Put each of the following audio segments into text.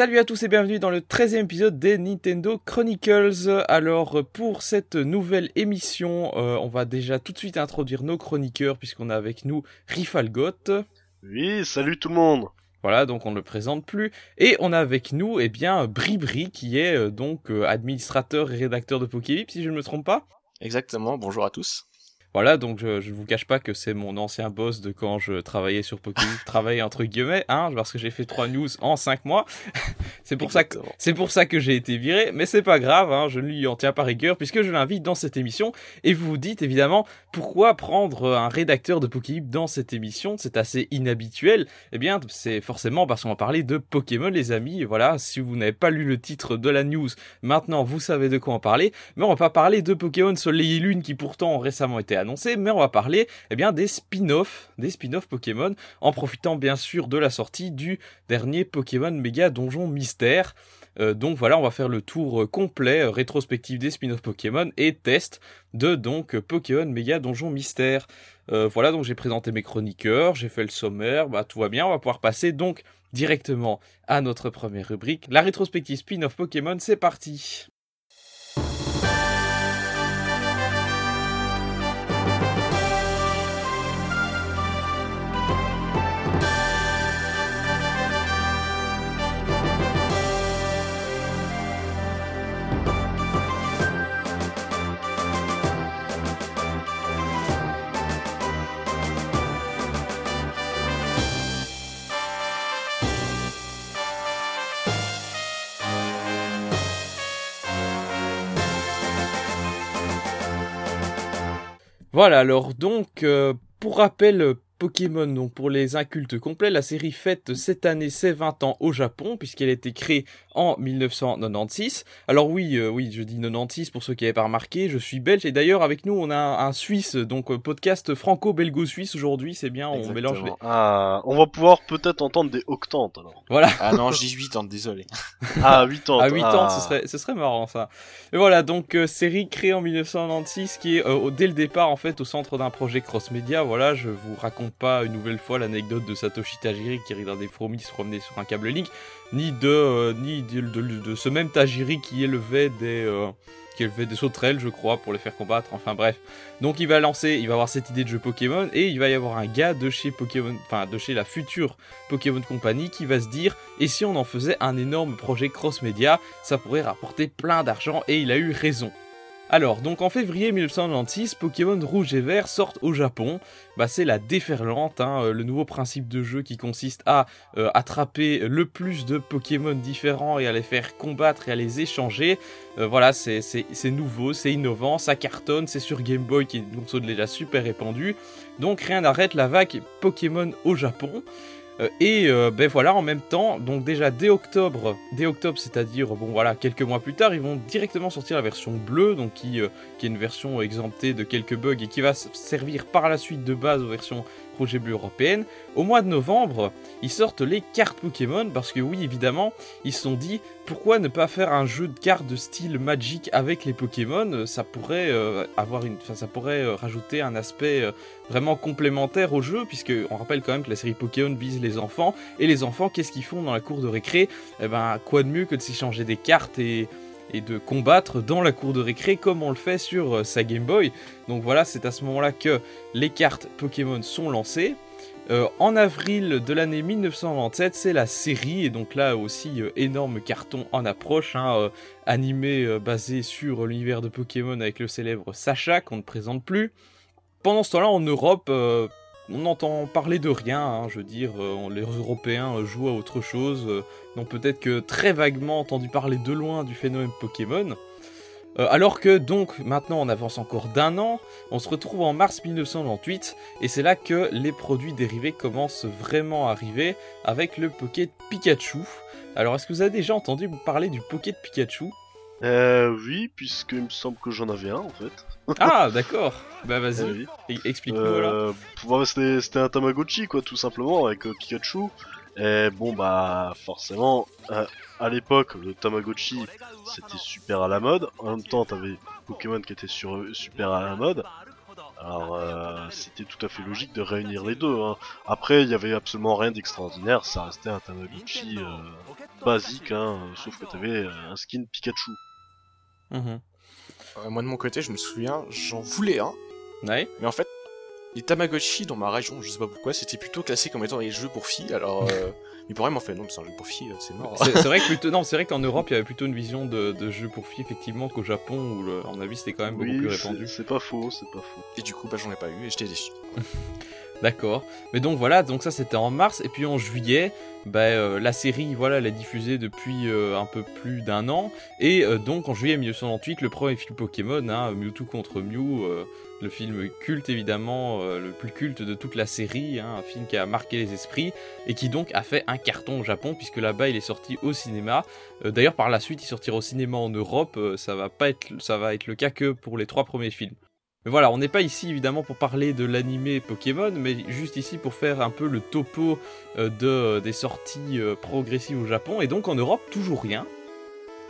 Salut à tous et bienvenue dans le 13e épisode des Nintendo Chronicles. Alors pour cette nouvelle émission, euh, on va déjà tout de suite introduire nos chroniqueurs puisqu'on a avec nous Rifalgot. Oui, salut tout le monde. Voilà, donc on ne le présente plus. Et on a avec nous, eh bien, Bribri, qui est euh, donc euh, administrateur et rédacteur de Pokébip, si je ne me trompe pas. Exactement, bonjour à tous. Voilà, donc je, ne vous cache pas que c'est mon ancien boss de quand je travaillais sur Pokémon, travaillais entre guillemets, hein, parce que j'ai fait trois news en cinq mois. c'est pour ça que c'est pour ça que j'ai été viré, mais c'est pas grave, hein, je ne lui en tiens pas rigueur puisque je l'invite dans cette émission et vous vous dites évidemment pourquoi prendre un rédacteur de Pokémon dans cette émission, c'est assez inhabituel. Eh bien, c'est forcément parce qu'on va parler de Pokémon les amis. Voilà, si vous n'avez pas lu le titre de la news, maintenant vous savez de quoi en parler, mais on va pas parler de Pokémon Soleil et Lune qui pourtant ont récemment été annoncé, mais on va parler eh bien, des spin-offs, des spin-offs Pokémon, en profitant bien sûr de la sortie du dernier Pokémon Méga Donjon Mystère. Euh, donc voilà, on va faire le tour euh, complet, euh, rétrospectif des spin-offs Pokémon et test de donc Pokémon Méga Donjon Mystère. voilà, donc j'ai présenté mes chroniqueurs, j'ai fait le sommaire, bah tout va bien, on va pouvoir passer donc directement à notre première rubrique, la rétrospective spin-off Pokémon, c'est parti Voilà, alors donc, euh, pour rappel, Pokémon, donc pour les incultes complets, la série fête cette année ses 20 ans au Japon, puisqu'elle a été créée en 1996. Alors oui, euh, oui, je dis 96 pour ceux qui n'avaient pas remarqué, je suis belge, et d'ailleurs avec nous on a un, Suisse, donc euh, podcast franco-belgo-suisse aujourd'hui, c'est bien, on mélange les... Ah, on va pouvoir peut-être entendre des octantes alors. Voilà. Ah non, je dis 8 ans, désolé. ah, 8 ans. Ah, 8 ans, ce serait, ce serait marrant ça. Et voilà, donc euh, série créée en 1996 qui est dès le départ en fait au centre d'un projet cross-média, voilà, je vous raconte pas une nouvelle fois l'anecdote de Satoshi Tajiri qui regardait des fourmis se promener sur un câble Link, ni de euh, ni de, ce même Tajiri qui élevait des euh, qui élevait des sauterelles, je crois, pour les faire combattre. Enfin bref. Donc il va lancer, il va avoir cette idée de jeu Pokémon et il va y avoir un gars de chez Pokémon, enfin de chez la future Pokémon Company qui va se dire et si on en faisait un énorme projet cross-média, ça pourrait rapporter plein d'argent et il a eu raison. Alors, donc en février 1996, Pokémon Rouge et Vert sortent au Japon. Bah, c'est la déferlante, hein, euh, le nouveau principe de jeu qui consiste à euh, attraper le plus de Pokémon différents et à les faire combattre et à les échanger. Euh, voilà, c'est nouveau, c'est innovant, ça cartonne, c'est sur Game Boy qui est une console déjà super répandue. Donc rien n'arrête la vague Pokémon au Japon. Euh, et euh, ben voilà, en même temps, donc déjà dès octobre, dès octobre, c'est-à-dire bon voilà quelques mois plus tard, ils vont directement sortir la version bleue, qui, euh, qui est une version exemptée de quelques bugs et qui va servir par la suite de base aux versions projet bleu européenne. Au mois de novembre, ils sortent les cartes Pokémon parce que oui, évidemment, ils se sont dit pourquoi ne pas faire un jeu de cartes de style Magic avec les Pokémon? Ça pourrait euh, avoir une, ça pourrait euh, rajouter un aspect euh, vraiment complémentaire au jeu puisque on rappelle quand même que la série Pokémon vise les enfants et les enfants, qu'est-ce qu'ils font dans la cour de récré? Eh ben, quoi de mieux que de s'échanger des cartes et et de combattre dans la cour de récré comme on le fait sur euh, sa Game Boy. Donc voilà, c'est à ce moment-là que les cartes Pokémon sont lancées. Euh, en avril de l'année 1997, c'est la série, et donc là aussi euh, énorme carton en approche, hein, animé basé sur l'univers de Pokémon avec le célèbre Sacha qu'on ne présente plus. Pendant ce temps-là, en Europe, on n'entend parler de rien, hein, je veux dire, les Européens jouent à autre chose, n'ont peut-être que très vaguement entendu parler de loin du phénomène Pokémon. alors que donc maintenant on avance encore d'un an, on se retrouve en mars 1998 et c'est là que les produits dérivés commencent vraiment à arriver avec le Pocket Pikachu. Alors est-ce que vous avez déjà entendu parler du Pocket Pikachu? Euh, oui, puisqu'il me semble que j'en avais un en fait. Ah, d'accord. Bah vas-y, eh explique-nous euh, C'était un Tamagotchi quoi, tout simplement, avec euh, Pikachu. Et bon bah forcément, euh, à l'époque, le Tamagotchi c'était super à la mode. En même temps, t'avais Pokémon qui était sur, super à la mode. Alors euh, c'était tout à fait logique de réunir les deux. Hein. Après, il y avait absolument rien d'extraordinaire, ça restait un Tamagotchi euh, basique, hein, sauf que t'avais un skin Pikachu. Mhm. Euh, moi de mon côté, je me souviens, j'en voulais un, Ouais. mais en fait, les Tamagotchi dans ma région, je sais pas pourquoi, c'était plutôt classé comme étant des jeux pour filles. Alors, euh, mes parents m'ont fait non, mais c'est un jeu pour filles, c'est mort. C'est c'est vrai que plutôt, non, c'est vrai qu'en Europe, il y avait plutôt une vision de, de jeu pour filles, effectivement, qu'au Japon, où, le, à mon avis, c'était quand même beaucoup Oui, plus c'est- répandu. c'est pas faux, c'est pas faux. Et du coup, bah j'en ai pas eu et j'étais déçu. D'accord. Mais donc voilà, donc ça c'était en mars, et puis en juillet, bah, euh, la série, voilà, elle est diffusée depuis euh, un peu plus d'un an, et euh, donc en juillet 1998, le premier film Pokémon, hein, Mewtwo contre Mew, le film culte évidemment, le plus culte de toute la série, hein, un film qui a marqué les esprits, et qui donc a fait un carton au Japon, puisque là-bas il est sorti au cinéma. D'ailleurs par la suite il sortira au cinéma en Europe, ça va pas être, ça va être le cas que pour les trois premiers films. Mais voilà, on n'est pas ici évidemment pour parler de l'animé Pokémon, mais juste ici pour faire un peu le topo euh, de, des sorties euh, progressives au Japon, et donc en Europe, toujours rien.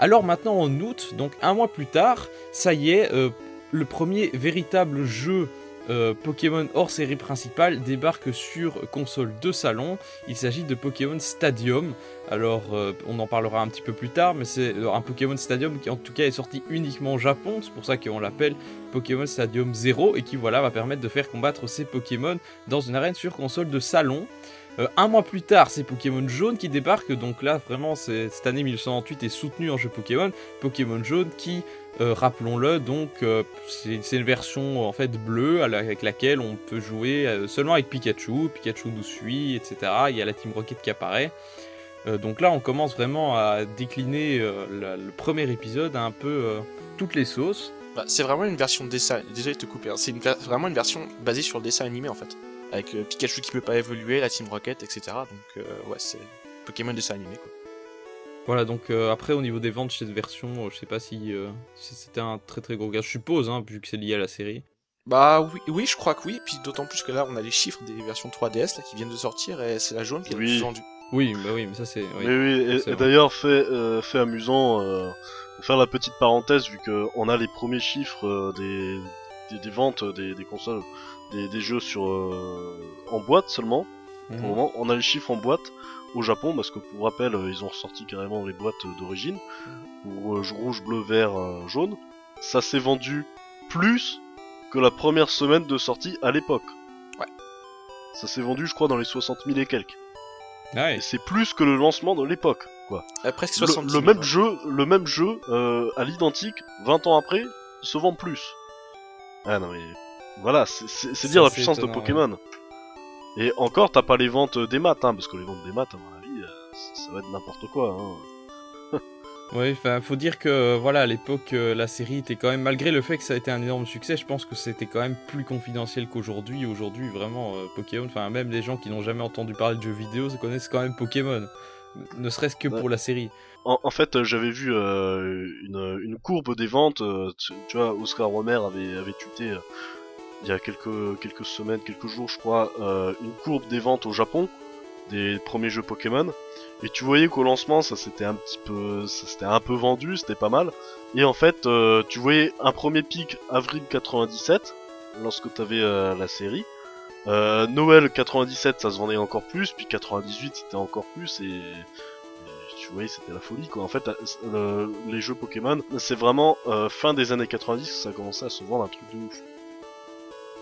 Alors maintenant en août, donc un mois plus tard, ça y est, euh, le premier véritable jeu euh, Pokémon hors série principale débarque sur console de salon. Il s'agit de Pokémon Stadium. Alors euh, on en parlera un petit peu plus tard, mais c'est euh, un Pokémon Stadium qui en tout cas est sorti uniquement au Japon, c'est pour ça qu'on l'appelle Pokémon Stadium 0 et qui voilà va permettre de faire combattre ces Pokémon dans une arène sur console de salon. Euh, un mois plus tard, c'est Pokémon Jaune qui débarque, donc là vraiment cette année 1998 est soutenue en jeu Pokémon. Pokémon Jaune qui, euh, rappelons-le, donc euh, c'est une version en fait bleue avec laquelle on peut jouer seulement avec Pikachu, Pikachu nous suit, etc. Il y a la Team Rocket qui apparaît. Donc là on commence vraiment à décliner le premier épisode à un peu toutes les sauces. Bah, c'est vraiment une version de dessin. Désolé de te couper. hein. C'est vraiment une version basée sur le dessin animé en fait, avec euh, Pikachu qui peut pas évoluer, la Team Rocket, etc. Donc euh, ouais, c'est Pokémon dessin animé quoi. Voilà, donc euh, après au niveau des ventes chez cette version, euh, je sais pas si, euh, si c'était un très très gros gars, je suppose, hein, vu que c'est lié à la série. Bah oui, oui, je crois que oui. Puis d'autant plus que là, on a les chiffres des versions 3DS là qui viennent de sortir et c'est la jaune qui est Oui. vendue. Oui, bah oui, mais ça c'est. oui. Mais oui, et- d'ailleurs, fait, euh, fait amusant, euh, faire la petite parenthèse, vu qu'on a les premiers chiffres euh, des, des, des ventes des, des consoles, des, des jeux sur euh, en boîte seulement. Mhm. Pour le moment, on a les chiffres en boîte au Japon, parce que pour rappel, euh, ils ont ressorti carrément les boîtes euh, d'origine, pour euh, rouge, bleu, vert, jaune. Ça s'est vendu plus que la première semaine de sortie à l'époque. Ouais. Ça s'est vendu, je crois, dans les 60 000 et quelques. Ah ouais. Et c'est plus que le lancement de l'époque, quoi. Euh, presque Le, 70 le 000, même ouais. jeu, le même jeu, euh, à l'identique, 20 ans après, se vend plus. Ah non mais, voilà, c'est- dire la puissance de Pokémon. Et encore, t'as pas les ventes des maths, hein, parce que les ventes des maths, à mon avis, euh, ça, ça va être n'importe quoi. Hein. Ouais, enfin, faut dire que voilà, à l'époque, euh, la série était quand même, malgré le fait que ça a été un énorme succès, je pense que c'était quand même plus confidentiel qu'aujourd'hui. Aujourd'hui, vraiment, euh, Pokémon, enfin, même les gens qui n'ont jamais entendu parler de jeux vidéo se connaissent quand même Pokémon, ne serait-ce que Ouais. pour la série. En, en fait, euh, j'avais vu euh, une, une courbe des ventes. euh, tu, tu vois, Oscar Romer avait, avait euh, il y a quelques, quelques semaines, quelques jours, je crois, euh, une courbe des ventes au Japon des premiers jeux Pokémon. Et tu voyais qu'au lancement, ça s'était un petit peu, ça s'était un peu vendu, c'était pas mal. Et en fait, euh, tu voyais un premier pic avril 97, lorsque t'avais euh, la série. Euh, Noël 97, ça se vendait encore plus, puis 98, c'était encore plus, et, tu voyais, c'était la folie, quoi. En fait, les jeux Pokémon, c'est vraiment fin des années 90 que ça a commencé à se vendre un truc de ouf.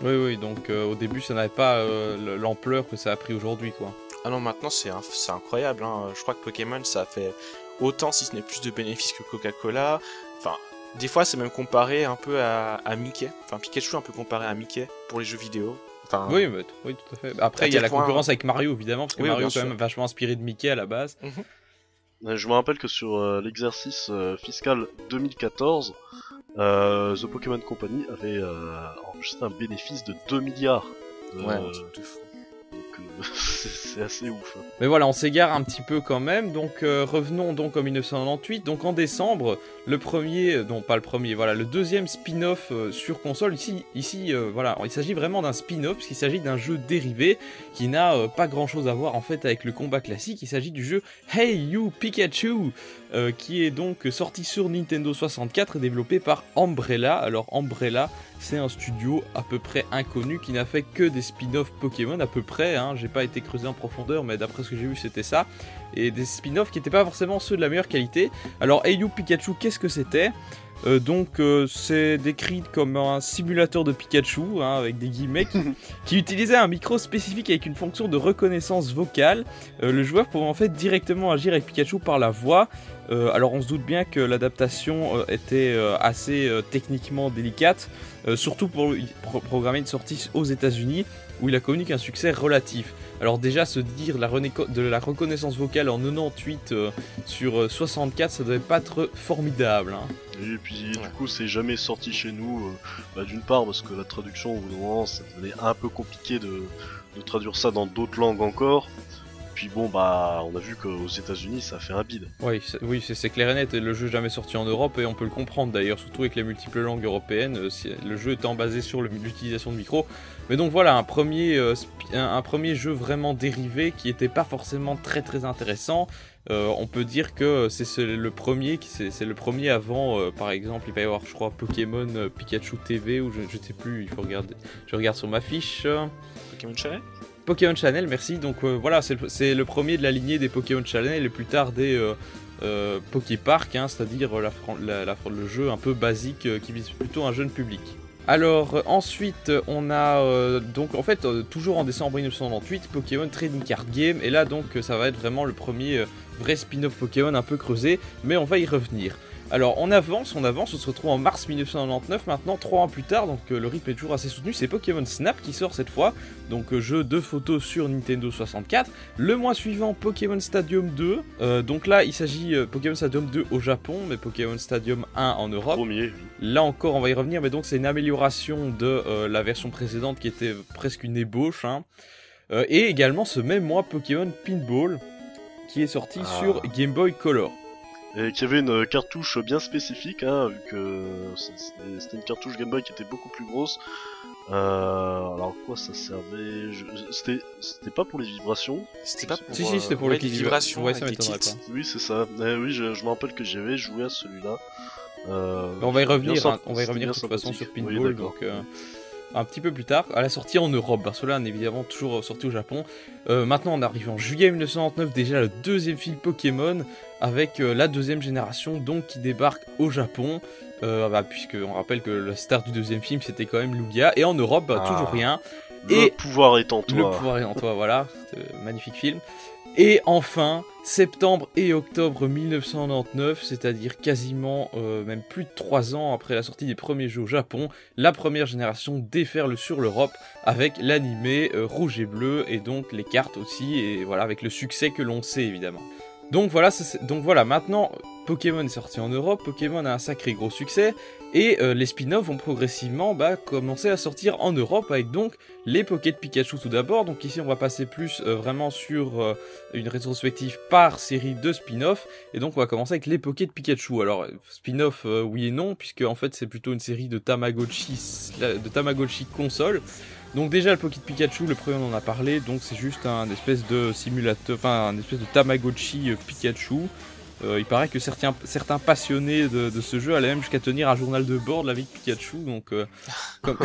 Oui, oui, donc euh, au début, ça n'avait pas euh, l'ampleur que ça a pris aujourd'hui, quoi. Ah non, maintenant c'est un- c'est incroyable. Hein. Je crois que Pokémon ça a fait autant, si ce n'est plus de bénéfices que Coca-Cola. Enfin, des fois c'est même comparé un peu à, à Mickey. Enfin, Pikachu est un peu comparé à Mickey pour les jeux vidéo. Enfin, Oui, mais- oui, tout à fait. Après, il y a la point- concurrence avec Mario, évidemment, parce que Oui, Mario est quand même vachement inspiré de Mickey à la base. Euh, Je me rappelle que sur euh, l'exercice euh, fiscal 2014, euh, The Pokémon Company avait euh, enregistré un bénéfice de 2 milliards. de- ouais, euh, c'est assez ouf. hein. Mais voilà, on s'égare un petit peu quand même. Donc euh, revenons donc en 1998. Donc en décembre, le premier, euh, non pas le premier, voilà, le deuxième spin-off euh, sur console. Ici, ici, euh, voilà, il s'agit vraiment d'un spin-off puisqu'il s'agit d'un jeu dérivé qui n'a euh, pas grand-chose à voir en fait avec le combat classique. Il s'agit du jeu Hey You Pikachu, euh, qui est donc sorti sur Nintendo 64 et développé par Umbrella. Alors Umbrella, c'est un studio à peu près inconnu qui n'a fait que des spin-offs Pokémon à peu près. Hein. J'ai pas été creusé en profondeur, mais d'après ce que j'ai vu, c'était ça. Et des spin-offs qui n'étaient pas forcément ceux de la meilleure qualité. Alors, Hey Pikachu, qu'est-ce que c'était? Euh, donc euh, c'est décrit comme un simulateur de Pikachu hein, avec des guillemets qui, utilisait un micro spécifique avec une fonction de reconnaissance vocale. Euh, le joueur pouvait en fait directement agir avec Pikachu par la voix. alors on se doute bien que l'adaptation était assez techniquement délicate, surtout pour programmer une sortie aux États-Unis où il a connu qu'un succès relatif. Alors déjà se dire la de la reconnaissance vocale en 98 euh, sur 64, euh, ça devait pas être formidable. Hein. Et puis du coup c'est jamais sorti chez nous, euh, bah, d'une part parce que la traduction au bout d'un moment ça devenait un peu compliqué de, traduire ça dans d'autres langues encore. Puis bon bah on a vu qu'aux États-Unis ça a fait un bide. Oui, oui c'est clair et net. Le jeu jamais sorti en Europe et on peut le comprendre d'ailleurs, surtout avec les multiples langues européennes. Le jeu étant basé sur l'utilisation de micro, mais donc voilà, un premier, euh, un, premier jeu vraiment dérivé qui n'était pas forcément très très intéressant. Euh, on peut dire que c'est le premier, c'est le premier avant, euh, par exemple, il va y avoir, je crois, Pokémon Pikachu TV ou je, ne sais plus. Il faut regarder. Je regarde sur ma fiche. Pokémon Channel. Pokémon Channel, merci. Donc voilà, c'est le, premier de la lignée des Pokémon Channel et plus tard des Poképark, hein, c'est-à-dire le jeu un peu basique qui vise plutôt un jeune public. Alors euh, ensuite on a euh, donc en fait euh, toujours en décembre 1998 Pokémon Trading Card Game et là donc ça va être vraiment le premier vrai spin-off Pokémon un peu creusé mais on va y revenir. Alors on avance, on avance, on se retrouve en mars 1999, maintenant 3 ans plus tard, donc euh, le rythme est toujours assez soutenu, c'est Pokémon Snap qui sort cette fois, donc euh, jeu de photos sur Nintendo 64. Le mois suivant, Pokémon Stadium 2, euh, donc là il s'agit Pokémon Stadium 2 au Japon, mais Pokémon Stadium 1 en Europe. Premier. Là encore on va y revenir, mais donc c'est une amélioration de la version précédente qui était presque une ébauche. Hein. et également ce même mois Pokémon Pinball qui est sorti ah. sur Game Boy Color et qui avait une cartouche bien spécifique, hein, vu que c'était une cartouche Game Boy qui était beaucoup plus grosse. Euh, alors quoi ça servait? C'était pas pour les vibrations C'était pas pour Si si c'était pour les, vibrations. Ouais, ça m'étonnerait pas. Oui c'est ça. Eh oui je, me rappelle que j'avais joué à celui-là. Euh, on va y revenir. Hein, on va y revenir de toute façon sur Pinball. donc, euh, un petit peu plus tard, à la sortie en Europe. Barcelone évidemment toujours sorti au Japon. Euh, maintenant on arrive en juillet 1999, déjà le deuxième film Pokémon avec euh, la deuxième génération donc qui débarque au Japon. Euh, bah, puisque on rappelle que la star du deuxième film c'était quand même Lugia et en Europe bah, toujours ah. rien. Le pouvoir est en toi. Le pouvoir est en toi, voilà, magnifique film. Et enfin, septembre et octobre 1999, c'est-à-dire quasiment euh, même plus de 3 ans après la sortie des premiers jeux au Japon, la première génération déferle sur l'Europe avec l'animé euh, rouge et bleu et donc les cartes aussi, et voilà, avec le succès que l'on sait évidemment. Donc voilà, donc voilà, maintenant Pokémon est sorti en Europe, Pokémon a un sacré gros succès, et euh, les spin-offs vont progressivement bah, commencer à sortir en Europe avec donc les Pocket Pikachu tout d'abord. Donc ici on va passer plus euh, vraiment sur euh, une rétrospective par série de spin-offs. Et donc on va commencer avec les Pocket Pikachu. Alors spin-off oui et non, puisque en fait c'est plutôt une série de Tamagotchi, de Tamagotchi console. Donc déjà le Pocket Pikachu, le premier on en a parlé, donc c'est juste un espèce de simulateur, enfin un espèce de Tamagotchi Pikachu. Euh, il paraît que certains, certains passionnés de, ce jeu allaient même jusqu'à tenir un journal de bord de la vie de Pikachu, donc euh, comme,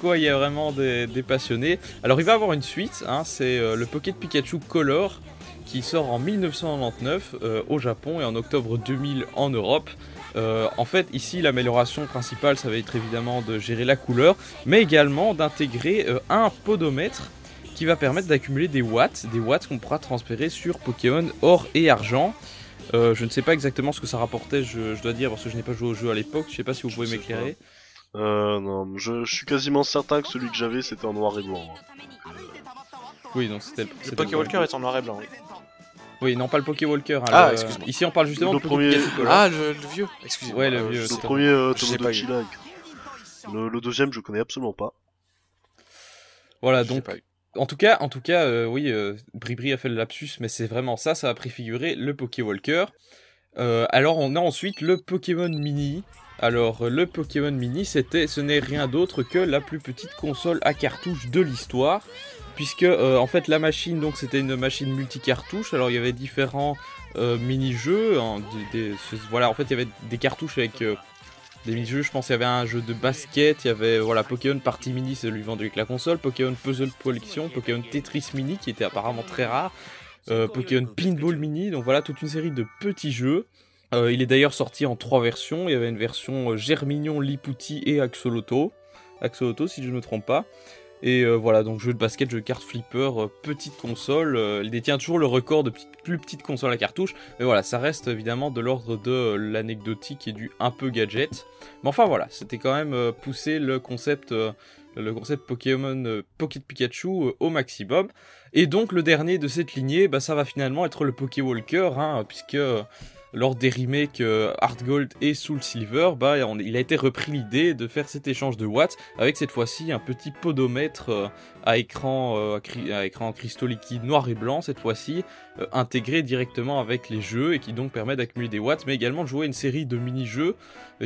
quoi il y a vraiment des, passionnés. Alors il va avoir une suite, hein, c'est euh, le Pocket Pikachu Color qui sort en 1999 au Japon et en octobre 2000 en Europe. en fait, ici, l'amélioration principale, ça va être évidemment de gérer la couleur, mais également d'intégrer un podomètre qui va permettre d'accumuler des watts, des watts qu'on pourra transférer sur Pokémon or et argent. Euh, je ne sais pas exactement ce que ça rapportait, je, dois dire, parce que je n'ai pas joué au jeu à l'époque. Je sais pas si vous pouvez m'éclairer. Euh, non, je, suis quasiment certain que celui que j'avais c'était en noir et blanc. Oui, donc c'était le. Le Walker est en noir et blanc, oui. Oui, non, pas le Poké Walker. Hein, ah, excuse-moi. Ici, on parle justement le du premier. Ah, le, vieux. Excusez-moi. Ouais, le vieux. Le premier euh, Le, le, deuxième, je connais absolument pas. Voilà, donc en tout cas, en tout cas, euh, oui, euh, Bribri a fait le lapsus, mais c'est vraiment ça, ça a préfiguré le Pokéwalker. Euh, alors on a ensuite le Pokémon Mini. Alors le Pokémon Mini, c'était, ce n'est rien d'autre que la plus petite console à cartouche de l'histoire, puisque en fait la machine, donc c'était une machine multi-cartouche. Alors il y avait différents mini-jeux, hein, voilà, en fait il y avait des cartouches avec des mini-jeux. Je pense qu'il y avait un jeu de basket, il y avait voilà Pokémon Party Mini, c'est lui vendu avec la console, Pokémon Puzzle Collection, Pokémon Tetris Mini qui était apparemment très rare, euh, Pokémon Pinball Mini, donc voilà toute une série de petits jeux. Euh, il est d'ailleurs sorti en trois versions. Il y avait une version euh, Germignon, Lipouti et Axoloto. Axoloto si je ne me trompe pas. Et voilà, donc jeu de basket, jeu de cartes flipper, petite console. Il détient toujours le record de plus petite console à cartouche. Mais voilà, ça reste évidemment de l'ordre de l'anecdotique et du un peu gadget. Mais enfin voilà, c'était quand même euh, pousser le concept, euh, le concept Pokémon euh, Pocket Pikachu au maximum. Et donc le dernier de cette lignée, bah, ça va finalement être le Pokéwalker, hein, puisque lors des remakes euh, Heart Gold et Soul Silver, bah, il a été repris l'idée de faire cet échange de watts avec cette fois-ci un petit podomètre euh, à écran, euh, à cristaux liquides noir et blanc cette fois-ci, intégré directement avec les jeux et qui donc permet d'accumuler des watts, mais également de jouer une série de mini-jeux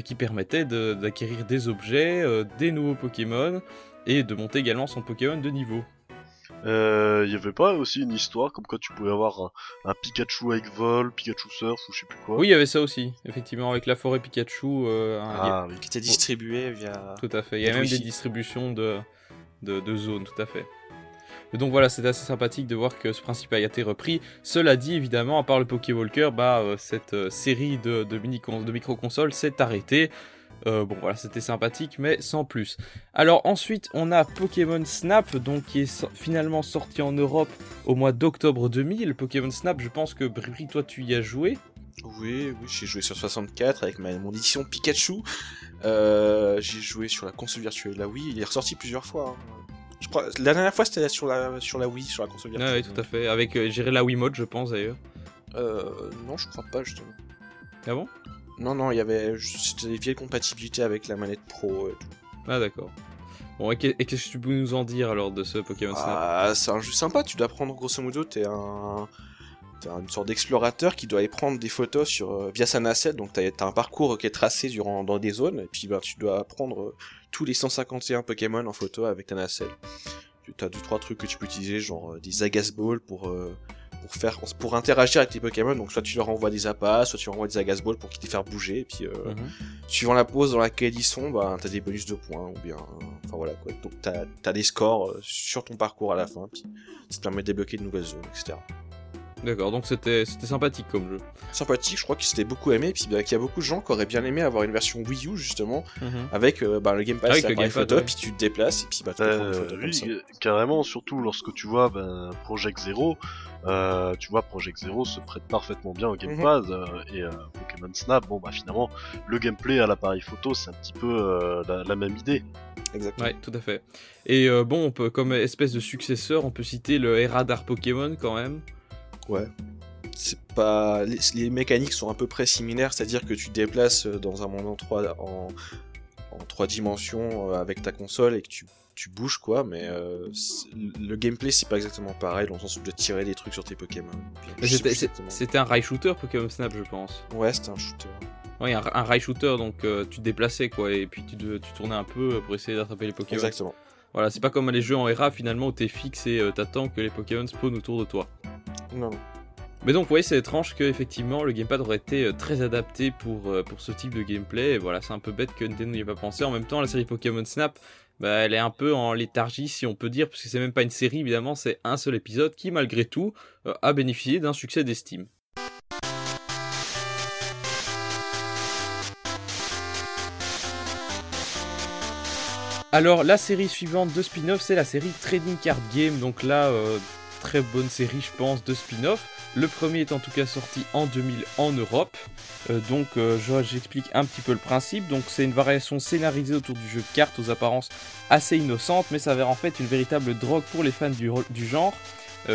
qui permettaient d'acquérir des objets, des nouveaux Pokémon et de monter également son Pokémon de niveau. Euh, y avait pas aussi une histoire comme quoi tu pouvais avoir un, un Pikachu avec vol, Pikachu surf ou je sais plus quoi Oui, il y avait ça aussi, effectivement, avec la forêt Pikachu. euh, un- Ah oui. Qui était distribué via. Tout à fait. Il y a même des distributions de, de, de zones, tout à fait. Et donc voilà, c'est assez sympathique de voir que ce principe a été repris. Cela dit, évidemment, à part le Pokéwalker, bah, euh, cette euh, série de, de, mini de micro-consoles s'est arrêtée. Euh, bon voilà, c'était sympathique, mais sans plus. Alors ensuite, on a Pokémon Snap, donc qui est so- finalement sorti en Europe au mois d'octobre 2000. Pokémon Snap, je pense que Bribri, toi, tu y as joué. Oui, oui, j'ai joué sur 64 avec ma, mon édition Pikachu. Euh, j'ai joué sur la console virtuelle la Wii. Il est ressorti plusieurs fois. hein. Je crois, la dernière fois c'était sur la, sur la Wii, sur la console Ah virtuelle. oui, tout à fait. Avec euh, gérer la Wiimote, je pense d'ailleurs. Euh, non, je crois pas justement. Ah bon? Non, non, il y avait c'était des vieilles compatibilités avec la manette pro et tout. Ah d'accord. Bon, et qu'est- et qu'est-ce que tu peux nous en dire alors de ce Pokémon Snap Ah, c'est un jeu sympa. Tu dois prendre grosso modo, t'es un T'es une sorte d'explorateur qui doit aller prendre des photos sur, euh, via sa nacelle, donc t'as as un parcours qui est tracé durant, dans des zones, et puis bah, tu dois prendre euh, tous les 151 Pokémon en photo avec ta nacelle. Tu as deux trois trucs que tu peux utiliser, genre euh, des Agas Balls pour, euh, pour, faire, pour interagir avec tes Pokémon, donc soit tu leur envoies des appâts, soit tu leur envoies des Agas Balls pour qu'ils te fassent bouger, et puis euh, Mhm. suivant la pose dans laquelle ils sont, bah, t'as des bonus de points, ou bien... Enfin voilà quoi, donc t'as as des scores euh, sur ton parcours à la fin, puis ça te permet de débloquer de nouvelles zones, etc. D'accord, donc c'était c'était sympathique comme jeu. sympathique, je crois qu'il s'était beaucoup aimé, et puis bah, qu'il y a beaucoup de gens qui auraient bien aimé avoir une version Wii U justement, avec euh, bah, le Game Pass, Avec le l'appareil Gamepad, photo, ouais. puis tu te déplaces, et puis bah, tu Euh, photo comme oui, ça. euh, carrément, surtout lorsque tu vois ben, Project Zero, euh, tu vois Project Zero se prête parfaitement bien au Game Mhm. Pass euh, et euh, Pokémon Snap, bon bah finalement le gameplay à l'appareil photo c'est un petit peu euh, la, la même idée. Exactement. Ouais, tout à fait. Et euh, bon, on peut, comme espèce de successeur, on peut citer le Radar Pokémon quand même. Ouais. C'est pas... Les, les mécaniques sont à peu près similaires, c'est-à-dire que tu te déplaces euh, dans un monde en trois, en, en trois dimensions euh, avec ta console et que tu, tu bouges quoi, mais euh, le gameplay c'est pas exactement pareil dans le sens où dois tirer des trucs sur tes Pokémon. C'était un rail shooter Pokémon Snap, je pense. Ouais, c'était un shooter. Oui, un, un rail shooter, donc euh, tu te déplaçais quoi, et puis tu, te- tu tournais un peu pour essayer d'attraper les Pokémon. Exactement. Voilà, c'est pas comme les jeux en RA finalement où t'es fixe et euh, t'attends que les Pokémon spawnent autour de toi. Non. Mais donc, oui, c'est étrange que effectivement le gamepad aurait été euh, très adapté pour, euh, pour ce type de gameplay. Et voilà, c'est un peu bête que Nintendo n'y ait pas pensé. En même temps, la série Pokémon Snap, bah, elle est un peu en léthargie, si on peut dire, parce que c'est même pas une série, évidemment, c'est un seul épisode qui, malgré tout, euh, a bénéficié d'un succès d'estime. Alors, la série suivante de spin-off, c'est la série Trading Card Game. Donc là, euh, très bonne série, je pense, de spin-off. Le premier est en tout cas sorti en 2000 en Europe. Euh, donc, euh, je- j'explique un petit peu le principe. Donc, c'est une variation scénarisée autour du jeu de cartes aux apparences assez innocentes, mais s'avère en fait une véritable drogue pour les fans du, genre.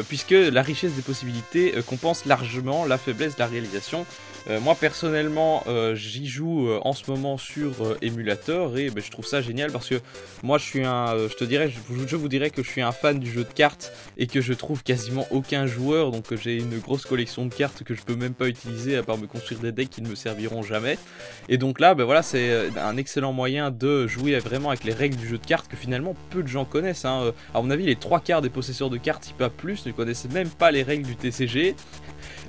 puisque la richesse des possibilités compense largement la faiblesse de la réalisation. Euh, moi personnellement, euh, j'y joue euh, en ce moment sur euh, émulateur et ben, je trouve ça génial parce que moi je suis un, euh, je te dirais, je, vous- dirais que je suis un fan du jeu de cartes et que je trouve quasiment aucun joueur, donc j'ai une grosse collection de cartes que je peux même pas utiliser à part me construire des decks qui ne me serviront jamais. Et donc là, ben voilà, c'est un excellent moyen de jouer vraiment avec les règles du jeu de cartes que finalement peu de gens connaissent. hein. À mon avis, les trois quarts des possesseurs de cartes, si pas plus ne connaissent même pas les règles du TCG.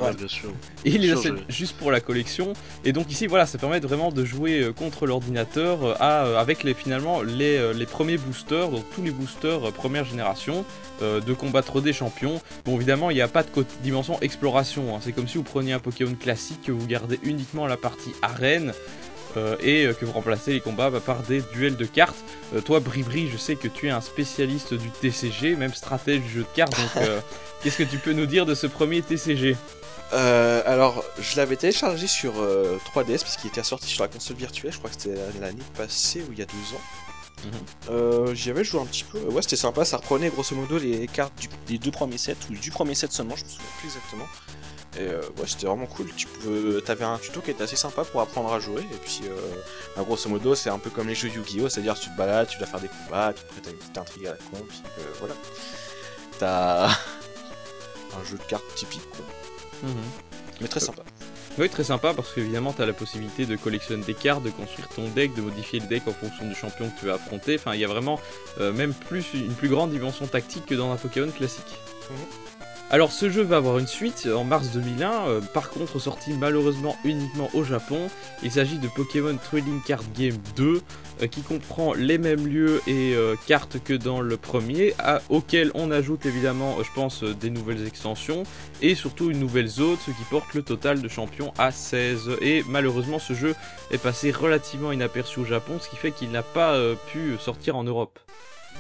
Ouais, bien sûr. Et il les j'ai- juste pour la collection. Et donc ici, voilà, ça permet vraiment de jouer euh, contre l'ordinateur euh, euh, avec les, finalement les, les premiers boosters, donc tous les boosters première génération, euh, de combattre des champions. Bon, évidemment, il n'y a pas de dimension exploration. hein. C'est comme si vous preniez un Pokémon classique, que vous gardez uniquement la partie arène. euh, et euh, que vous remplacez les combats bah, par des duels de cartes. Euh, toi, Bribri, je sais que tu es un spécialiste du TCG, même stratège du jeu de cartes. Donc, euh, qu'est-ce que tu peux nous dire de ce premier TCG Euh, alors, je l'avais téléchargé sur euh, 3DS parce qu'il était sorti sur la console virtuelle. Je crois que c'était l'année passée ou il y a deux ans. Mhm. Euh, J'y avais joué un petit peu. Ouais, c'était sympa. Ça reprenait grosso modo les cartes du- des deux premiers sets ou du premier set seulement. Je me souviens plus exactement. Et euh, ouais, c'était vraiment cool. Tu peux, t'avais un tuto qui était assez sympa pour apprendre à jouer. Et puis, euh, bah, grosso modo, c'est un peu comme les jeux Yu-Gi-Oh! C'est-à-dire, tu te balades, tu dois faire des combats, après t'as une petite intrigue à la con, puis euh, voilà. T'as un jeu de cartes typique, quoi. Mais très sympa. Oui, très sympa parce qu'évidemment, tu as la possibilité de collectionner des cartes, de construire ton deck, de modifier le deck en fonction du champion que tu vas affronter. Enfin, il y a vraiment euh, même plus une plus grande dimension tactique que dans un Pokémon classique. Mhm. Alors, ce jeu va avoir une suite en mars 2001, euh, par contre sorti malheureusement uniquement au Japon. Il s'agit de Pokémon Trading Card Game 2, euh, qui comprend les mêmes lieux et euh, cartes que dans le premier, à- auquel on ajoute évidemment, je pense, des nouvelles extensions et surtout une nouvelle zone, ce qui porte le total de champions à 16. Et malheureusement, ce jeu est passé relativement inaperçu au Japon, ce qui fait qu'il n'a pas pu sortir en Europe.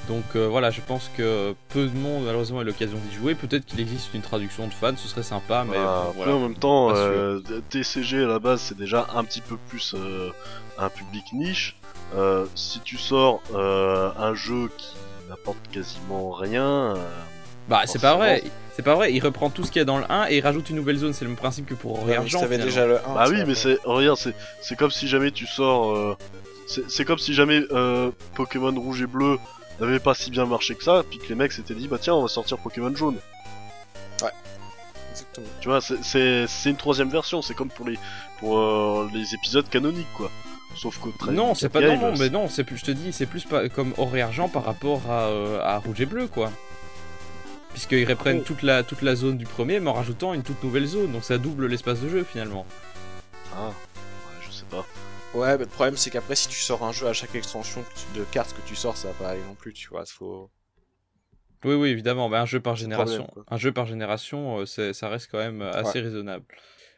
Donc euh, voilà, je pense que peu de monde malheureusement a eu l'occasion d'y jouer. Peut-être qu'il existe une traduction de fans, ce serait sympa, mais Bah, voilà. en même temps, sûr. euh, TCG à la base c'est déjà un petit peu plus euh, un public niche. Euh, si tu sors euh, un jeu qui n'apporte quasiment rien, euh, Bah c'est pas vrai, c'est pas vrai. Il reprend tout ce qu'il y a dans le 1 et il rajoute une nouvelle zone. C'est le même principe que pour Ouais, si t'avais finalement. déjà le 1. bah oui, mais c'est regarde, c'est c'est comme si jamais tu sors, euh, c'est c'est comme si jamais euh, Pokémon rouge et bleu n'avait pas si bien marché que ça, puis que les mecs s'étaient dit bah tiens on va sortir Pokémon jaune. Exactement. Tu vois, c'est- c'est c'est une troisième version, c'est comme pour les pour euh, les épisodes canoniques quoi. Sauf qu'au Trading Non, c'est pas non, non, mais non, c'est plus, je te dis, c'est plus pas comme or et argent par rapport à, euh, à rouge et bleu, quoi. Puisqu'ils reprennent Oh. toute la, toute la zone du premier, mais en rajoutant une toute nouvelle zone, donc ça double l'espace de jeu finalement. Ah, ouais, je sais pas. Ouais, mais le problème c'est qu'après, si tu sors un jeu à chaque extension de cartes que tu sors, ça va pas aller non plus, tu vois. Faut. Oui, oui, évidemment, mais un jeu par génération, problème, un jeu par génération, euh, c'est- ça reste quand même euh, assez raisonnable.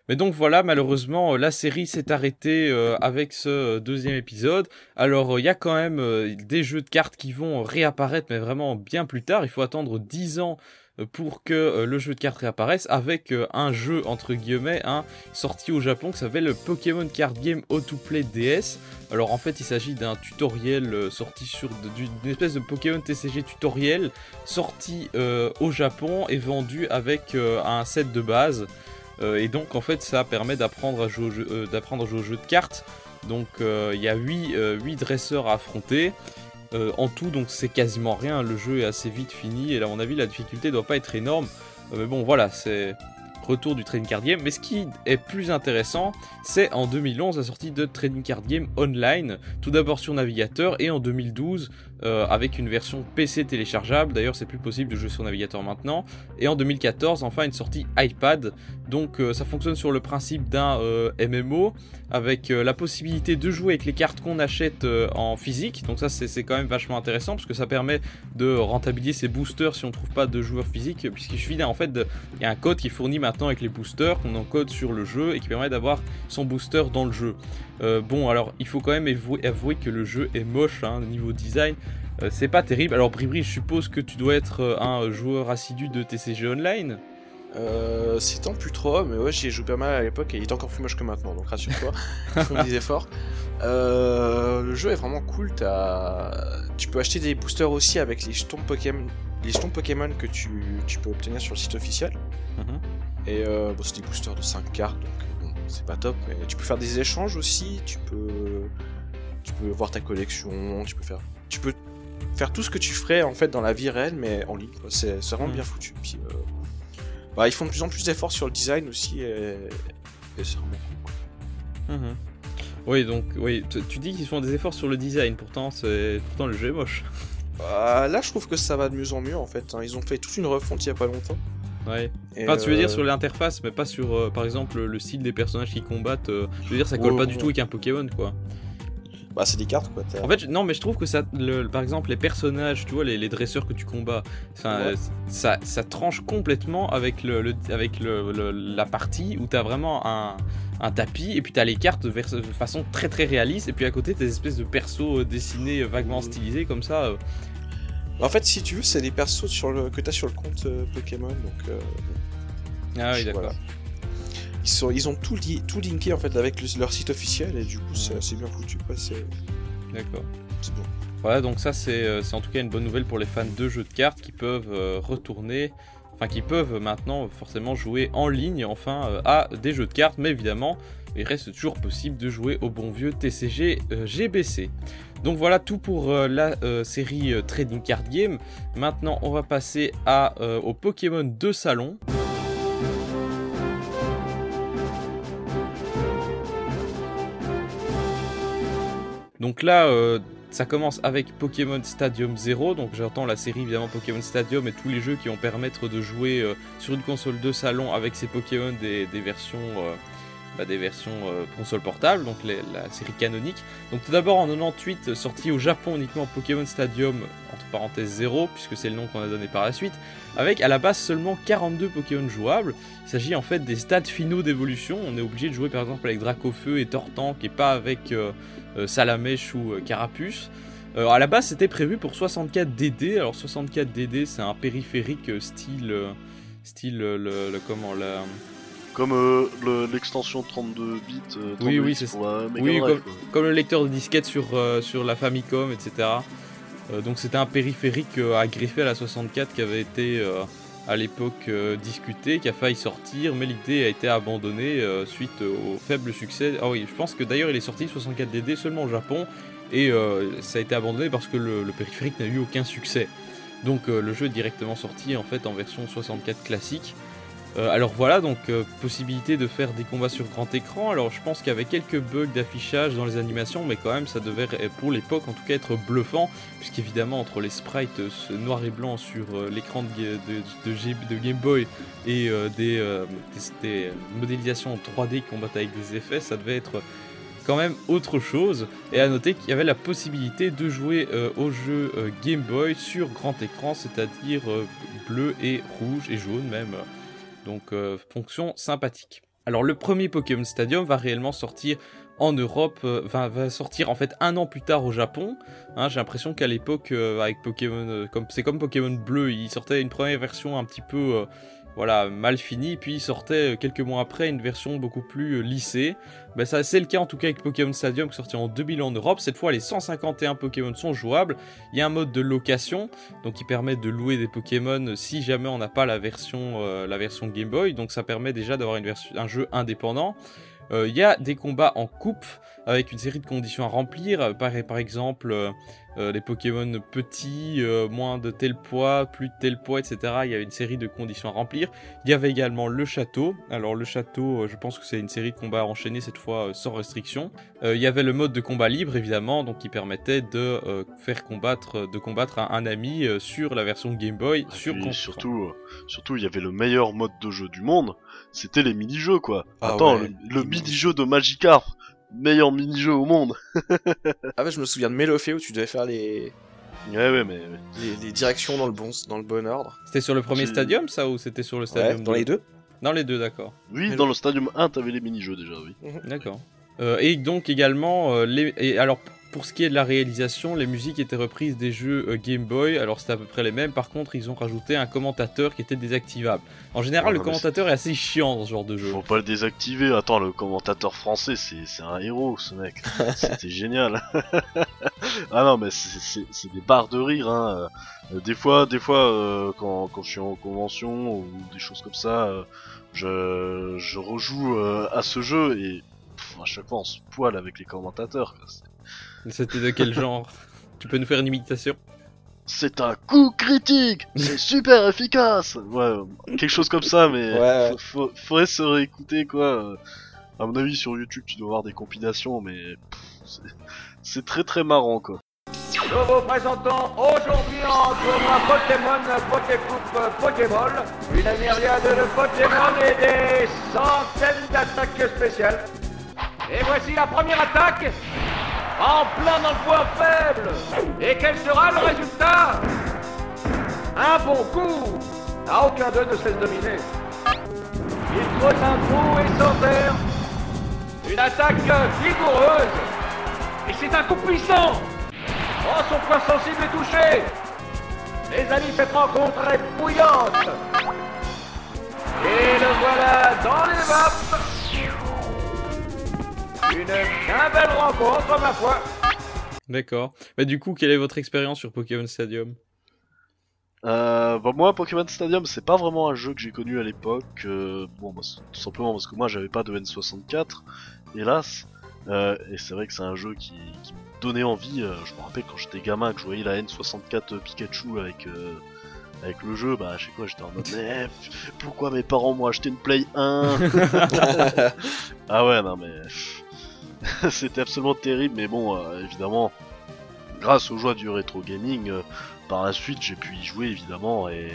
Mais donc voilà, malheureusement, euh, la série s'est arrêtée euh, avec ce deuxième épisode. Alors, euh, il y a quand même des jeux de cartes qui vont réapparaître, mais vraiment bien plus tard. Il faut attendre 10 ans pour que euh, le jeu de cartes réapparaisse avec euh, un jeu, entre guillemets, hein, sorti au Japon qui s'appelle le Pokémon Card Game Auto-Play DS. Alors, en fait, il s'agit d'un tutoriel euh, sorti sur d'une espèce de Pokémon TCG tutoriel sorti au Japon et vendu avec un set de base. Et donc en fait ça permet d'apprendre à jouer au jeu, jeu de cartes. Donc il y a 8, dresseurs à affronter. Euh, en tout donc c'est quasiment rien, le jeu est assez vite fini et à mon avis la difficulté doit pas être énorme. Euh, mais bon voilà, c'est retour du Trading Card Game. Mais ce qui est plus intéressant, c'est en 2011 la sortie de Trading Card Game Online, tout d'abord sur navigateur et en 2012 euh, avec une version PC téléchargeable. D'ailleurs, c'est plus possible de jouer sur navigateur maintenant. Et en 2014, enfin une sortie iPad. Donc euh, ça fonctionne sur le principe d'un euh, MMO avec la possibilité de jouer avec les cartes qu'on achète en physique. Donc ça c'est quand même vachement intéressant parce que ça permet de rentabiliser ses boosters si on trouve pas de joueurs physiques puisqu'il suffit en fait il y a un code qui est fourni maintenant avec les boosters qu'on encode sur le jeu et qui permet d'avoir son booster dans le jeu. Euh, bon alors il faut quand même avouer, avouer que le jeu est moche hein, niveau design. Euh, c'est pas terrible. Alors Bribri, je suppose que tu dois être euh, un joueur assidu de TCG Online. Euh, c'est tant plus trop, mais ouais, j'y ai joué pas mal à l'époque et il est encore plus moche que maintenant, donc rassure-toi, ils font des efforts. Euh, le jeu est vraiment cool, tu peux acheter des boosters aussi avec les jetons Pokémon, les jetons Pokémon que tu, tu peux obtenir sur le site officiel. Et euh, bon, c'est des boosters de 5 cartes, donc c'est pas top, mais tu peux faire des échanges aussi, tu peux, tu peux voir ta collection, tu peux faire, tu peux faire tout ce que tu ferais en fait dans la vie réelle, mais en ligne. C'est vraiment Mhm. bien foutu. Puis, euh, bah, ils font de plus en plus d'efforts sur le design aussi, et, et c'est vraiment cool. Mhm. Oui, donc oui, tu tu dis qu'ils font des efforts sur le design, pourtant, c'est pourtant le jeu est moche. Bah, là, je trouve que ça va de mieux en mieux en fait. hein. Ils ont fait toute une refonte il y a pas longtemps. Ouais. Enfin, tu veux dire euh, sur l'interface, mais pas sur, euh, par exemple, le style des personnages qui combattent. euh, je veux dire, ça colle Ouais, pas du tout avec un Pokémon, quoi. Bah, c'est des cartes quoi. En fait, non, mais je trouve que ça, le- par exemple, les personnages, tu vois, les, les dresseurs que tu combats, ça, Ouais. ça, ça tranche complètement avec, le, le- avec le, le- la partie où t'as vraiment un, un tapis et puis t'as les cartes de, façon très très réaliste et puis à côté t'as des espèces de persos dessinés vaguement stylisés comme ça. En fait, si tu veux, c'est des persos sur le... que t'as sur le compte euh, Pokémon. Donc, euh, Ah oui, d'accord. voilà. Ils, sont... Ils ont tout, li- tout linké en fait avec le- leur site officiel et du coup, c'est c'est bien foutu. D'accord. c'est bon. Voilà, donc ça c'est euh, c'est en tout cas une bonne nouvelle pour les fans de jeux de cartes qui peuvent retourner, enfin qui peuvent maintenant forcément jouer en ligne enfin euh, à des jeux de cartes, mais évidemment il reste toujours possible de jouer au bon vieux TCG euh, GBC. Donc voilà tout pour euh, la euh, série euh, Trading Card Game. Maintenant on va passer à, au Pokémon de salon. Donc là, ça commence avec Pokémon Stadium 0, donc j'entends la série évidemment Pokémon Stadium et tous les jeux qui vont permettre de jouer sur une console de salon avec ces Pokémon des, versions, bah, des versions euh, console portable, donc la série canonique. Donc tout d'abord en 98, sorti au Japon uniquement Pokémon Stadium, entre parenthèses 0, puisque c'est le nom qu'on a donné par la suite, avec à la base seulement 42 Pokémon jouables. Il s'agit en fait des stades finaux d'évolution, on est obligé de jouer par exemple avec Dracofeu et Tortank et pas avec... euh, euh, Salamèche ou euh, Carapuce. Euh, à la base, c'était prévu pour 64 DD. Alors 64 DD, c'est un périphérique euh, style, euh, style euh, le, le- comment la, Comme euh, le- l'extension 32 bits. euh, 32 Oui, oui, bits c'est la Mega Oui, comme le lecteur de disquette sur euh, sur la Famicom, etc. Euh, donc c'était un périphérique euh, à greffer à la 64 qui avait été euh, à l'époque euh, discuté, qui a failli sortir, mais l'idée a été abandonnée euh, suite au faible succès. Ah oui, je pense que d'ailleurs il est sorti 64 DD seulement au Japon et euh, ça a été abandonné parce que le, le périphérique n'a eu aucun succès. Donc euh, le jeu est directement sorti en fait en version 64 classique. Euh, alors voilà, donc euh, possibilité de faire des combats sur grand écran. Alors je pense qu'il y avait quelques bugs d'affichage dans les animations, mais quand même ça devait, euh, pour l'époque en tout cas, être bluffant, puisqu'évidemment entre les sprites euh, ce noir et blanc sur euh, l'écran de, Game Boy et des, modélisations en 3D qui combattent avec des effets, ça devait être quand même autre chose. Et à noter qu'il y avait la possibilité de jouer au jeu Game Boy sur grand écran, c'est-à-dire bleu et rouge et jaune même. Donc euh, fonction sympathique. Alors le premier Pokémon Stadium va réellement sortir en Europe, euh, va sortir en fait un an plus tard au Japon. Hein, J'ai l'impression qu'à l'époque euh, avec Pokémon, c'est comme Pokémon Bleu, il sortait une première version un petit peu voilà mal finie, puis il sortait euh, quelques mois après une version beaucoup plus euh, lissée. Ben, c'est le cas en tout cas avec Pokémon Stadium qui est sorti en 2000 en Europe. Cette fois les 151 Pokémon sont jouables. Il y a un mode de location donc qui permet de louer des Pokémon si jamais on n'a pas la version, euh, la version Game Boy. Donc ça permet déjà d'avoir un jeu indépendant. Euh, Il y a des combats en coupe avec une série de conditions à remplir. Euh, Par, par exemple, euh, euh, les Pokémon petits, euh, moins de tel poids, plus de tel poids, etc. Il y a une série de conditions à remplir. Il y avait également le château. Alors le château, euh, je pense que c'est une série de combats enchaînés cette fois sans restriction. Il y avait le mode de combat libre évidemment, donc qui permettait de faire combattre, de combattre un, un ami sur la version Game Boy, sur console. surtout, surtout, il y avait le meilleur mode de jeu du monde, c'était les mini-jeux, quoi. Ah Attends, ouais, le, le mini-jeu de Magikarp, meilleur mini-jeu au monde. Ah ouais, je me souviens de Melofé où tu devais faire les, Ouais, ouais, mais les, les directions dans le bon, dans le bon ordre. C'était sur le premier J'ai- stadium ça ou c'était sur le Ouais, stadium dans les deux. Dans les deux, d'accord. oui, dans le- le Stadium 1, t'avais les mini-jeux déjà, oui. D'accord. Euh, et donc également, euh, les... et alors pour ce qui est de la réalisation, les musiques étaient reprises des jeux euh, Game Boy, alors c'était à peu près les mêmes, par contre ils ont rajouté un commentateur qui était désactivable. En général, Ouais, le commentateur est assez chiant dans ce genre de jeu. Faut pas le désactiver. Attends, le commentateur français, c'est un héros, ce mec. C'était génial. ah non, mais c'est- des barres de rire. Hein. Euh, Des fois, des fois, euh, quand, quand je suis en convention ou des choses comme ça, euh, je, je rejoue euh, à ce jeu et pff, à chaque fois on se poile avec les commentateurs. quoi. C'était de quel genre? Tu peux nous faire une imitation? C'est un coup critique, c'est super efficace. Ouais, quelque chose comme ça, mais Ouais. faut- faut- faudrait se réécouter quoi. À mon avis, sur YouTube, tu dois voir des compilations, mais c'est très très marrant quoi. Nous vous présentons aujourd'hui en tournoi Pokémon Pokécoupe Pokéball une myriade de Pokémon et des centaines d'attaques spéciales. Et voici la première attaque en plein dans le faible. Et quel sera le résultat? Un bon coup À aucun d'eux ne se laisse dominer. Il creuse un trou et s'enterre. Une attaque vigoureuse. Et c'est un coup puissant Oh, son point sensible est touché Les amis, cette rencontre est bouillante Et le voilà dans les vapes Une bien belle rencontre, ma foi D'accord. Mais du coup, quelle est votre expérience sur Pokémon Stadium? Euh, bah moi, Pokémon Stadium, c'est pas vraiment un jeu que j'ai connu à l'époque. euh, bon, bah, c'est tout simplement parce que moi, j'avais pas de N64, hélas. Euh, et c'est vrai que c'est un jeu qui, qui me donnait envie. euh, je me rappelle quand j'étais gamin que je voyais la N64 Pikachu avec euh, avec le jeu, bah je sais quoi, j'étais en mode mais pff, pourquoi mes parents m'ont acheté une Play 1 Ah ouais, non mais c'était absolument terrible. Mais bon, euh, évidemment, grâce aux joies du rétro gaming. euh, par la suite, j'ai pu y jouer évidemment et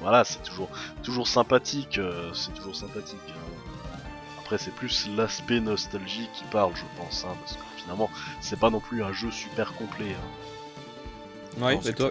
voilà, c'est toujours toujours sympathique, euh, c'est toujours sympathique. hein. Après, c'est plus l'aspect nostalgie qui parle, je pense, hein, parce que finalement, c'est pas non plus un jeu super complet. hein. Ouais, Non, toi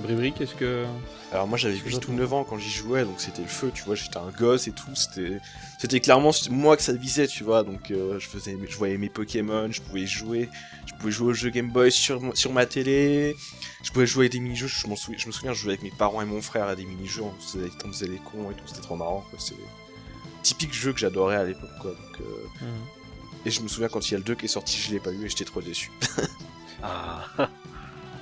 Bribri, qu'est-ce que. Alors moi j'avais Je 8 ou trouve. 9 ans quand j'y jouais, donc c'était le feu, tu vois, j'étais un gosse et tout, c'était c'était clairement moi que ça visait, tu vois, donc euh, je faisais je voyais mes Pokémon, je pouvais jouer, je pouvais jouer au jeu Game Boy sur, sur ma télé, je pouvais jouer à des mini-jeux, je, m'en souviens, je me souviens, je jouais avec mes parents et mon frère à des mini-jeux, on faisait, on faisait les cons et tout, c'était trop marrant, quoi, c'est typique jeu que j'adorais à l'époque, quoi, donc euh, Mhm. et je me souviens quand il y a le 2 qui est sorti, je l'ai pas eu et j'étais trop déçu. Ah,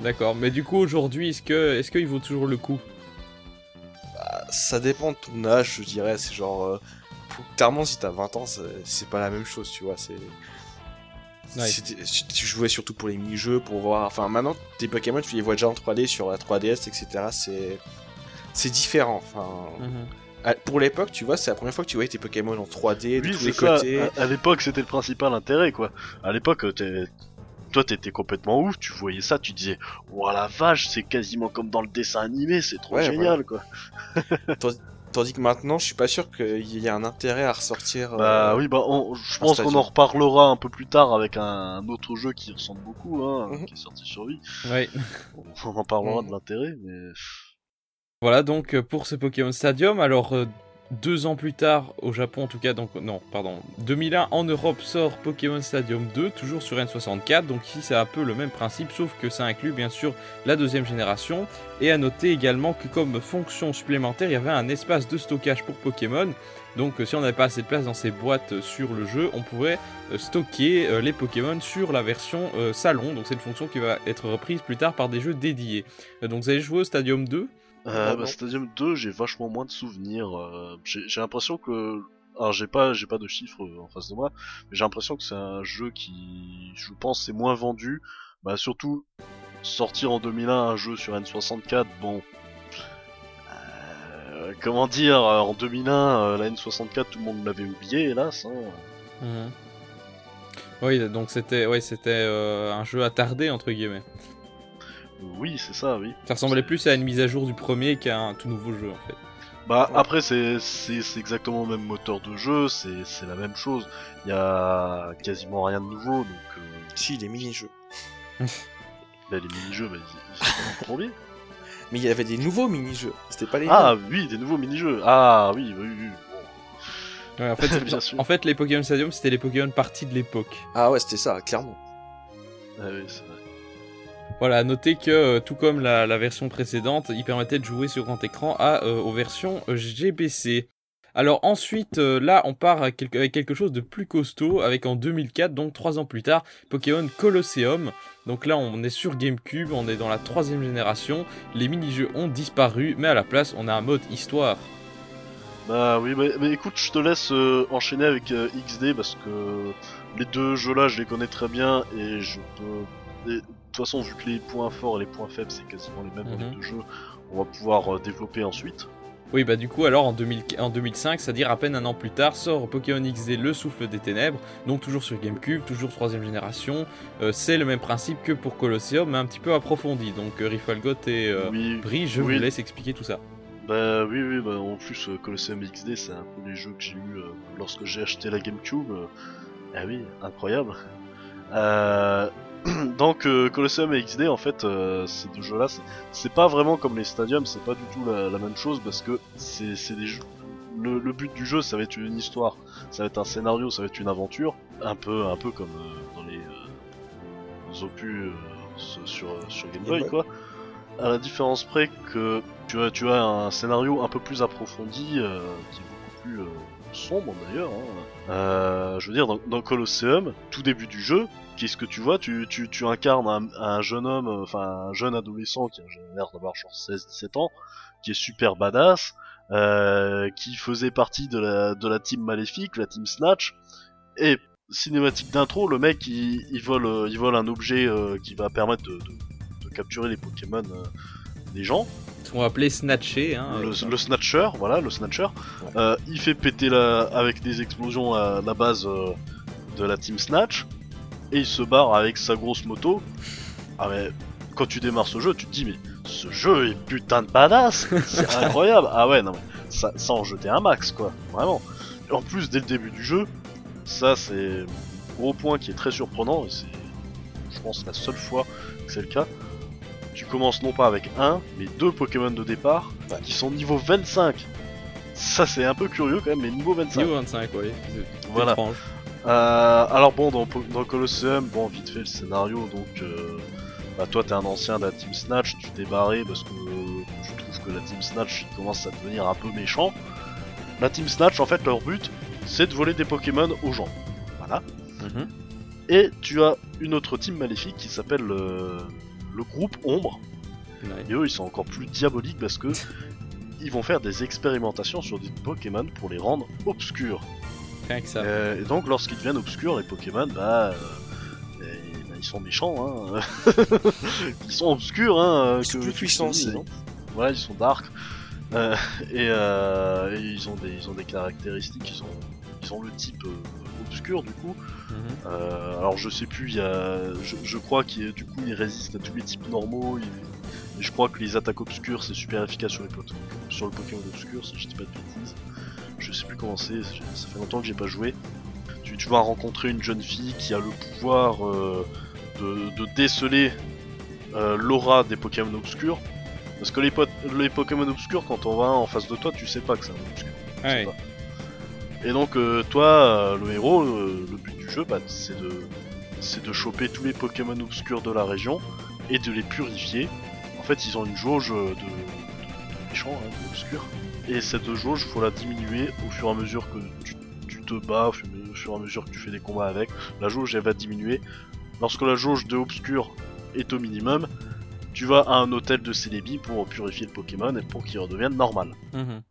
D'accord. Mais du coup, aujourd'hui, est-ce que est-ce qu'il vaut toujours le coup ça dépend de ton âge, je dirais. C'est genre. euh, clairement, si t'as 20 ans, c'est c'est pas la même chose, tu vois. C'est. Tu jouais surtout pour les mini-jeux, pour voir. Enfin, maintenant, tes Pokémon, tu les vois déjà en 3D sur la 3DS, etc. C'est. C'est différent. Enfin. Mhm. Pour l'époque, tu vois, c'est la première fois que tu voyais tes Pokémon en 3D, de oui, tous c'est les ça. côtés. À, à l'époque, c'était le principal intérêt, quoi. À l'époque, euh, t'es- toi, t'étais complètement ouf. Tu voyais ça, tu disais, "Ouah la vache, c'est quasiment comme dans le dessin animé, c'est trop Ouais, génial, quoi." Tandis que maintenant, je suis pas sûr qu'il y ait un intérêt à ressortir. Bah euh, oui, bah on- je pense qu'on en reparlera un peu plus tard avec un, un autre jeu qui ressemble beaucoup, hein, Mhm. qui est sorti sur Wii. Ouais. On en parlera Mhm. de l'intérêt, mais Voilà donc euh, pour ce Pokémon Stadium. Alors euh, deux ans plus tard au Japon en tout cas donc non pardon 2001 en Europe sort Pokémon Stadium 2 toujours sur N64 donc ici c'est un peu le même principe sauf que ça inclut bien sûr la deuxième génération. Et à noter également que comme fonction supplémentaire il y avait un espace de stockage pour Pokémon. Donc euh, si on n'avait pas assez de place dans ces boîtes euh, sur le jeu on pouvait euh, stocker les Pokémon sur la version salon. Donc c'est une fonction qui va être reprise plus tard par des jeux dédiés. Donc vous avez joué au Stadium 2 Euh, Non, bah. Stadium 2, j'ai vachement moins de souvenirs. euh, j'ai l'impression que. Alors, j'ai pas, j'ai pas de chiffres euh, en face de moi, mais j'ai l'impression que c'est un jeu qui, je pense, est moins vendu. Bah, surtout, sortir en 2001 un jeu sur N64, bon. euh, comment dire, en 2001, euh, la N64, tout le monde l'avait oublié, hélas. Hein. Mhm. Oui, donc c'était ouais, c'était euh, un jeu attardé entre guillemets. Oui, c'est ça, oui. Ça ressemblait plus à une mise à jour du premier qu'à un tout nouveau jeu en fait. Bah Ouais. après c'est c'est c'est exactement le même moteur de jeu, c'est c'est la même chose. Il y a quasiment rien de nouveau donc euh, Si, les mini-jeux. là, les mini-jeux bah, ils, ils sont trop bien. Mais il y avait des nouveaux mini-jeux. C'était pas les Ah mêmes. oui, des nouveaux mini-jeux. Ah oui, oui, oui. Ouais, en fait, Bien sûr. en fait, les Pokémon Stadium c'était les Pokémon parties de l'époque. Ah ouais, c'était ça, clairement. Ah oui, c'est. Voilà, à noter que euh, tout comme la, version précédente, il permettait de jouer sur grand écran à, euh, aux versions euh, GBC. Alors ensuite, là, on part avec quelque, chose de plus costaud, avec en 2004, donc trois ans plus tard, Pokémon Colosseum. Donc là, on est sur GameCube, on est dans la troisième génération. Les mini-jeux ont disparu, mais à la place, on a un mode histoire. Bah oui, mais, écoute, je te laisse enchaîner avec XD parce que les deux jeux-là, je les connais très bien et je peux. Toute façon, vu que les points forts et les points faibles, c'est quasiment les mêmes les deux jeux, on va pouvoir euh, développer ensuite. Oui, bah du coup, alors en, 2000 en 2005, c'est-à-dire à peine un an plus tard, sort Pokémon XD Le Souffle des Ténèbres, donc toujours sur GameCube, toujours troisième génération. Euh, c'est le même principe que pour Colosseum, mais un petit peu approfondi. Donc euh, Rifalgot et euh, Oui, Brie, je oui. vous laisse expliquer tout ça. Bah oui, oui, bah en plus, euh, Colosseum XD, c'est un peu les jeux que j'ai eu lorsque j'ai acheté la GameCube. Ah oui, incroyable. Donc euh, Colosseum et XD, en fait, euh, ces deux jeux-là, c'est- c'est pas vraiment comme les Stadiums, c'est pas du tout la, la même chose parce que c'est des jeux. Le, le but du jeu, ça va être une histoire, ça va être un scénario, ça va être une aventure, un peu, un peu comme euh, dans les, les opus sur- Game Boy, quoi. À la différence près que tu as, tu as un scénario un peu plus approfondi, qui est beaucoup plus sombre d'ailleurs. hein. Je veux dire, dans, dans Colosseum, tout début du jeu, qu'est-ce que tu vois tu, tu, tu incarnes un, un jeune homme, euh, enfin un jeune adolescent qui a l'air d'avoir genre 16-17 ans, qui est super badass, euh, qui faisait partie de la, de la team maléfique, la team Snatch, et cinématique d'intro, le mec il, il vole, euh, il vole un objet euh, qui va permettre de, de, de capturer les Pokémon euh, des gens. Qu'on va appeler Snatcher. Hein, le, le Snatcher, voilà, le Snatcher. Il fait péter la, avec des explosions la, la base de la team Snatch. Et il se barre avec sa grosse moto. Ah mais quand tu démarres ce jeu, tu te dis mais ce jeu est putain de badass C'est incroyable Ah ouais, non mais ça, ça en jetait un max quoi, vraiment. Et en plus, dès le début du jeu, ça c'est un gros point qui est très surprenant et c'est, je pense, la seule fois que c'est le cas. Tu commences non pas avec un, mais deux Pokémon de départ Ouais. qui sont niveau 25. Ça c'est un peu curieux quand même, mais niveau 25. Niveau 25, ouais. c'est- c'est Voilà. étrange. Euh, alors bon, dans, dans Colosseum, bon, vite fait le scénario, donc euh, bah, toi t'es un ancien de la Team Snatch, tu t'es barré parce que euh, tu trouves que la Team Snatch commence à devenir un peu méchant. La Team Snatch, en fait, leur but, c'est de voler des Pokémon aux gens. Voilà. Mhm. Et tu as une autre team maléfique qui s'appelle le, le groupe Ombre. Ouais. Et eux, ils sont encore plus diaboliques parce que ils vont faire des expérimentations sur des Pokémon pour les rendre obscurs. Rien que ça. Euh, et donc, lorsqu'ils deviennent obscurs, les Pokémon, bah, euh, et- bah, ils sont méchants, hein. ils sont obscurs, hein. Ils sont que plus tu puissants. Voilà, ils sont dark. Euh, et, euh, et ils ont des, ils ont des caractéristiques, ils ont, ils ont le type euh, obscur du coup. Mhm. Euh, alors je sais plus, il y a, je, je crois qu'il du coup ils résistent à tous les types normaux. et je crois que les attaques obscures c'est super efficace sur les pot- sur le Pokémon obscur si je dis pas de bêtises. Je sais plus comment c'est, ça fait longtemps que j'ai pas joué. Tu, tu vas rencontrer une jeune fille qui a le pouvoir euh, de, de déceler euh, l'aura des Pokémon obscurs. Parce que les, po- les Pokémon obscurs, quand on va en face de toi, tu sais pas que c'est un obscur. Et donc euh, toi, le héros, le but du jeu, bah, c'est de, c'est de choper tous les Pokémon obscurs de la région et de les purifier. En fait, ils ont une jauge de, méchants, hein, d'obscurs. Et cette jauge, faut la diminuer au fur et à mesure que tu, tu te bats, au fur et à mesure que tu fais des combats avec. La jauge, elle va diminuer. Lorsque la jauge de obscur est au minimum, tu vas à un hôtel de Celebi pour purifier le Pokémon et pour qu'il redevienne normal. Mhm.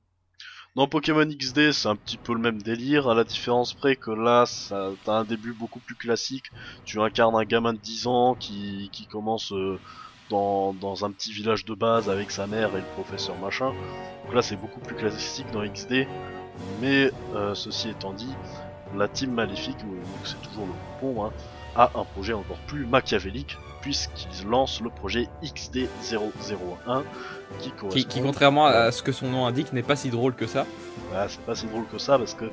Dans Pokémon XD, c'est un petit peu le même délire, à la différence près que là, ça, t'as un début beaucoup plus classique. Tu incarnes un gamin de 10 ans qui, qui commence euh, dans, dans un petit village de base avec sa mère et le professeur machin. Donc là, c'est beaucoup plus classique dans XD. Mais euh, ceci étant dit, la team maléfique, euh, donc c'est toujours le poupon, hein, a un projet encore plus machiavélique puisqu'ils lancent le projet XD001 qui correspond Qui, qui, contrairement à ce que son nom indique, n'est pas si drôle que ça. Bah, c'est pas si drôle que ça parce que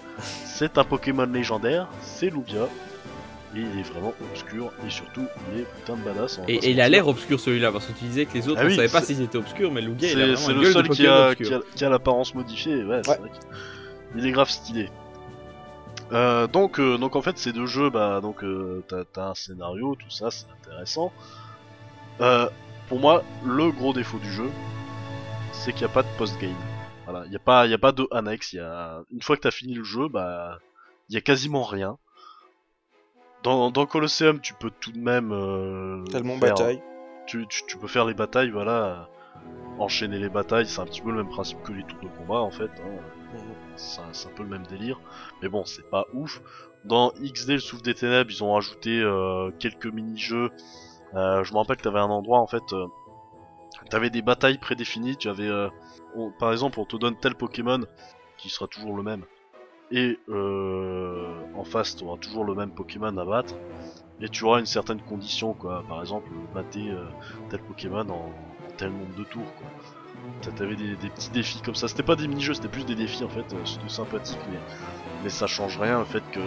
c'est un Pokémon légendaire, c'est Lugia, il est vraiment obscur et surtout il est putain de badass. va Et, et il a l'air obscur celui-là, parce que tu disais que les autres, Ah on oui, savait pas c'est- s'ils étaient obscurs, mais Lugia, il a C'est le gueule seul de qui a, obscur. qui a, qui a l'apparence modifiée, ouais, c'est vrai que- Il est grave stylé. Euh, donc, euh, donc en fait ces deux jeux, bah donc euh, t'as t'as un scénario, tout ça, c'est intéressant. Euh, pour moi, le gros défaut du jeu, c'est qu'il n'y a pas de post-game. Voilà, il n'y a pas, il y a pas de annexe. Il y a une fois que t'as fini le jeu, bah il y a quasiment rien. Dans, dans Colosseum, tu peux tout de même euh, Tellement faire- bataille. tu, tu, tu peux faire les batailles, voilà, enchaîner les batailles, c'est un petit peu le même principe que les tours de combat en fait. hein. C'est un, c'est un peu le même délire, mais bon, c'est pas ouf. Dans XD, le souffle des ténèbres, ils ont rajouté euh, quelques mini-jeux. Euh, je me rappelle que t'avais un endroit en fait, euh, T'avais des batailles prédéfinies, tu avais, euh, on- par exemple, on te donne tel Pokémon qui sera toujours le même, et euh, en face, tu auras toujours le même Pokémon à battre, et tu auras une certaine condition, quoi. Par exemple, battez euh, tel Pokémon en, tel nombre de tours, quoi. T'a- T'avais des, des petits défis comme ça. C'était pas des mini-jeux, c'était plus des défis en fait. euh, C'était sympathique, mais, mais ça change rien le fait que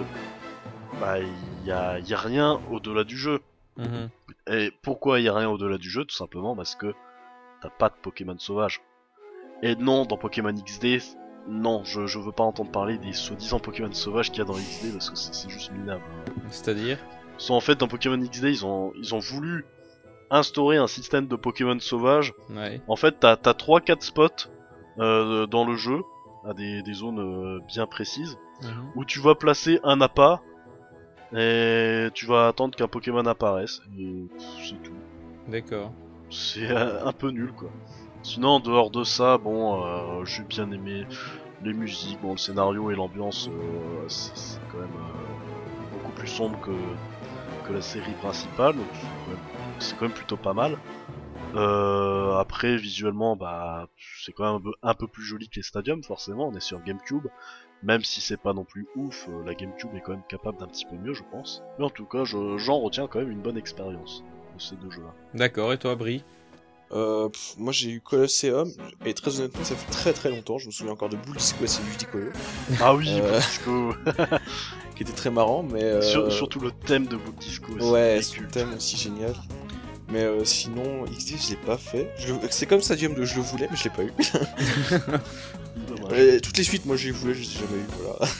bah il y a, y a rien au-delà du jeu. Mhm. Et pourquoi il y a rien au-delà du jeu? Tout simplement parce que t'as pas de Pokémon sauvage. Et non, dans Pokémon XD, non, je, je veux pas entendre parler des soi-disant Pokémon sauvages qu'il y a dans XD parce que c'est juste minable. C'est-à-dire Soit en fait dans Pokémon XD ils ont, ils ont voulu instaurer un système de Pokémon sauvages. Ouais. En fait t'as 3-4 spots euh, dans le jeu, à des, des zones euh, bien précises, Mhm. où tu vas placer un appât et tu vas attendre qu'un Pokémon apparaisse. Et c'est tout. D'accord. C'est euh, un peu nul quoi. Sinon en dehors de ça, bon, euh, j'ai bien aimé les musiques, bon le scénario et l'ambiance, euh, c'est quand même euh, beaucoup plus sombre que, que la série principale, donc c'est quand quand même plutôt pas mal. Après visuellement, bah c'est quand même un peu, plus joli que les stadiums forcément, on est sur GameCube. Même si c'est pas non plus ouf, la GameCube est quand même capable d'un petit peu mieux, je pense. Mais en tout cas, je- j'en retiens quand même une bonne expérience de ces deux jeux-là. D'accord, et toi, Brie? Euh, pff, moi j'ai eu Colosseum, et très honnêtement ça fait très très longtemps, je me souviens encore de Bull Disco et Silvus Dicolo, Ah oui, Euh, Disco. qui était très marrant, mais... euh, Sur- surtout le thème de Bout Disco. aussi, Ouais, culte. thème aussi génial. Mais euh, sinon, XD je l'ai pas fait. Je- C'est comme Stadium 2, je le voulais, mais je l'ai pas eu. Et toutes les suites, moi j'ai voulu, je les ai jamais eu, voilà.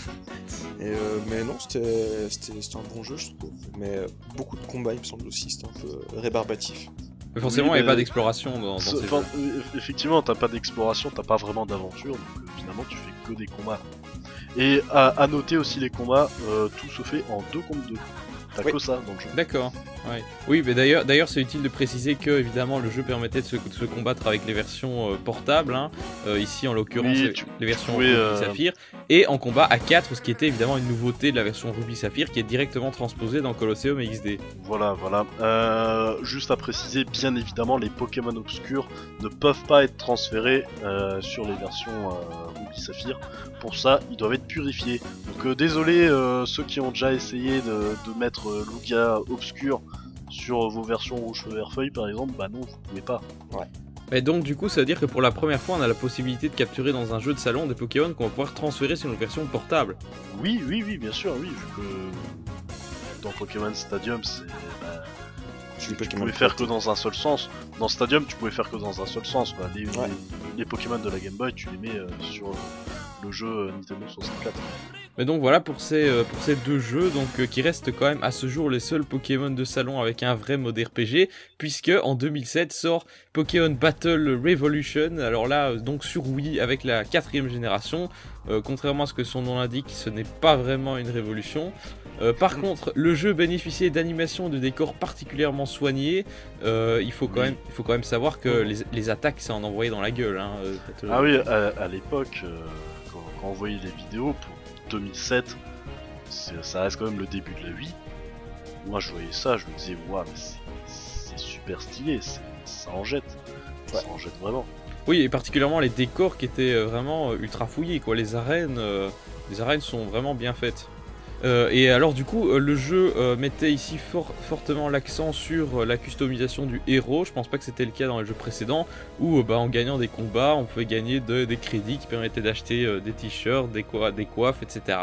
Et euh, mais non, c'était un bon jeu, je trouve. Mais euh, beaucoup de combats, il me semble aussi, c'était un peu rébarbatif. Mais Forcément, il n'y mais- pas d'exploration dans, dans Ce- ces enfin, jeux. euh, effectivement, t'as pas d'exploration, t'as pas vraiment d'aventure, donc euh, finalement tu fais que des combats. Et à, à noter aussi les combats, euh, tout se fait en 2 contre 2. T'as Oui. que ça dans le jeu. D'accord. Ouais. Oui, mais d'ailleurs, d'ailleurs, c'est utile de préciser que évidemment le jeu permettait de se, de se combattre avec les versions euh, portables. hein. Euh, ici, en l'occurrence, Oui, les- tu- les versions Ruby euh, Saphir, et en combat à 4, ce qui était évidemment une nouveauté de la version Ruby Saphir, qui est directement transposée dans Colosseum et XD. Voilà, voilà. Euh, juste à préciser, bien évidemment, les Pokémon obscurs ne peuvent pas être transférés euh, sur les versions euh, Ruby Saphir. Pour ça, ils doivent être purifiés. Donc euh, désolé euh, ceux qui ont déjà essayé de, de mettre euh, Lugia obscur sur vos versions rouge feu vert feuille par exemple, bah non, vous pouvez pas. Et donc, du coup, ça veut dire que pour la première fois, on a la possibilité de capturer dans un jeu de salon des Pokémon qu'on va pouvoir transférer sur une version portable. Oui, oui, oui, bien sûr, oui, vu que dans Pokémon Stadium, c'est bah, tu pouvais faire que dans un seul sens. Dans Stadium, tu pouvais faire que dans un seul sens. Quoi. Les, Ouais. les- les Pokémon de la Game Boy, tu les mets euh, sur le jeu euh, Nintendo 64. Mais donc voilà pour ces, euh, pour ces deux jeux donc euh, qui restent quand même à ce jour les seuls Pokémon de salon avec un vrai mode RPG puisque en 2007 sort Pokémon Battle Revolution. Alors là euh, donc sur Wii avec la quatrième génération contrairement à ce que son nom l'indique ce n'est pas vraiment une révolution. Par contre le jeu bénéficiait d'animations de décors particulièrement soignés il faut quand Oui. même il faut quand même savoir que les, les attaques ça en envoyait dans la gueule hein, Ah oui, à, à l'époque, quand, on voyait les vidéos pour 2007, c'est- ça reste quand même le début de la Wii. Moi, je voyais ça, je me disais, waouh, mais c'est- super stylé, c'est- ça en jette. Ça en jette vraiment. Oui, et particulièrement les décors qui étaient euh, vraiment euh, ultra fouillés, quoi. Les arènes, euh, les arènes sont vraiment bien faites. Euh, et alors du coup, euh, le jeu euh, mettait ici fort- fortement l'accent sur la customisation du héros. Je pense pas que c'était le cas dans les jeux précédents, où bah, en gagnant des combats, on pouvait gagner de- des crédits qui permettaient d'acheter des t-shirts, des, coi- des coiffes, etc.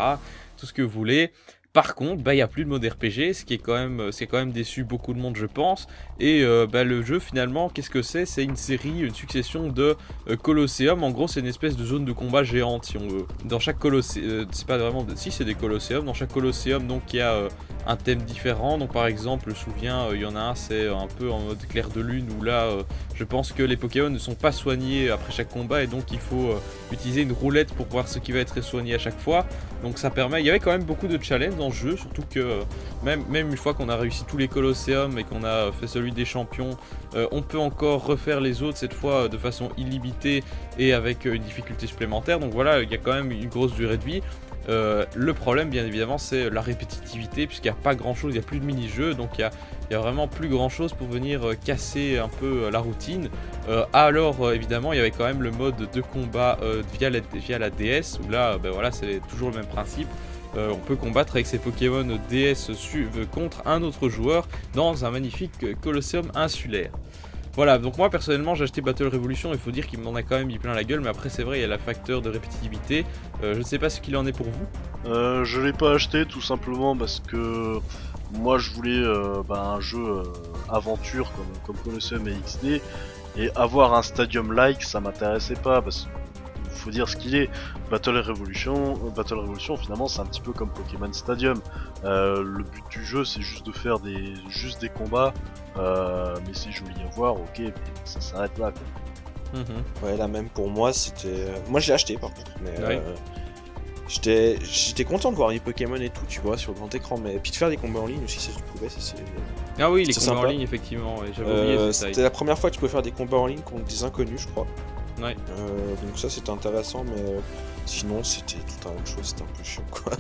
Tout ce que vous voulez. Par contre, bah il y a plus de mode RPG, ce qui est quand même, c'est quand même déçu beaucoup de monde, je pense. Et euh, bah, le jeu finalement, qu'est-ce que c'est? C'est une série, une succession de euh. En gros, c'est une espèce de zone de combat géante, si on veut. Dans chaque Colosseum, c'est pas vraiment, si c'est des Colosseum. Dans chaque Colosseum, donc il y a euh, un thème différent. Donc par exemple, je me souviens, euh, il y en a un, c'est un peu en mode clair de lune où là, euh, je pense que les Pokémon ne sont pas soignés après chaque combat et donc il faut euh, utiliser une roulette pour voir ce qui va être soigné à chaque fois. Donc ça permet, il y avait quand même beaucoup de challenges dans le jeu, surtout que euh, même, une fois qu'on a réussi tous les Colosseum et qu'on a fait celui des champions, euh, on peut encore refaire les autres cette fois de façon illimitée et avec une difficulté supplémentaire. Donc voilà, il y a quand même une grosse durée de vie. Le problème, bien évidemment, c'est la répétitivité, puisqu'il n'y a pas grand chose, il n'y a plus de mini-jeux, donc il y a, vraiment plus grand chose pour venir euh, casser un peu euh, la routine. Euh, alors, évidemment, il y avait quand même le mode de combat via, la, via la DS, où là, ben voilà, c'est toujours le même principe. On peut combattre avec ses Pokémon DS contre un autre joueur dans un magnifique colosseum insulaire. Voilà, donc moi personnellement j'ai acheté Battle Revolution, il faut dire qu'il m'en a quand même mis plein la gueule, mais après c'est vrai, il y a la facteur de répétitivité. Je ne sais pas ce qu'il en est pour vous. Je l'ai pas acheté tout simplement parce que moi je voulais euh, bah, un jeu euh, aventure comme, comme Colosseum et XD et avoir un stadium like ça m'intéressait pas parce qu'il faut dire ce qu'il est. Battle Revolution, euh, Battle Revolution finalement c'est un petit peu comme Pokémon Stadium. Euh, le but du jeu c'est juste de faire des juste des combats, euh, mais c'est joli à voir, ok, mais ça s'arrête là. Quoi. Mhm. Ouais, là même pour moi, c'était. Moi, je l'ai acheté par contre, mais. Ouais. euh, J'étais j'étais content de voir les Pokémon et tout, tu vois, sur le grand écran, mais puis de faire des combats en ligne aussi, ça tu pouvais, c'est. Ah oui, les combats en ligne, effectivement, ouais, j'avais Euh, oublié ce C'était la première fois que tu pouvais faire des combats en ligne contre des inconnus, je crois. Ouais. Euh, donc ça c'était intéressant, mais euh, sinon c'était tout la même chose, c'était un peu chiant quoi.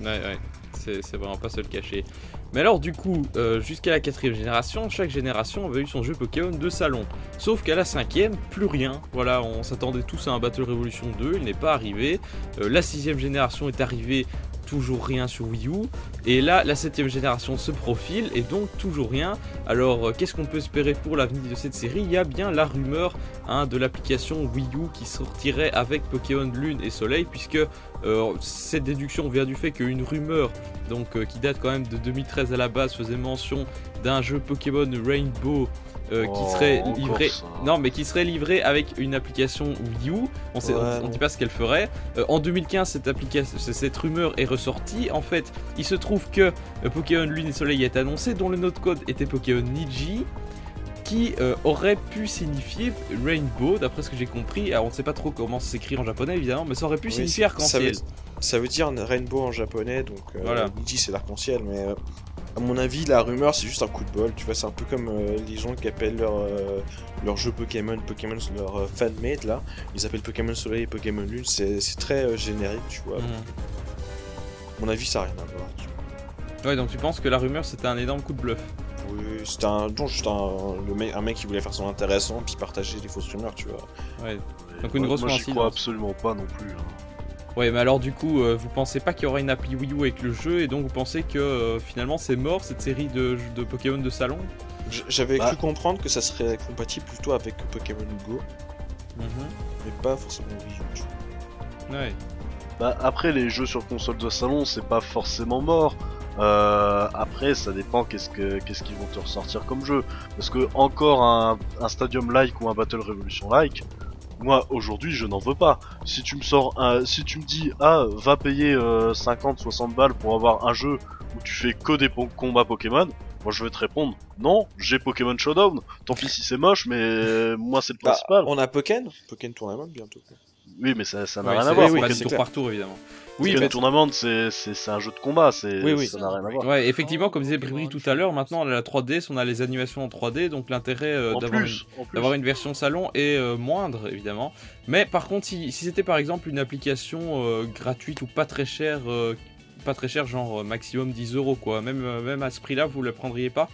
Ouais, ouais, c'est vraiment pas se le cacher. Mais alors, du coup, euh, jusqu'à la quatrième génération, chaque génération avait eu son jeu Pokémon de salon. Sauf qu'à la cinquième, plus rien. Voilà, on s'attendait tous à un Battle Revolution 2, il n'est pas arrivé. Euh, la sixième génération est arrivée, toujours rien sur Wii U. Et là, la septième génération se profile, et donc toujours rien. Alors, euh, qu'est-ce qu'on peut espérer pour l'avenir de cette série? Il y a bien la rumeur hein, de l'application Wii U qui sortirait avec Pokémon Lune et Soleil, puisque euh, cette déduction vient du fait qu'une rumeur donc euh, qui date quand même de 2013 à la base faisait mention d'un jeu Pokémon Rainbow euh, qui Oh, serait livré non mais qui serait livré avec une application Wii U. On sait Ouais, on- on, non. dit pas ce qu'elle ferait. Euh, en 2015 cette application cette rumeur est ressortie. En fait il se trouve que euh, Pokémon Lune et Soleil est annoncé dont le nom de code était Pokémon Niji qui euh, aurait pu signifier Rainbow d'après ce que j'ai compris. Alors on ne sait pas trop comment s'écrit en japonais évidemment mais ça aurait pu Oui, signifier arc-en-ciel. ça veut dire Rainbow en japonais, donc euh, Voilà. Niji c'est l'arc-en-ciel, mais euh, à mon avis la rumeur c'est juste un coup de bol, tu vois, c'est un peu comme euh, les gens qui appellent leur, euh, leur jeu Pokémon, Pokémon leur euh, fan-made là, ils appellent Pokémon Soleil et Pokémon Lune, c'est c'est très euh, générique, tu vois. Mhm. À mon avis ça n'a rien à voir. tu vois. Ouais, donc tu penses que la rumeur c'était un énorme coup de bluff? Oui, c'était un, non, juste un, le mec, un mec qui voulait faire son intéressant puis partager des fausses rumeurs, tu vois. Ouais. Donc une moi- grosse moi, j'y crois absolument pas non plus. hein. Ouais, mais alors du coup, euh, vous pensez pas qu'il y aura une appli Wii U avec le jeu et donc vous pensez que euh, finalement c'est mort cette série de, de Pokémon de salon? J'avais Bah. cru comprendre que ça serait compatible plutôt avec Pokémon Go, mais pas forcément Wii U. Ouais. Bah, après, les jeux sur console de salon, c'est pas forcément mort. Euh, après, ça dépend qu'est-ce que qu'est-ce qu'ils vont te ressortir comme jeu. Parce que encore un, un Stadium like ou un Battle Revolution like, moi aujourd'hui je n'en veux pas. Si tu me sors un, si tu me dis ah va payer euh, 50 60 balles pour avoir un jeu où tu fais que des po- combats Pokémon, moi je vais te répondre non, j'ai Pokémon Showdown. Tant pis si c'est moche, mais euh, moi c'est le Bah, principal. on a Pokken, Pokken Tournament bientôt. quoi. Oui, mais ça ça n'a Ouais, rien à voir. oui, Pokémon du c'est tour clair. par tour évidemment. Oui, mais, Tournament, c'est un jeu de combat, c'est Oui, oui. ça n'a rien à voir. ouais, effectivement, comme disait Bribri tout à l'heure, maintenant on a la 3DS, on a les animations en 3D, donc l'intérêt euh, d'avoir une, version salon est euh, moindre évidemment. Mais par contre, si, si c'était par exemple une application euh, gratuite ou pas très chère, euh, pas très chère, genre maximum 10 euros quoi, même, même à ce prix-là, vous le prendriez pas?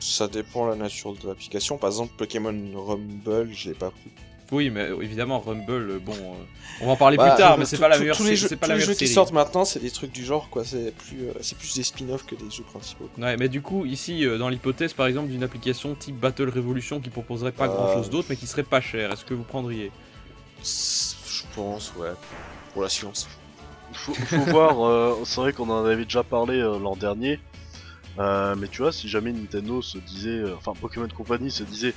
Ça dépend de la nature de l'application. Par exemple, Pokémon Rumble, je l'ai pas pris. Oui, mais euh, évidemment, Rumble, euh, bon, euh, on va en parler Bah, plus tard, euh, mais c'est pas la meilleure tous les jeux, c'est pas tous la les meilleure jeux qui sortent maintenant, c'est des trucs du genre, quoi. C'est plus, euh, c'est plus des spin-offs que des jeux principaux. Ouais, mais du coup, ici, euh, dans l'hypothèse, par exemple, d'une application type Battle Revolution qui proposerait pas Euh. grand chose d'autre, mais qui serait pas cher, est-ce que vous prendriez? Je pense, ouais. Pour la science. Faut, faut voir, euh, c'est vrai qu'on en avait déjà parlé euh, l'an dernier, euh, mais tu vois, si jamais Nintendo se disait, euh, enfin Pokémon Company se disait,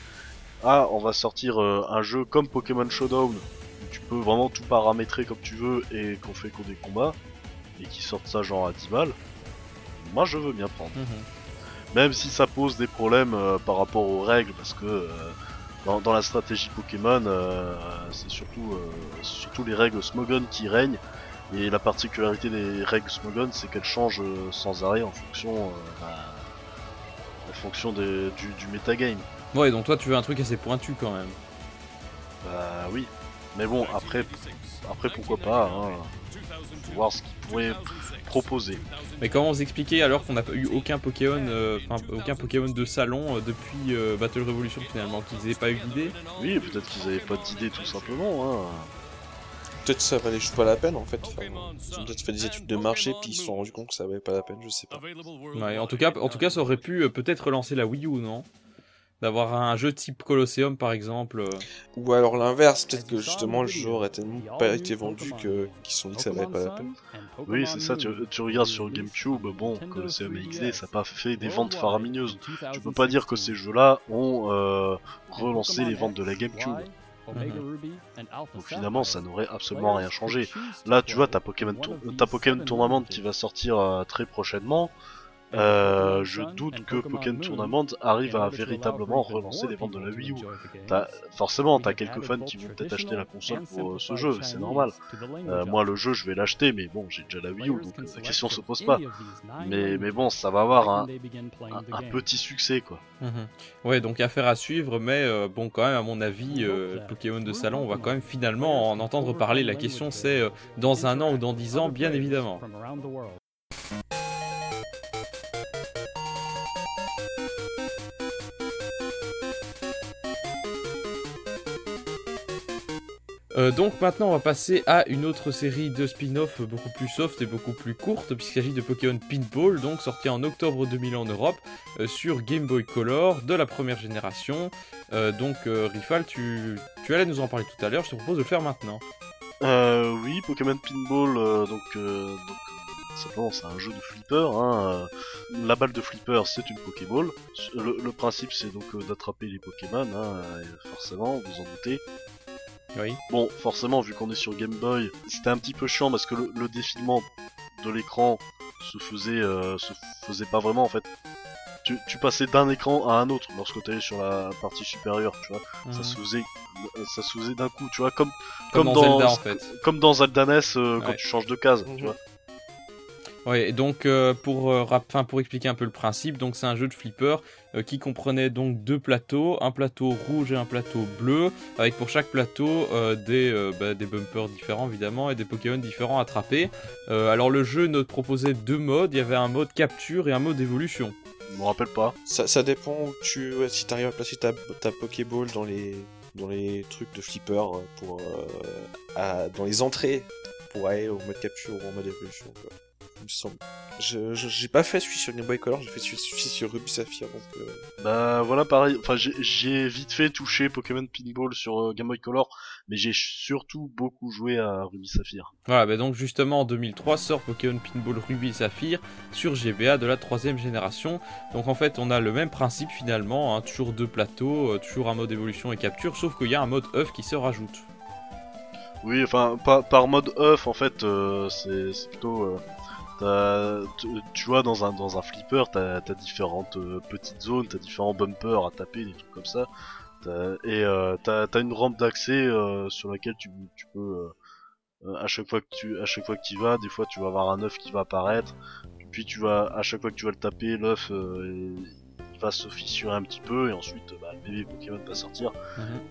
ah, on va sortir euh, un jeu comme Pokémon Showdown, où tu peux vraiment tout paramétrer comme tu veux et qu'on fait que des combats, et qui sortent ça genre à 10 balles, moi je veux bien prendre. Même si ça pose des problèmes euh, par rapport aux règles, parce que euh, dans, dans la stratégie Pokémon, euh, c'est surtout, les règles Smogon qui règnent. Et la particularité des règles Smogon, c'est qu'elles changent sans arrêt en fonction, bah, en fonction des- du, du metagame. Ouais, donc toi, tu veux un truc assez pointu quand même. Bah oui. Mais bon, après, après pourquoi pas, hein, faut voir ce qu'ils pourraient proposer. Mais comment vous expliquer alors qu'on n'a pas eu aucun Pokémon, euh, aucun Pokémon de salon euh, depuis euh, Battle Revolution finalement, qu'ils n'aient pas eu d'idée? Oui, peut-être qu'ils avaient pas d'idée tout simplement. Hein. Peut-être que ça valait juste pas la peine en fait. Enfin, ils ont peut-être fait des études de marché puis ils se sont rendus compte que ça valait pas la peine, je sais pas. Ouais, en tout cas, en tout cas, ça aurait pu euh, peut-être relancer la Wii U, non? D'avoir un jeu type Colosseum par exemple. euh. Ou alors l'inverse, peut-être que justement le jeu aurait tellement pas été vendu que qu'ils se sont dit que ça valait pas la peine. Oui, c'est ça, tu, tu regardes sur GameCube, bon, Colosseum XD, ça n'a pas fait des ventes faramineuses. Tu peux pas dire que ces jeux-là ont euh, relancé les ventes de la GameCube. Donc finalement, ça n'aurait absolument rien changé. Là, tu vois, t'as Pokémon, Tour- Pokémon Tournament qui va sortir euh, très prochainement. Euh, je doute que Pokémon Tournament arrive à véritablement relancer les ventes de la Wii U. T'as- forcément, t'as quelques fans qui vont peut-être acheter la console pour euh, ce jeu, c'est normal. Euh, moi, le jeu, je vais l'acheter, mais bon, j'ai déjà la Wii U, donc euh, la question se pose pas. Mais, mais bon, ça va avoir un, un, un petit succès, quoi. Mhm. Ouais, donc affaire à suivre, mais euh, bon, quand même, à mon avis, euh, Pokémon de salon, on va quand même finalement en entendre parler. La question, c'est euh, dans un an ou dans dix ans, bien évidemment. Euh, donc maintenant on va passer à une autre série de spin-off beaucoup plus soft et beaucoup plus courte puisqu'il s'agit de Pokémon Pinball, donc sorti en octobre 2000 en Europe euh, sur Game Boy Color de la première génération. Euh, donc Rifal, tu, tu allais nous en parler tout à l'heure, je te propose de le faire maintenant. Oui, Pokémon Pinball, donc, donc simplement c'est un jeu de flipper. Hein, la balle de flipper c'est une Pokéball. Le, principe c'est donc d'attraper les Pokémon, hein, forcément, vous en doutez. Oui. Bon, forcément, vu qu'on est sur Game Boy, c'était un petit peu chiant parce que le, le défilement de l'écran se faisait, euh, se faisait pas vraiment en fait. Tu, tu passais d'un écran à un autre lorsque tu allais sur la partie supérieure, tu vois. Ça se faisait, ça se faisait d'un coup, tu vois, comme Comme dans Zelda, en fait. comme dans Zelda NES euh, quand tu changes de case, Mhm. tu vois. Ouais, et donc euh, pour, euh, rap- enfin, pour expliquer un peu le principe, donc c'est un jeu de flipper euh, qui comprenait donc deux plateaux, un plateau rouge et un plateau bleu, avec pour chaque plateau euh, des, euh, bah, des bumpers différents évidemment et des Pokémon différents à attraper. Euh, alors le jeu nous proposait deux modes, il y avait un mode capture et un mode évolution. Je me rappelle pas. Ça, ça dépend où tu, ouais, si t'arrives à placer ta, ta Pokéball dans les, dans les trucs de flipper pour, euh, à- dans les entrées pour aller au mode capture ou en mode évolution. Quoi. Il me semble. Je, j'ai pas fait celui sur Game Boy Color, j'ai fait celui, celui sur Ruby Sapphire. Donc, euh, Bah voilà, pareil. Enfin, j'ai- vite fait toucher Pokémon Pinball sur euh, Game Boy Color, mais j'ai surtout beaucoup joué à Ruby Saphir. Voilà, bah donc justement en 2003 sort Pokémon Pinball Ruby et Saphir sur GBA de la troisième génération. Donc en fait on a le même principe finalement, hein, toujours deux plateaux, euh, toujours un mode évolution et capture, sauf qu'il y a un mode œuf qui se rajoute. Oui, enfin, pas, par mode œuf, en fait, euh, c'est c'est plutôt. Tu- vois, dans un, dans un flipper, t'as as différentes euh, petites zones, t'as différents bumpers à taper, des trucs comme ça. Et euh, t'as as une rampe d'accès euh, sur laquelle tu, tu peux. à chaque fois que tu à chaque fois que tu vas, des fois tu vas avoir un œuf qui va apparaître. Puis tu vas à chaque fois que tu vas le taper, l'œuf euh, va se fissurer un petit peu et ensuite bah, le bébé Pokémon va sortir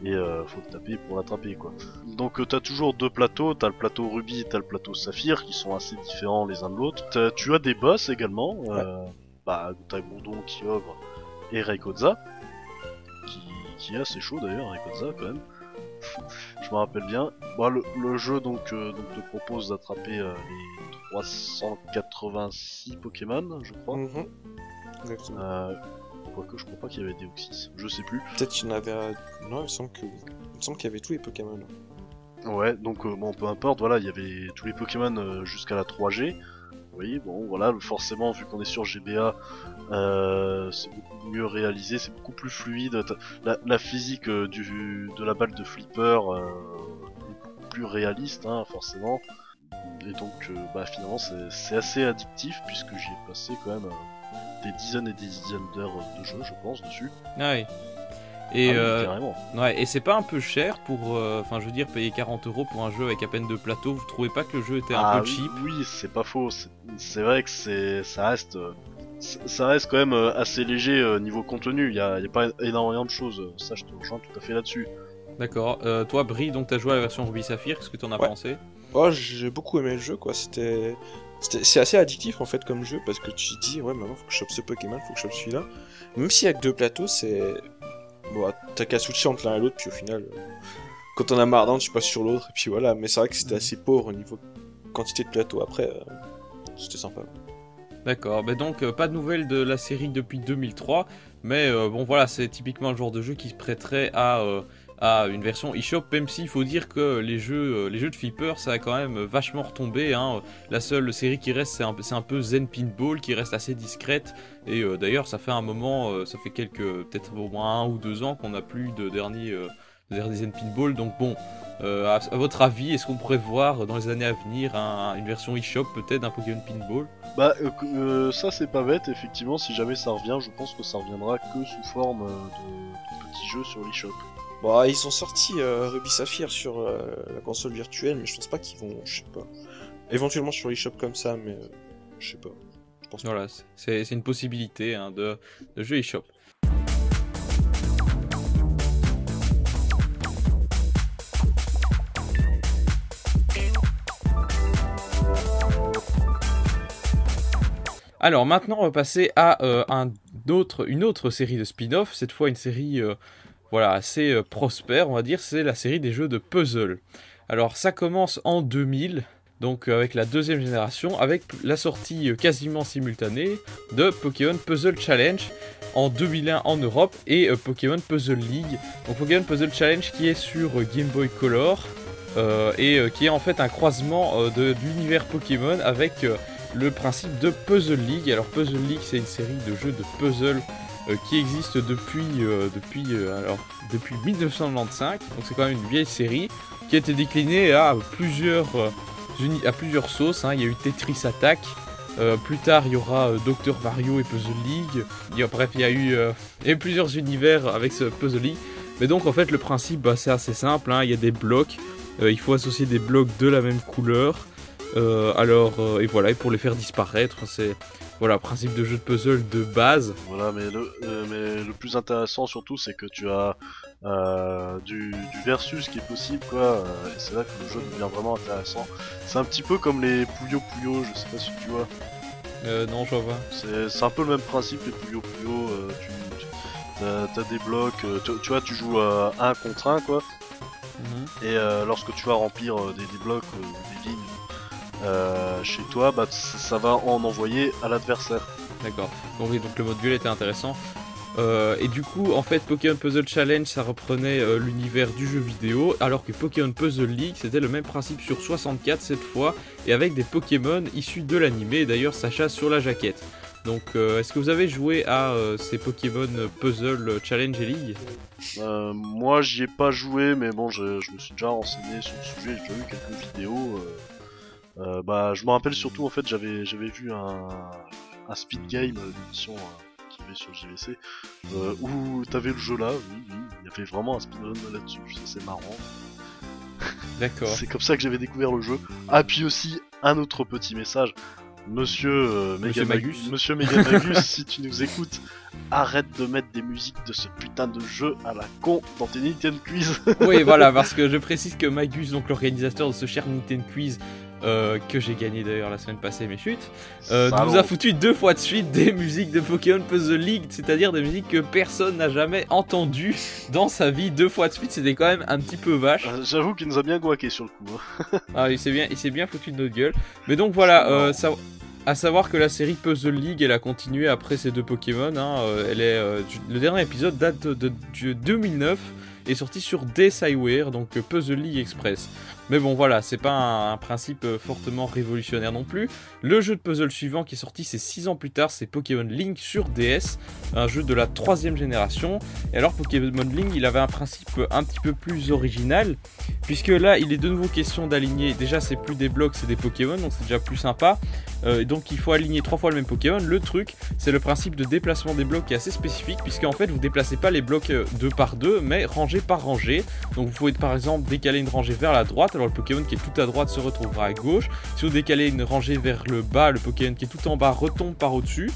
et euh, faut le taper pour l'attraper quoi. Donc euh, t'as toujours deux plateaux, t'as le plateau Ruby et t'as le plateau Saphir qui sont assez différents les uns de l'autre. T'as- Tu as des boss également, euh, bah t'as Gondon, Kyogre et Rayquaza, qui, qui est assez chaud d'ailleurs Rayquaza quand même. Je me rappelle bien. Bah, le, le jeu donc, euh, donc te propose d'attraper euh, les 386 Pokémon, je crois. mhm. Euh, quoique je crois pas qu'il y avait Deoxys, je sais plus. Peut-être qu'il y en avait. Non, il me semble que. Il me semble qu'il y avait tous les Pokémon. Ouais, donc euh, bon, peu importe, voilà, il y avait tous les Pokémon euh, jusqu'à la 3G. Oui, bon, voilà, forcément, vu qu'on est sur GBA, euh, c'est beaucoup mieux réalisé, c'est beaucoup plus fluide. La, la physique du, de la balle de flipper est beaucoup plus réaliste, hein, forcément. Et donc, bah, finalement, c'est c'est assez addictif, puisque j'y ai passé quand même des dizaines et des dizaines d'heures de jeu, je pense, dessus. Ah oui. Et, Ah euh, ouais, et c'est pas un peu cher pour, euh, enfin je veux dire, payer 40 euros pour un jeu avec à peine deux plateaux, vous trouvez pas que le jeu était un Ah peu oui, cheap? Oui, c'est pas faux. C'est- vrai que c'est, ça reste, euh, ça reste quand même assez léger niveau contenu. Il y a, il y a pas énormément de choses. Ça, je te rejoins tout à fait là-dessus. D'accord. Euh, toi, Brie, donc t'as joué à la version Ruby Saphir, qu'est-ce que t'en as Ouais. pensé? Oh, j'ai beaucoup aimé le jeu, quoi. C'était. C'est assez addictif en fait comme jeu parce que tu te dis, ouais, maintenant faut que je chope ce Pokémon, faut que je chope celui-là. Même s'il y a que deux plateaux, c'est. Bon, t'as qu'à switcher entre l'un et l'autre, puis au final, euh, quand t'en as marre d'un, tu passes sur l'autre, et puis voilà. Mais c'est vrai que c'était assez pauvre au niveau quantité de plateaux. Après, euh, c'était sympa. D'accord. Ben donc, euh, pas de nouvelles de la série depuis 2003, mais bon, voilà, c'est typiquement le genre de jeu qui se prêterait à, à une version eShop, même s'il faut dire que les jeux, euh, les jeux de flipper, ça a quand même vachement retombé. Hein. La seule série qui reste, c'est un, peu- Zen Pinball, qui reste assez discrète. Et euh, d'ailleurs, ça fait un moment, euh, ça fait quelques, peut-être au moins un ou deux ans qu'on n'a plus de dernier, euh, Zen Pinball. Donc bon, à, votre avis, est-ce qu'on pourrait voir dans les années à venir un- une version eShop peut-être d'un Pokémon Pinball? Bah, ça c'est pas bête, effectivement, si jamais ça revient, je pense que ça reviendra que sous forme de, de petits jeux sur l'eShop. Bon, ils ont sorti euh, Ruby Saphir sur euh, la console virtuelle, mais je pense pas qu'ils vont. Je sais pas. Éventuellement sur l'eShop comme ça, mais euh, je sais pas. Je pense. Voilà, c'est c'est une possibilité hein, de, de jeu eShop. Alors maintenant, on va passer à euh, un autre, une autre série de spin-off. Cette fois, une série euh, voilà, assez euh, prospère, on va dire. C'est la série des jeux de puzzle. Alors, ça commence en 2000, donc euh, avec la deuxième génération, avec la sortie euh, quasiment simultanée de Pokémon Puzzle Challenge en 2001 en Europe et Pokémon Puzzle League. Donc Pokémon Puzzle Challenge qui est sur Game Boy Color et qui est en fait un croisement de, l'univers Pokémon avec le principe de Puzzle League. Alors Puzzle League c'est une série de jeux de puzzle qui existe depuis, euh, depuis, euh, alors, depuis 1995, donc c'est quand même une vieille série qui a été déclinée à plusieurs, euh, à plusieurs sauces. hein. Il y a eu Tetris Attack, euh, plus tard, il y aura euh, Dr Mario et Puzzle League. Il y a- bref, il y a eu euh, plusieurs univers avec ce Puzzle League. Mais donc, en fait, le principe, bah, c'est assez simple. hein. Il y a des blocs. euh, il faut associer des blocs de la même couleur. Euh, alors, euh, et voilà, et pour les faire disparaître, c'est voilà, principe de jeu de puzzle de base. Voilà, mais le, euh, mais le plus intéressant surtout, c'est que tu as euh, du, du versus qui est possible, quoi. euh, et c'est là que le jeu devient vraiment intéressant. C'est un petit peu comme les Puyo Puyo, je sais pas si tu vois. Euh, non, je vois. pas. C'est un peu le même principe, les Puyo Puyo. tu tu- t'as des blocs, tu, tu vois, tu joues euh, un contre un, quoi. Mhm. Et lorsque tu vas remplir des, des blocs des euh, chez toi, bah ça va en envoyer à l'adversaire. D'accord. Donc oui, donc le mode duel était intéressant. Euh, et du coup, en fait, Pokémon Puzzle Challenge, ça reprenait euh, l'univers du jeu vidéo, alors que Pokémon Puzzle League, c'était le même principe sur 64 cette fois, et avec des Pokémon issus de l'animé, et d'ailleurs ça chasse sur la jaquette. Donc, euh, est-ce que vous avez joué à ces Pokémon Puzzle Challenge et League? Moi, j'y ai pas joué, mais bon, je, je me suis déjà renseigné sur le sujet, j'ai déjà vu quelques vidéos. Euh, bah, je me rappelle surtout, en fait, j'avais j'avais vu un, un speed game, l'émission euh, qu'il y avait sur JVC, euh, où t'avais le jeu là, oui, oui, il y avait vraiment un speedrun là-dessus, c'est marrant. D'accord. C'est comme ça que j'avais découvert le jeu. Ah, puis aussi, un autre petit message. Monsieur, euh, Monsieur Magus. Monsieur Megamagus, si tu nous écoutes, arrête de mettre des musiques de ce putain de jeu à la con dans tes Nintendo Quiz. oui, voilà, parce que je précise que Magus, donc l'organisateur de ce cher Nintendo Quiz, euh, que j'ai gagné d'ailleurs la semaine passée, mes chutes, euh, nous a foutu deux fois de suite des musiques de Pokémon Puzzle League, c'est-à-dire des musiques que personne n'a jamais entendues dans sa vie deux fois de suite. C'était quand même un petit peu vache. Euh, J'avoue qu'il nous a bien guaqué sur le coup. hein. Ah, il s'est bien, il s'est bien foutu de notre gueule. Mais donc voilà, ça- à savoir que la série Puzzle League, elle a continué après ces deux Pokémon. hein, elle est, le dernier épisode date de, de- de 2009 et est sorti sur DSiWare, donc Puzzle League Express. Mais bon, voilà, c'est pas un, principe euh, fortement révolutionnaire non plus. Le jeu de puzzle suivant qui est sorti, c'est 6 ans plus tard, c'est Pokémon Link sur DS, un jeu de la troisième génération. Et alors, Pokémon Link, il avait un principe un petit peu plus original, puisque là, il est de nouveau question d'aligner. Déjà, c'est plus des blocs, c'est des Pokémon, donc c'est déjà plus sympa. Euh, donc, il faut aligner trois fois le même Pokémon. Le truc, c'est le principe de déplacement des blocs qui est assez spécifique, puisqu'en fait, vous déplacez pas les blocs euh, deux par deux, mais rangée par rangée. Donc, vous pouvez par exemple décaler une rangée vers la droite, alors le Pokémon qui est tout à droite se retrouvera à gauche. Si vous décalez une rangée vers le bas, le Pokémon qui est tout en bas retombe par au-dessus.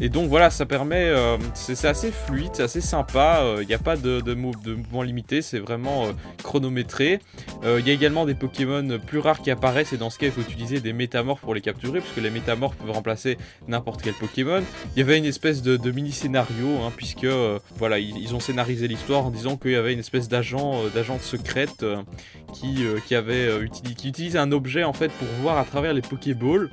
Et donc voilà, ça permet, euh, c'est assez fluide, c'est assez sympa, il n'y a pas de, de, mou- de mouvement limité, c'est vraiment euh, chronométré. Euh, Il y a également des Pokémon plus rares qui apparaissent et dans ce cas il faut utiliser des métamorphes pour les capturer puisque les métamorphes peuvent remplacer n'importe quel Pokémon. Il y avait une espèce de, de mini scénario hein, puisque euh, voilà ils, ont scénarisé l'histoire en disant qu'il y avait une espèce d'agent euh, d'agente secrète euh, qui, euh, avait euh, qui utilise un objet en fait pour voir à travers les Pokéballs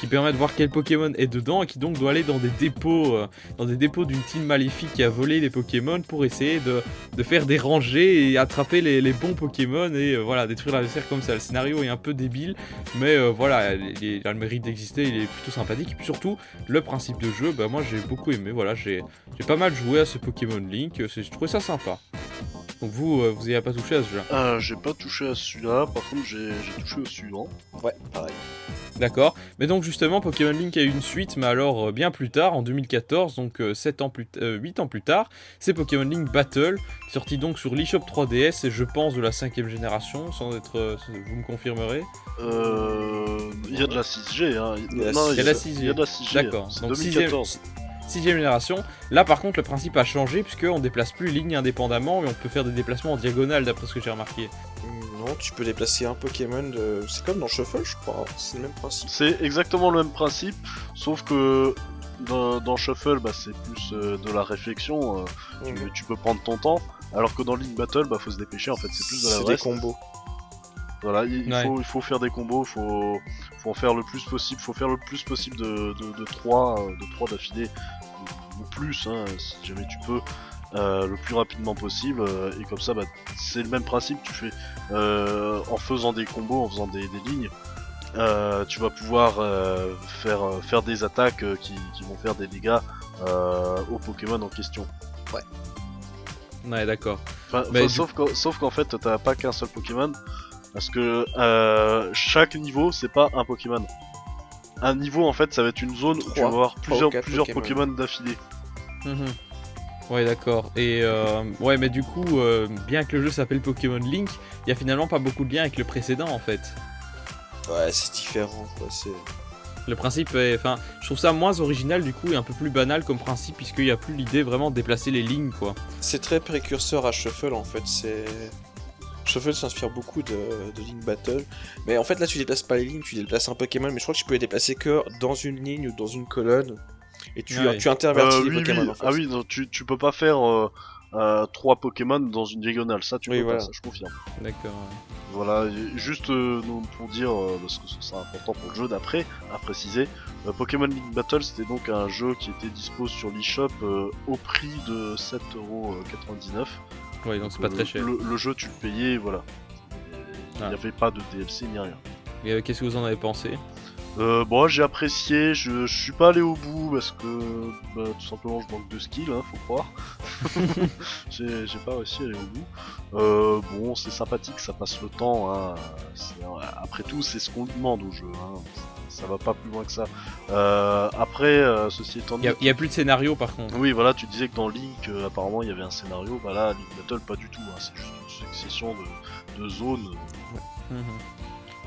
qui permet de voir quel Pokémon est dedans et qui donc doit aller dans des dépôts euh, dans des dépôts d'une team maléfique qui a volé les Pokémon pour essayer de, de faire des rangées et attraper les, les bons Pokémon et euh, voilà détruire l'adversaire comme ça. Le scénario est un peu débile, mais euh, voilà, il, il a le mérite d'exister, il est plutôt sympathique. Et puis surtout, le principe de jeu, bah, moi j'ai beaucoup aimé. Voilà, j'ai j'ai pas mal joué à ce Pokémon Link, je trouvais ça sympa. Donc vous, euh, vous n'avez pas touché à ce jeu Euh, j'ai pas touché à celui-là, par contre j'ai j'ai touché au suivant. Ouais, pareil. D'accord. Mais donc justement, Pokémon Link a eu une suite, mais alors euh, bien plus tard, en 2014, donc 7 ans plus t- euh, 8 ans plus tard, c'est Pokémon Link Battle, sorti donc sur l'eShop 3DS et je pense de la cinquième génération, sans être, euh, vous me confirmerez. Euh, Il y a de la 6G, hein. Il y a Non, de la 6G. Il y a de la 6G. D'accord. Donc, 2014. Sixième génération. Là par contre, le principe a changé puisqu'on déplace plus ligne indépendamment, mais on peut faire des déplacements en diagonale d'après ce que j'ai remarqué. Hum, Non, tu peux déplacer un Pokémon de... C'est comme dans Shuffle, je crois. C'est le même principe. C'est exactement le même principe, sauf que dans, dans Shuffle, bah, c'est plus euh, de la réflexion, euh, tu, Mhm. tu peux prendre ton temps, alors que dans Link Battle, bah, faut se dépêcher, en fait, c'est plus de la C'est des combos. Voilà, il, Ouais. faut, il faut faire des combos, faut, faut en faire le plus possible, faut faire le plus possible de, de, de 3 de trois d'affilée, ou, plus, hein, si jamais tu peux, euh, le plus rapidement possible, euh, et comme ça, bah, c'est le même principe, tu fais, euh, en faisant des combos, en faisant des, des lignes, tu vas pouvoir faire, faire des attaques qui, qui vont faire des dégâts aux Pokémon en question. Ouais, d'accord. Enfin, enfin, du- sauf qu'en sauf qu'en fait, t'as pas qu'un seul Pokémon. Parce que chaque niveau, c'est pas un Pokémon. Un niveau, en fait, ça va être une zone où tu vas avoir plusieurs, Pokémon. D'affilée. Mhm. Ouais, d'accord. Et euh, ouais, mais du coup, euh, bien que le jeu s'appelle Pokémon Link, il y a finalement pas beaucoup de liens avec le précédent en fait. Ouais, c'est différent, quoi. C'est... Le principe est. Enfin, je trouve ça moins original du coup et un peu plus banal comme principe, puisqu'il n'y a plus l'idée vraiment de déplacer les lignes quoi. c'est très précurseur à Shuffle, en fait. C'est... Shuffle s'inspire beaucoup de, de Link Battle. Mais en fait, là, tu déplaces pas les lignes, tu déplaces un Pokémon. Mais je crois que tu peux les déplacer que dans une ligne ou dans une colonne. Et tu, Ouais. tu intervertis Euh, les oui, Pokémon, oui. en fait. Ah oui, non, tu, tu peux pas faire euh, euh, trois Pokémon dans une diagonale. Ça, tu Oui, peux voilà. pas, ça, je confirme. D'accord. Voilà, juste euh, pour dire, euh, parce que c'est important pour le jeu d'après, à préciser, euh, Pokémon Link Battle c'était donc un jeu qui était dispo sur l'eShop euh, au prix de 7,99€. Ouais, donc c'est pas Euh, très cher. Le, le jeu tu le payais, voilà. Il n'y Ah. avait pas de DLC ni rien. Et euh, qu'est-ce que vous en avez pensé? Euh, bon, j'ai apprécié, je, je suis pas allé au bout parce que bah, tout simplement je manque de skill, hein, faut croire. j'ai pas réussi à aller au bout. Euh, bon, c'est sympathique, ça passe le temps. Hein. Après tout, c'est ce qu'on demande au jeu. Hein. Ça va pas plus loin que ça. Euh, après, euh, ceci étant Il dit, y, a- il y a plus de scénario par contre. oui, voilà, tu disais que dans Link, euh, apparemment, il y avait un scénario. Bah là, Link Battle, pas du tout. hein. C'est juste une succession de, de zones. Mhm.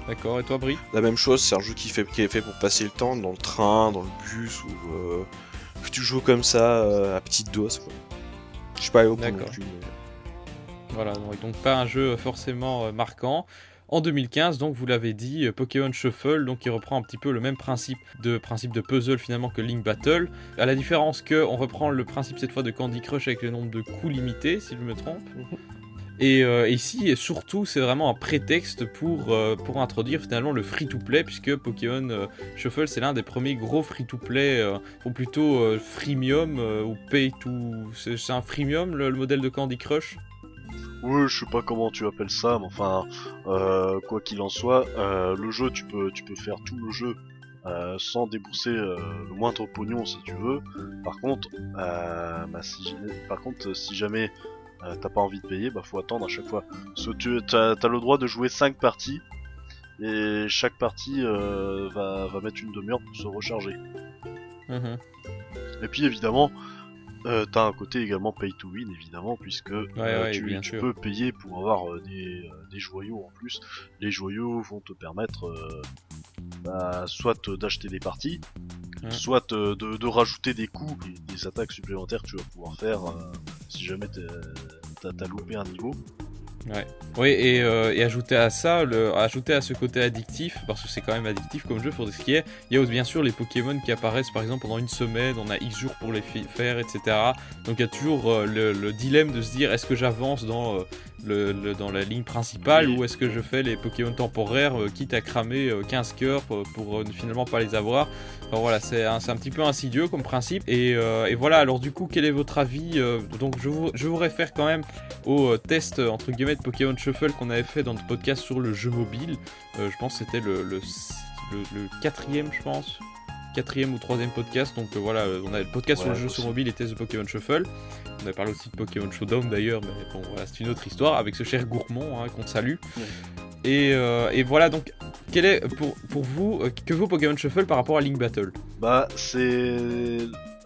D'accord, et toi Brie? La même chose, c'est un jeu qui, fait, qui est fait pour passer le temps dans le train, dans le bus, ou euh, tu joues comme ça euh, à petite dose. Quoi. Je suis pas allé au bout non D'accord. plus. mais- Voilà, donc pas un jeu forcément marquant. En 2015, donc vous l'avez dit, euh, Pokémon Shuffle, donc qui reprend un petit peu le même principe de principe de puzzle finalement que Link Battle, à la différence que on reprend le principe cette fois de Candy Crush avec le nombre de coups limités, si je me trompe. Et euh, ici, et surtout, c'est vraiment un prétexte pour, euh, pour introduire finalement le free-to-play, puisque Pokémon Shuffle, c'est l'un des premiers gros free-to-play, ou plutôt freemium, ou pay-to... C'est un freemium, le modèle de Candy Crush? Oui, je sais pas comment tu appelles ça, mais enfin, euh, quoi qu'il en soit, euh, le jeu, tu peux, tu peux faire tout le jeu euh, sans débourser euh, le moindre pognon si tu veux. Par contre, euh, bah, si, par contre, si jamais euh, t'as pas envie de payer, bah faut attendre à chaque fois. Parce que tu as, le droit de jouer 5 parties. Et chaque partie euh, va, va mettre une demi-heure pour se recharger. Mhm. Et puis évidemment, euh, t'as un côté également pay to win évidemment puisque euh, ouais, tu, bien tu sûr. peux payer pour avoir euh, des, des joyaux en plus. Les joyaux vont te permettre bah, soit d'acheter des parties, Ouais. soit de, de rajouter des coups et des attaques supplémentaires que tu vas pouvoir faire si jamais t'as loupé un niveau. Oui, et, euh, et ajouter à ça, le, ajouter à ce côté addictif, parce que c'est quand même addictif comme jeu, pour ce qui est, il y a aussi, bien sûr les Pokémon qui apparaissent par exemple pendant une semaine, on a X jours pour les faire, etc. Donc il y a toujours euh, le, le dilemme de se dire est-ce que j'avance dans, euh, le, le- dans la ligne principale Oui. ou est-ce que je fais les Pokémon temporaires, euh, quitte à cramer euh, 15 cœurs pour, pour, euh, finalement pas les avoir. Voilà, c'est un, petit peu insidieux comme principe. Et, euh, et voilà, alors du coup, quel est votre avis euh, Donc je vous, je vous réfère quand même au euh, test euh, entre guillemets de Pokémon Shuffle qu'on avait fait dans notre podcast sur le jeu mobile. Euh, je pense que c'était le, le, le- le quatrième, je pense. Quatrième ou troisième podcast. Donc euh, voilà, euh, on a le podcast sur le jeu sur mobile et test de Pokémon Shuffle. On avait parlé aussi de Pokémon Showdown d'ailleurs, mais bon, voilà, c'est une autre histoire avec ce cher gourmand hein, qu'on salue. Ouais. Et, euh, et voilà, donc, quel est pour, pour vous, euh, que vaut Pokémon Shuffle par rapport à Link Battle? Bah, c'est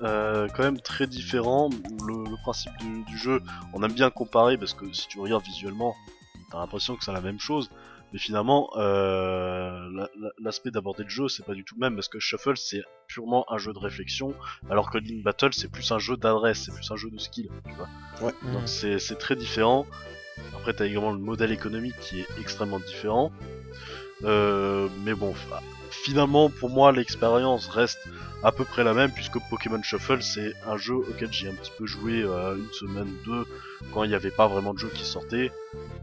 euh, quand même très différent. Le, le principe du, du jeu, on aime bien comparer parce que si tu regardes visuellement, t'as l'impression que c'est la même chose. Mais finalement, euh, la- la- l'aspect d'aborder le jeu, c'est pas du tout le même parce que Shuffle, c'est purement un jeu de réflexion, alors que Link Battle, c'est plus un jeu d'adresse, c'est plus un jeu de skill. Tu vois Donc c'est c'est très différent. Après, t'as également le modèle économique qui est extrêmement différent. Euh, mais bon, finalement, pour moi, l'expérience reste à peu près la même, puisque Pokémon Shuffle, c'est un jeu auquel j'ai un petit peu joué euh, une semaine ou deux, quand il n'y avait pas vraiment de jeu qui sortait.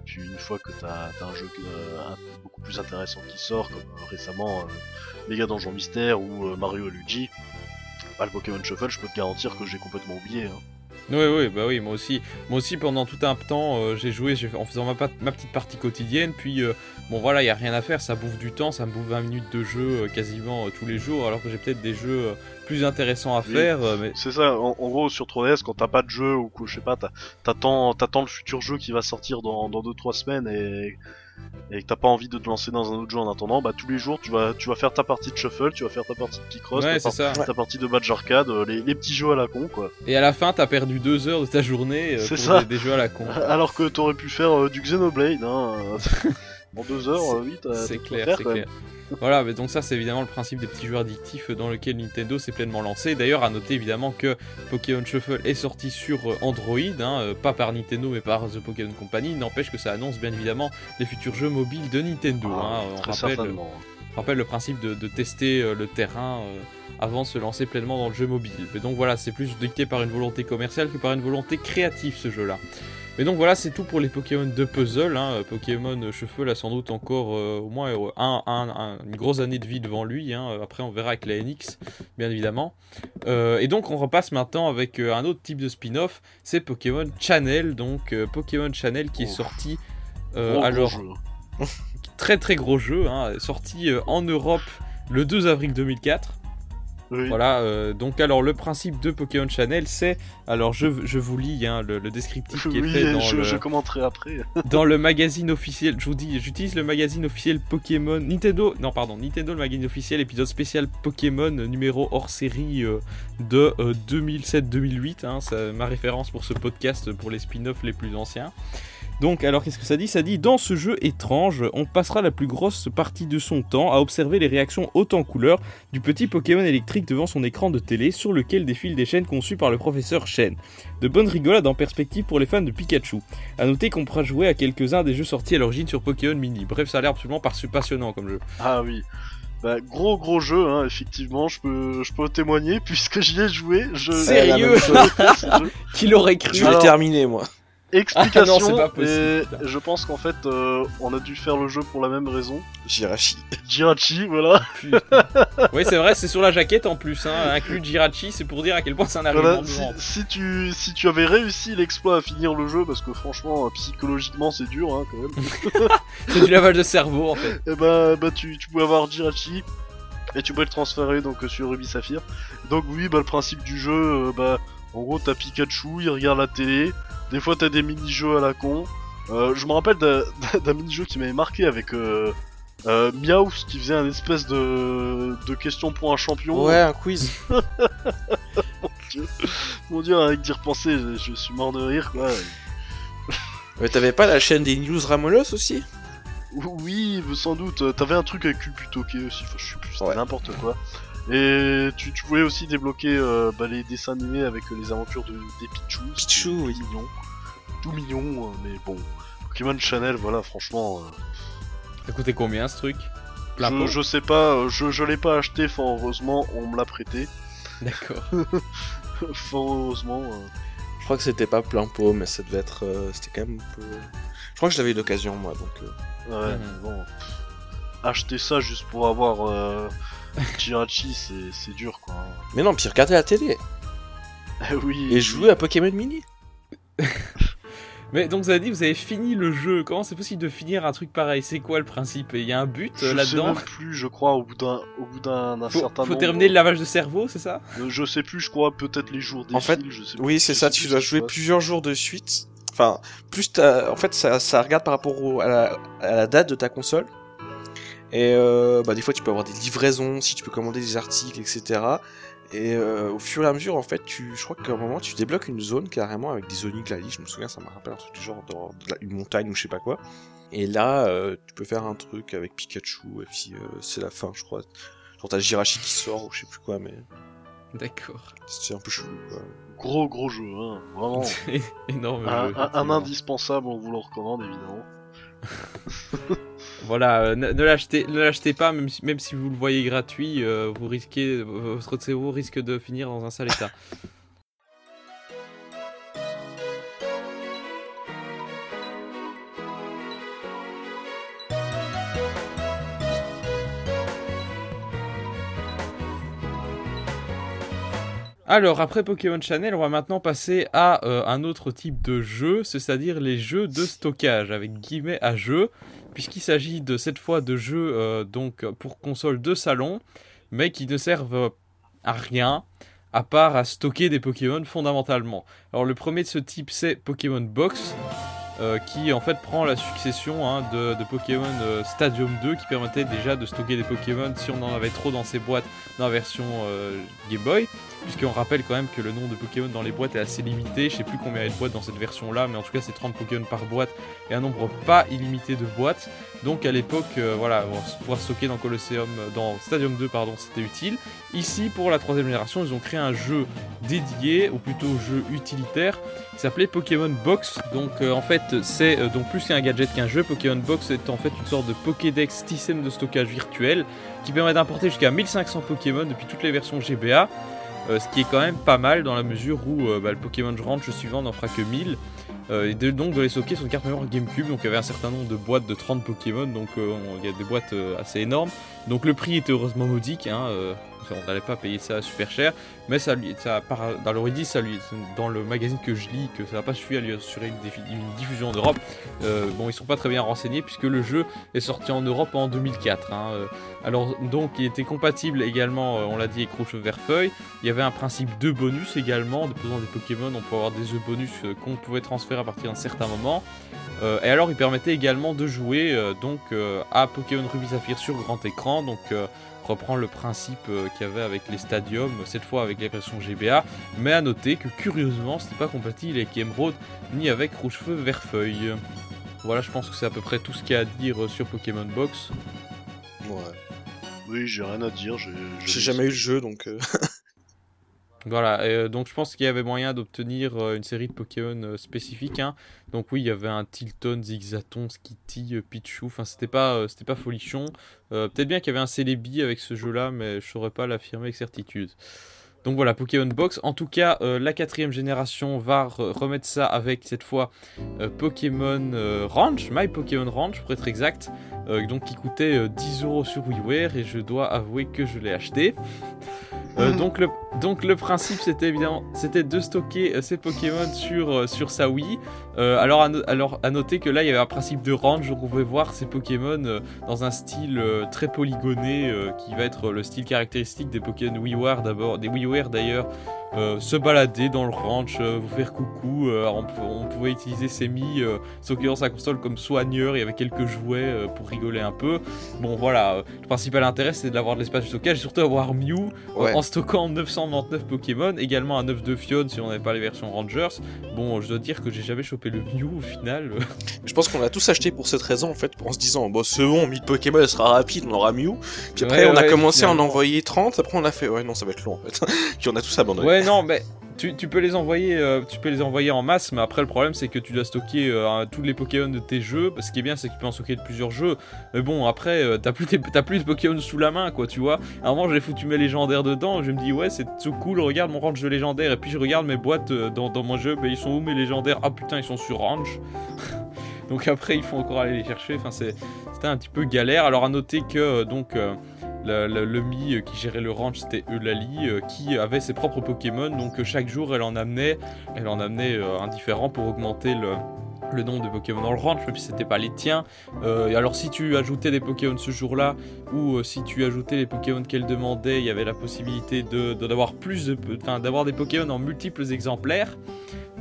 Puis une fois que t'as as un jeu euh, beaucoup plus intéressant qui sort, comme euh, récemment Mega Donjon Mystère ou Mario Luigi, bah, le Pokémon Shuffle, je peux te garantir que j'ai complètement oublié. hein. Oui, oui, bah oui, moi aussi. Moi aussi, pendant tout un temps, euh, j'ai joué j'ai- en faisant ma, petite partie quotidienne. Puis, euh, bon, voilà, il y a rien à faire. Ça bouffe du temps. Ça me bouffe 20 minutes de jeu euh, quasiment euh, tous les jours. Alors que j'ai peut-être des jeux euh, plus intéressants à Oui. faire. mais C'est ça, en, en gros sur 3DS quand t'as pas de jeu ou que je sais pas, t'attends le futur jeu qui va sortir dans 2-3 semaines et, et que t'as pas envie de te lancer dans un autre jeu en attendant, bah tous les jours tu vas tu vas faire ta partie de shuffle, tu vas faire ta partie de Picross, ouais, ta, par- partie de match arcade, euh, les, les petits jeux à la con quoi. Et à la fin, t'as perdu deux heures de ta journée euh, pour ça. Des, des jeux à la con. Alors que t'aurais pu faire euh, du Xenoblade, hein. en 2 heures, oui, t'as C'est clair, c'est. Voilà, mais donc ça c'est évidemment le principe des petits jeux addictifs dans lequel Nintendo s'est pleinement lancé. D'ailleurs, à noter évidemment que Pokémon Shuffle est sorti sur euh, Android, hein, euh, pas par Nintendo mais par The Pokémon Company. N'empêche que ça annonce bien évidemment les futurs jeux mobiles de Nintendo. Ah, hein. On rappelle, certainement. on rappelle le principe de, de tester euh, le terrain avant de se lancer pleinement dans le jeu mobile. Mais donc voilà, c'est plus dicté par une volonté commerciale que par une volonté créative ce jeu-là. Mais donc voilà, c'est tout pour les Pokémon de puzzle. Hein. Pokémon Cheveux a sans doute encore euh, au moins euh, un, un- un- une grosse année de vie devant lui. hein. Après, on verra avec la NX, bien évidemment. Euh, et donc, on repasse maintenant avec un autre type de spin-off. C'est Pokémon Channel. Donc, Pokémon Channel qui est sorti. alors, très très gros jeu, hein, sorti en Europe le 2 avril 2004. Oui. Voilà, euh, donc alors le principe de Pokémon Channel, c'est, alors je, je vous lis hein, le, le descriptif qui est Oui, fait dans, je, le, je commenterai après. dans le magazine officiel. Je vous dis, j'utilise le magazine officiel Pokémon Nintendo, non pardon, Nintendo le magazine officiel épisode spécial Pokémon euh, numéro hors série euh, de 2007-2008. Hein, c'est ma référence pour ce podcast pour les spin-offs les plus anciens. Donc, alors qu'est-ce que ça dit? Ça dit Dans ce jeu étrange, on passera la plus grosse partie de son temps à observer les réactions hautes en couleur du petit Pokémon électrique devant son écran de télé sur lequel défilent des chaînes conçues par le professeur Shen. De bonnes rigolades en perspective pour les fans de Pikachu. A noter qu'on pourra jouer à quelques-uns des jeux sortis à l'origine sur Pokémon Mini. Bref, ça a l'air absolument par- passionnant comme jeu. Ah oui. Bah, gros gros jeu, hein, effectivement, je peux, je peux témoigner puisque j'y ai joué. Je... Sérieux. Qui l'aurait cru? Je l'ai Alors- terminé, moi. Explication. Ah non, c'est pas possible, et putain. je pense qu'en fait, euh, on a dû faire le jeu pour la même raison. Jirachi. Jirachi, voilà. Oui, c'est vrai, c'est sur la jaquette en plus. Hein. Inclus Jirachi, c'est pour dire à quel point c'est un argument Voilà, si, tu si tu avais réussi l'exploit à finir le jeu, parce que franchement, euh, psychologiquement, c'est dur, hein, quand même. C'est du lavage de cerveau en fait. et bah, bah tu, tu pouvais avoir Jirachi et tu pouvais le transférer donc euh, sur Ruby Saphir. Donc oui, bah le principe du jeu, euh, bah en gros t'as Pikachu, il regarde la télé. Des fois t'as des mini-jeux à la con. Euh, je me rappelle d'un mini-jeu qui m'avait marqué avec euh, euh, qui faisait un espèce de de question pour un champion. Ouais, un quiz. Mon dieu, avec d'y repenser, je, je suis mort de rire quoi. Mais t'avais pas la chaîne des news Ramolos aussi? Oui, sans doute. Euh, T'avais un truc avec Kubutoke aussi, enfin, je sais plus, c'était Ouais. n'importe quoi. Et tu, tu pouvais aussi débloquer euh, bah, les dessins animés avec euh, les aventures de, des Pichu. Pichu, tout oui. mignon. Tout mignon, euh, mais bon. Pokémon Channel, voilà, franchement. euh, Ça coûtait combien ce truc? Plein je, pot je sais pas, euh, je, je l'ai pas acheté, fort heureusement, on me l'a prêté. D'accord. fort heureusement. euh, Je crois que c'était pas plein pot, mais ça devait être. euh, c'était quand même un peu. Je crois que je l'avais eu d'occasion, moi, donc. euh, Ouais, Mhm. mais bon. Acheter ça juste pour avoir euh, Jirachi, c'est c'est dur quoi. Mais non, puis regardez la télé Eh oui. et jouez à Pokémon Mini. Mais donc vous avez dit, vous avez fini le jeu. Comment c'est possible de finir un truc pareil? C'est quoi le principe? Il y a un but Je euh, sais là-dedans même plus, je crois, au bout d'un au bout d'un Faut, certain faut nombre. terminer le lavage de cerveau, c'est ça? Euh, Je sais plus, je crois peut-être les jours des En fait, je sais Oui, c'est je ça, tu dois jouer plusieurs jours de suite. Enfin, plus En fait, ça, ça regarde par rapport au- à, la, à la date de ta console. Et euh, bah, des fois, tu peux avoir des livraisons, si tu peux commander des articles, etc. Et euh, au fur et à mesure, en fait, tu, je crois qu'à un moment, tu débloques une zone carrément avec des Onyglali. Je me souviens, ça me rappelle un truc du genre dans une montagne ou je sais pas quoi. Et là, euh, tu peux faire un truc avec Pikachu, et puis euh, c'est la fin, je crois. Genre, t'as Jirachi qui sort ou je sais plus quoi, mais D'accord. c'est un peu chelou, quoi. Gros gros jeu, hein, vraiment. Énorme. un, jeu, un- un effectivement. indispensable, on vous le recommande évidemment. Voilà, euh, ne, ne l'achetez, pas, même si, vous le voyez gratuit, euh, vous risquez, votre cerveau risque de finir dans un sale état. Alors, après Pokémon Channel, on va maintenant passer à euh, un autre type de jeu, c'est-à-dire les jeux de stockage, avec guillemets à jeu, puisqu'il s'agit de cette fois de jeux euh, donc pour console de salon, mais qui ne servent à rien, à part à stocker des Pokémon fondamentalement. Alors, le premier de ce type, c'est Pokémon Box. euh, qui en fait prend la succession hein, de, Pokémon Stadium 2 qui permettait déjà de stocker des Pokémon si on en avait trop dans ses boîtes dans la version Game Boy puisqu'on rappelle quand même que le nombre de Pokémon dans les boîtes est assez limité, je sais plus combien il y a de boîtes dans cette version là, mais en tout cas c'est 30 Pokémon par boîte et un nombre pas illimité de boîtes. Donc à l'époque, euh, voilà, pouvoir stocker dans Colosseum, euh, dans Stadium 2 pardon, c'était utile. Ici pour la troisième génération, ils ont créé un jeu dédié, ou plutôt jeu utilitaire, qui s'appelait Pokémon Box. Donc euh, en fait c'est donc plus qu'un gadget qu'un jeu. Pokémon Box est en fait une sorte de Pokédex système de stockage virtuel qui permet d'importer jusqu'à 1500 Pokémon depuis toutes les versions GBA. Euh, ce qui est quand même pas mal dans la mesure où euh, bah, le Pokémon Ranch suivant n'en fera que 1000. Euh, et donc de les stocker sur une carte mémoire GameCube, donc il y avait un certain nombre de boîtes de 30 Pokémon, donc on- il y a des boîtes assez énormes. Donc le prix était heureusement modique, hein, on n'allait pas payer ça super cher, mais ça, lui, ça dans dit, ça lui, dans le magazine que je lis, que ça n'a pas suffi à lui assurer une, diffusion en Europe. Euh, bon, ils sont pas très bien renseignés puisque le jeu est sorti en Europe en 2004. hein, euh. alors donc il était compatible également, euh, on l'a dit, avec Rouge Verfeuille. Il y avait un principe de bonus également, posant des Pokémon, on peut avoir des œufs bonus qu'on pouvait transférer à partir d'un certain moment. Et alors il permettait également de jouer donc à Pokémon Ruby Saphir sur grand écran, donc reprend le principe euh, qu'il y avait avec les stadiums, cette fois avec les versions GBA, mais à noter que curieusement c'était pas compatible avec Emerald ni avec Rouge Feu Verfeuille. Voilà, je pense que c'est à peu près tout ce qu'il y a à dire euh, sur Pokémon Box. Ouais. Oui, j'ai rien à dire. J'ai J'ai jamais eu le jeu, donc. euh, Voilà, euh, donc je pense qu'il y avait moyen d'obtenir euh, une série de Pokémon euh, spécifiques. hein. Donc oui, il y avait un Tilton, Zigzaton, Skitty, Pichu, enfin c'était pas, folichon. Peut-être bien qu'il y avait un Celebi avec ce jeu-là, mais je saurais pas l'affirmer avec certitude. Donc voilà, Pokémon Box. En tout cas, la quatrième génération va re- remettre ça avec cette fois Pokémon Ranch, My Pokémon Ranch pour être exact, donc qui coûtait euh, 10 euros sur WiiWare et je dois avouer que je l'ai acheté. Euh, donc, le, donc le principe c'était évidemment c'était de stocker euh, ces Pokémon sur, euh, sur sa Wii. Euh, alors, à no- alors à noter que là il y avait un principe de range, on pouvait voir ces Pokémon euh, dans un style euh, très polygoné qui va être le style caractéristique des Pokémon WiiWare d'abord, des WiiWare d'ailleurs, se balader dans le ranch, vous faire coucou. on, pou- on pouvait utiliser ses mi stockés dans sa console comme soigneur. Il y avait quelques jouets pour rigoler un peu. Bon, voilà. le principal intérêt, c'est d'avoir de l'espace de stockage et surtout avoir Mew Ouais. en stockant 999 Pokémon. Également un œuf de Fion si on n'avait pas les versions Rangers. Bon, je dois dire que j'ai jamais chopé le Mew au final. Je pense qu'on l'a tous acheté pour cette raison en fait, en se disant bon c'est bon, 1000 Pokémon elle sera rapide, on aura Mew. Puis après Ouais, on a ouais, commencé à en envoyer 30, après on a fait ouais non ça va être long en fait. Puis on a tous abandonné. Ouais, non, mais tu, peux les envoyer, euh, tu peux les envoyer en masse, mais après le problème c'est que tu dois stocker euh, tous les Pokémon de tes jeux. Ce qui est bien, c'est que tu peux en stocker de plusieurs jeux. Mais bon, après, euh, t'as plus, t'as plus de Pokémon sous la main, quoi, tu vois. À un moment, j'ai foutu mes légendaires dedans. Je me dis, ouais, c'est tout cool. Regarde mon range de légendaires. Et puis je regarde mes boîtes dans, dans mon jeu. Mais ils sont où mes légendaires? Ah putain, ils sont sur range. donc après, il faut encore aller les chercher. Enfin, c'était un petit peu galère. Alors à noter que donc. Le, Mi euh, qui gérait le ranch, c'était Eulalie, euh, qui avait ses propres Pokémon. Donc euh, chaque jour, elle en amenait, elle en amenait un différent pour augmenter le, le nombre de Pokémon dans le ranch, même si c'était pas les tiens. Euh, alors si tu ajoutais des Pokémon ce jour-là, ou euh, si tu ajoutais les Pokémon qu'elle demandait, il y avait la possibilité d'avoir plus de, d'avoir des Pokémon en multiples exemplaires.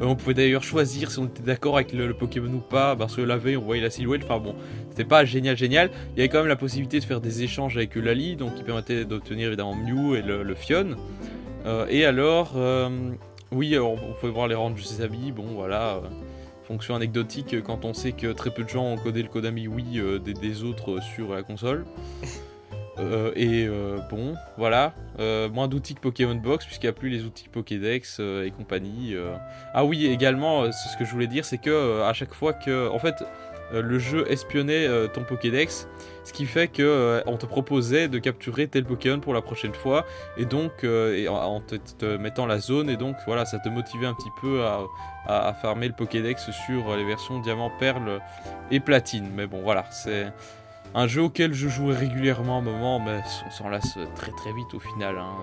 Euh, on pouvait d'ailleurs choisir si on était d'accord avec le, Pokémon ou pas, parce que la veille on voyait la silhouette. Enfin bon, c'était pas génial, génial. Il y avait quand même la possibilité de faire des échanges avec Eulalie, donc qui permettait d'obtenir évidemment Mew et le, le Fion. Et alors, oui, on, pouvait voir les ranges de ses amis, bon voilà. Fonction anecdotique quand on sait que très peu de gens ont codé le code ami oui euh, des, des autres euh, sur la console. Euh, et euh, bon, voilà. Moins d'outils que Pokémon Box, puisqu'il n'y a plus les outils Pokédex et compagnie. Ah oui, également, ce que je voulais dire, c'est que à chaque fois que. En fait, le jeu espionnait euh, ton Pokédex, ce qui fait que euh, on te proposait de capturer tel Pokémon pour la prochaine fois, et donc euh, et en, te, te mettant la zone, et donc voilà, ça te motivait un petit peu à, à, à farmer le Pokédex sur euh, les versions Diamant, Perle et Platine. Mais bon, voilà, c'est un jeu auquel je jouais régulièrement à un moment, mais on s'en lasse très très vite au final. hein.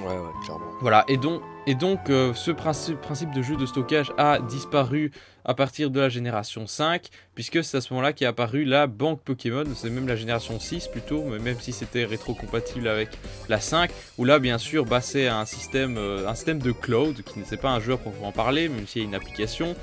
Ouais ouais clairement. Voilà, et donc, et donc euh, ce principe, de jeu de stockage a disparu à partir de la génération 5, puisque c'est à ce moment-là qu'est apparue la banque Pokémon, c'est même la génération 6 plutôt, mais même si c'était rétro-compatible avec la 5, où là bien sûr bah, c'est un système, euh, un système de cloud, qui n'est pas un jeu à proprement parler, même s'il y a une application,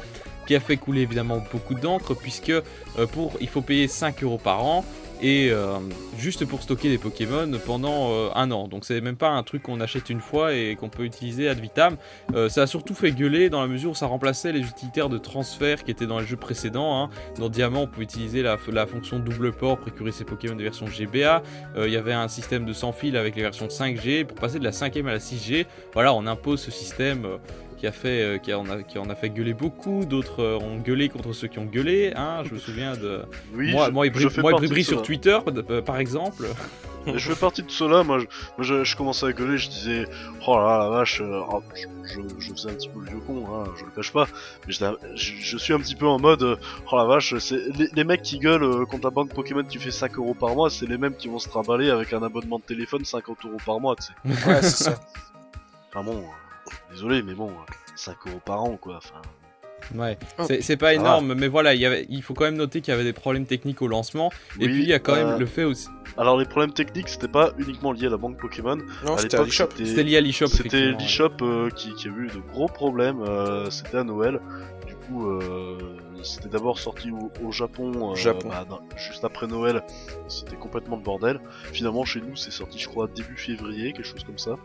qui a fait couler évidemment beaucoup d'encre, puisque euh, pour, il faut payer 5 euros par an, et euh, juste pour stocker des Pokémon pendant euh, un an. Donc c'est même pas un truc qu'on achète une fois et qu'on peut utiliser ad vitam. Euh, ça a surtout fait gueuler dans la mesure où ça remplaçait les utilitaires de transfert qui étaient dans les jeux précédents. hein. Dans Diamant, on pouvait utiliser la, fonction double port pour écurer ses Pokémon des versions GBA. Il y avait un système de sans fil avec les versions 5G. Pour passer de la 5ème à la 6G, voilà, on impose ce système. Euh, qui a fait, euh, qui, en a, qui en a fait gueuler beaucoup, d'autres euh, ont gueulé contre ceux qui ont gueulé, hein, je me souviens de... Oui, moi, je, moi, et Bri- moi et Bribri sur. Twitter, euh, par exemple. Je fais partie de cela, moi je, moi, je, je commençais à gueuler, je disais Oh là la vache, euh, oh, je, je, je faisais un petit peu le vieux con, hein, je le cache pas, mais je, suis un petit peu en mode euh, Oh la vache, c'est les, les mecs qui gueulent euh, contre la banque Pokémon qui fait 5 euros par mois, c'est les mêmes qui vont se trimballer avec un abonnement de téléphone 50 euros par mois, tu sais. Ouais c'est ça. Enfin bon, euh, désolé, mais bon, euh, 5 euros par an quoi, enfin. Ouais, Oh, c'est c'est pas énorme, mais voilà, il, y avait, il faut quand même noter qu'il y avait des problèmes techniques au lancement. et puis il y a quand euh, même le fait aussi. Alors les problèmes techniques, c'était pas uniquement lié à la banque Pokémon, Non à c'était à l'époque l'eShop. C'était lié à l'eShop. C'était l'eShop euh, qui, qui a eu de gros problèmes, euh, c'était à Noël. Du coup, euh, c'était d'abord sorti au, au Japon, euh, Japon. bah, non, juste après Noël, c'était complètement le bordel. Finalement, chez nous, c'est sorti, je crois, début février, quelque chose comme ça.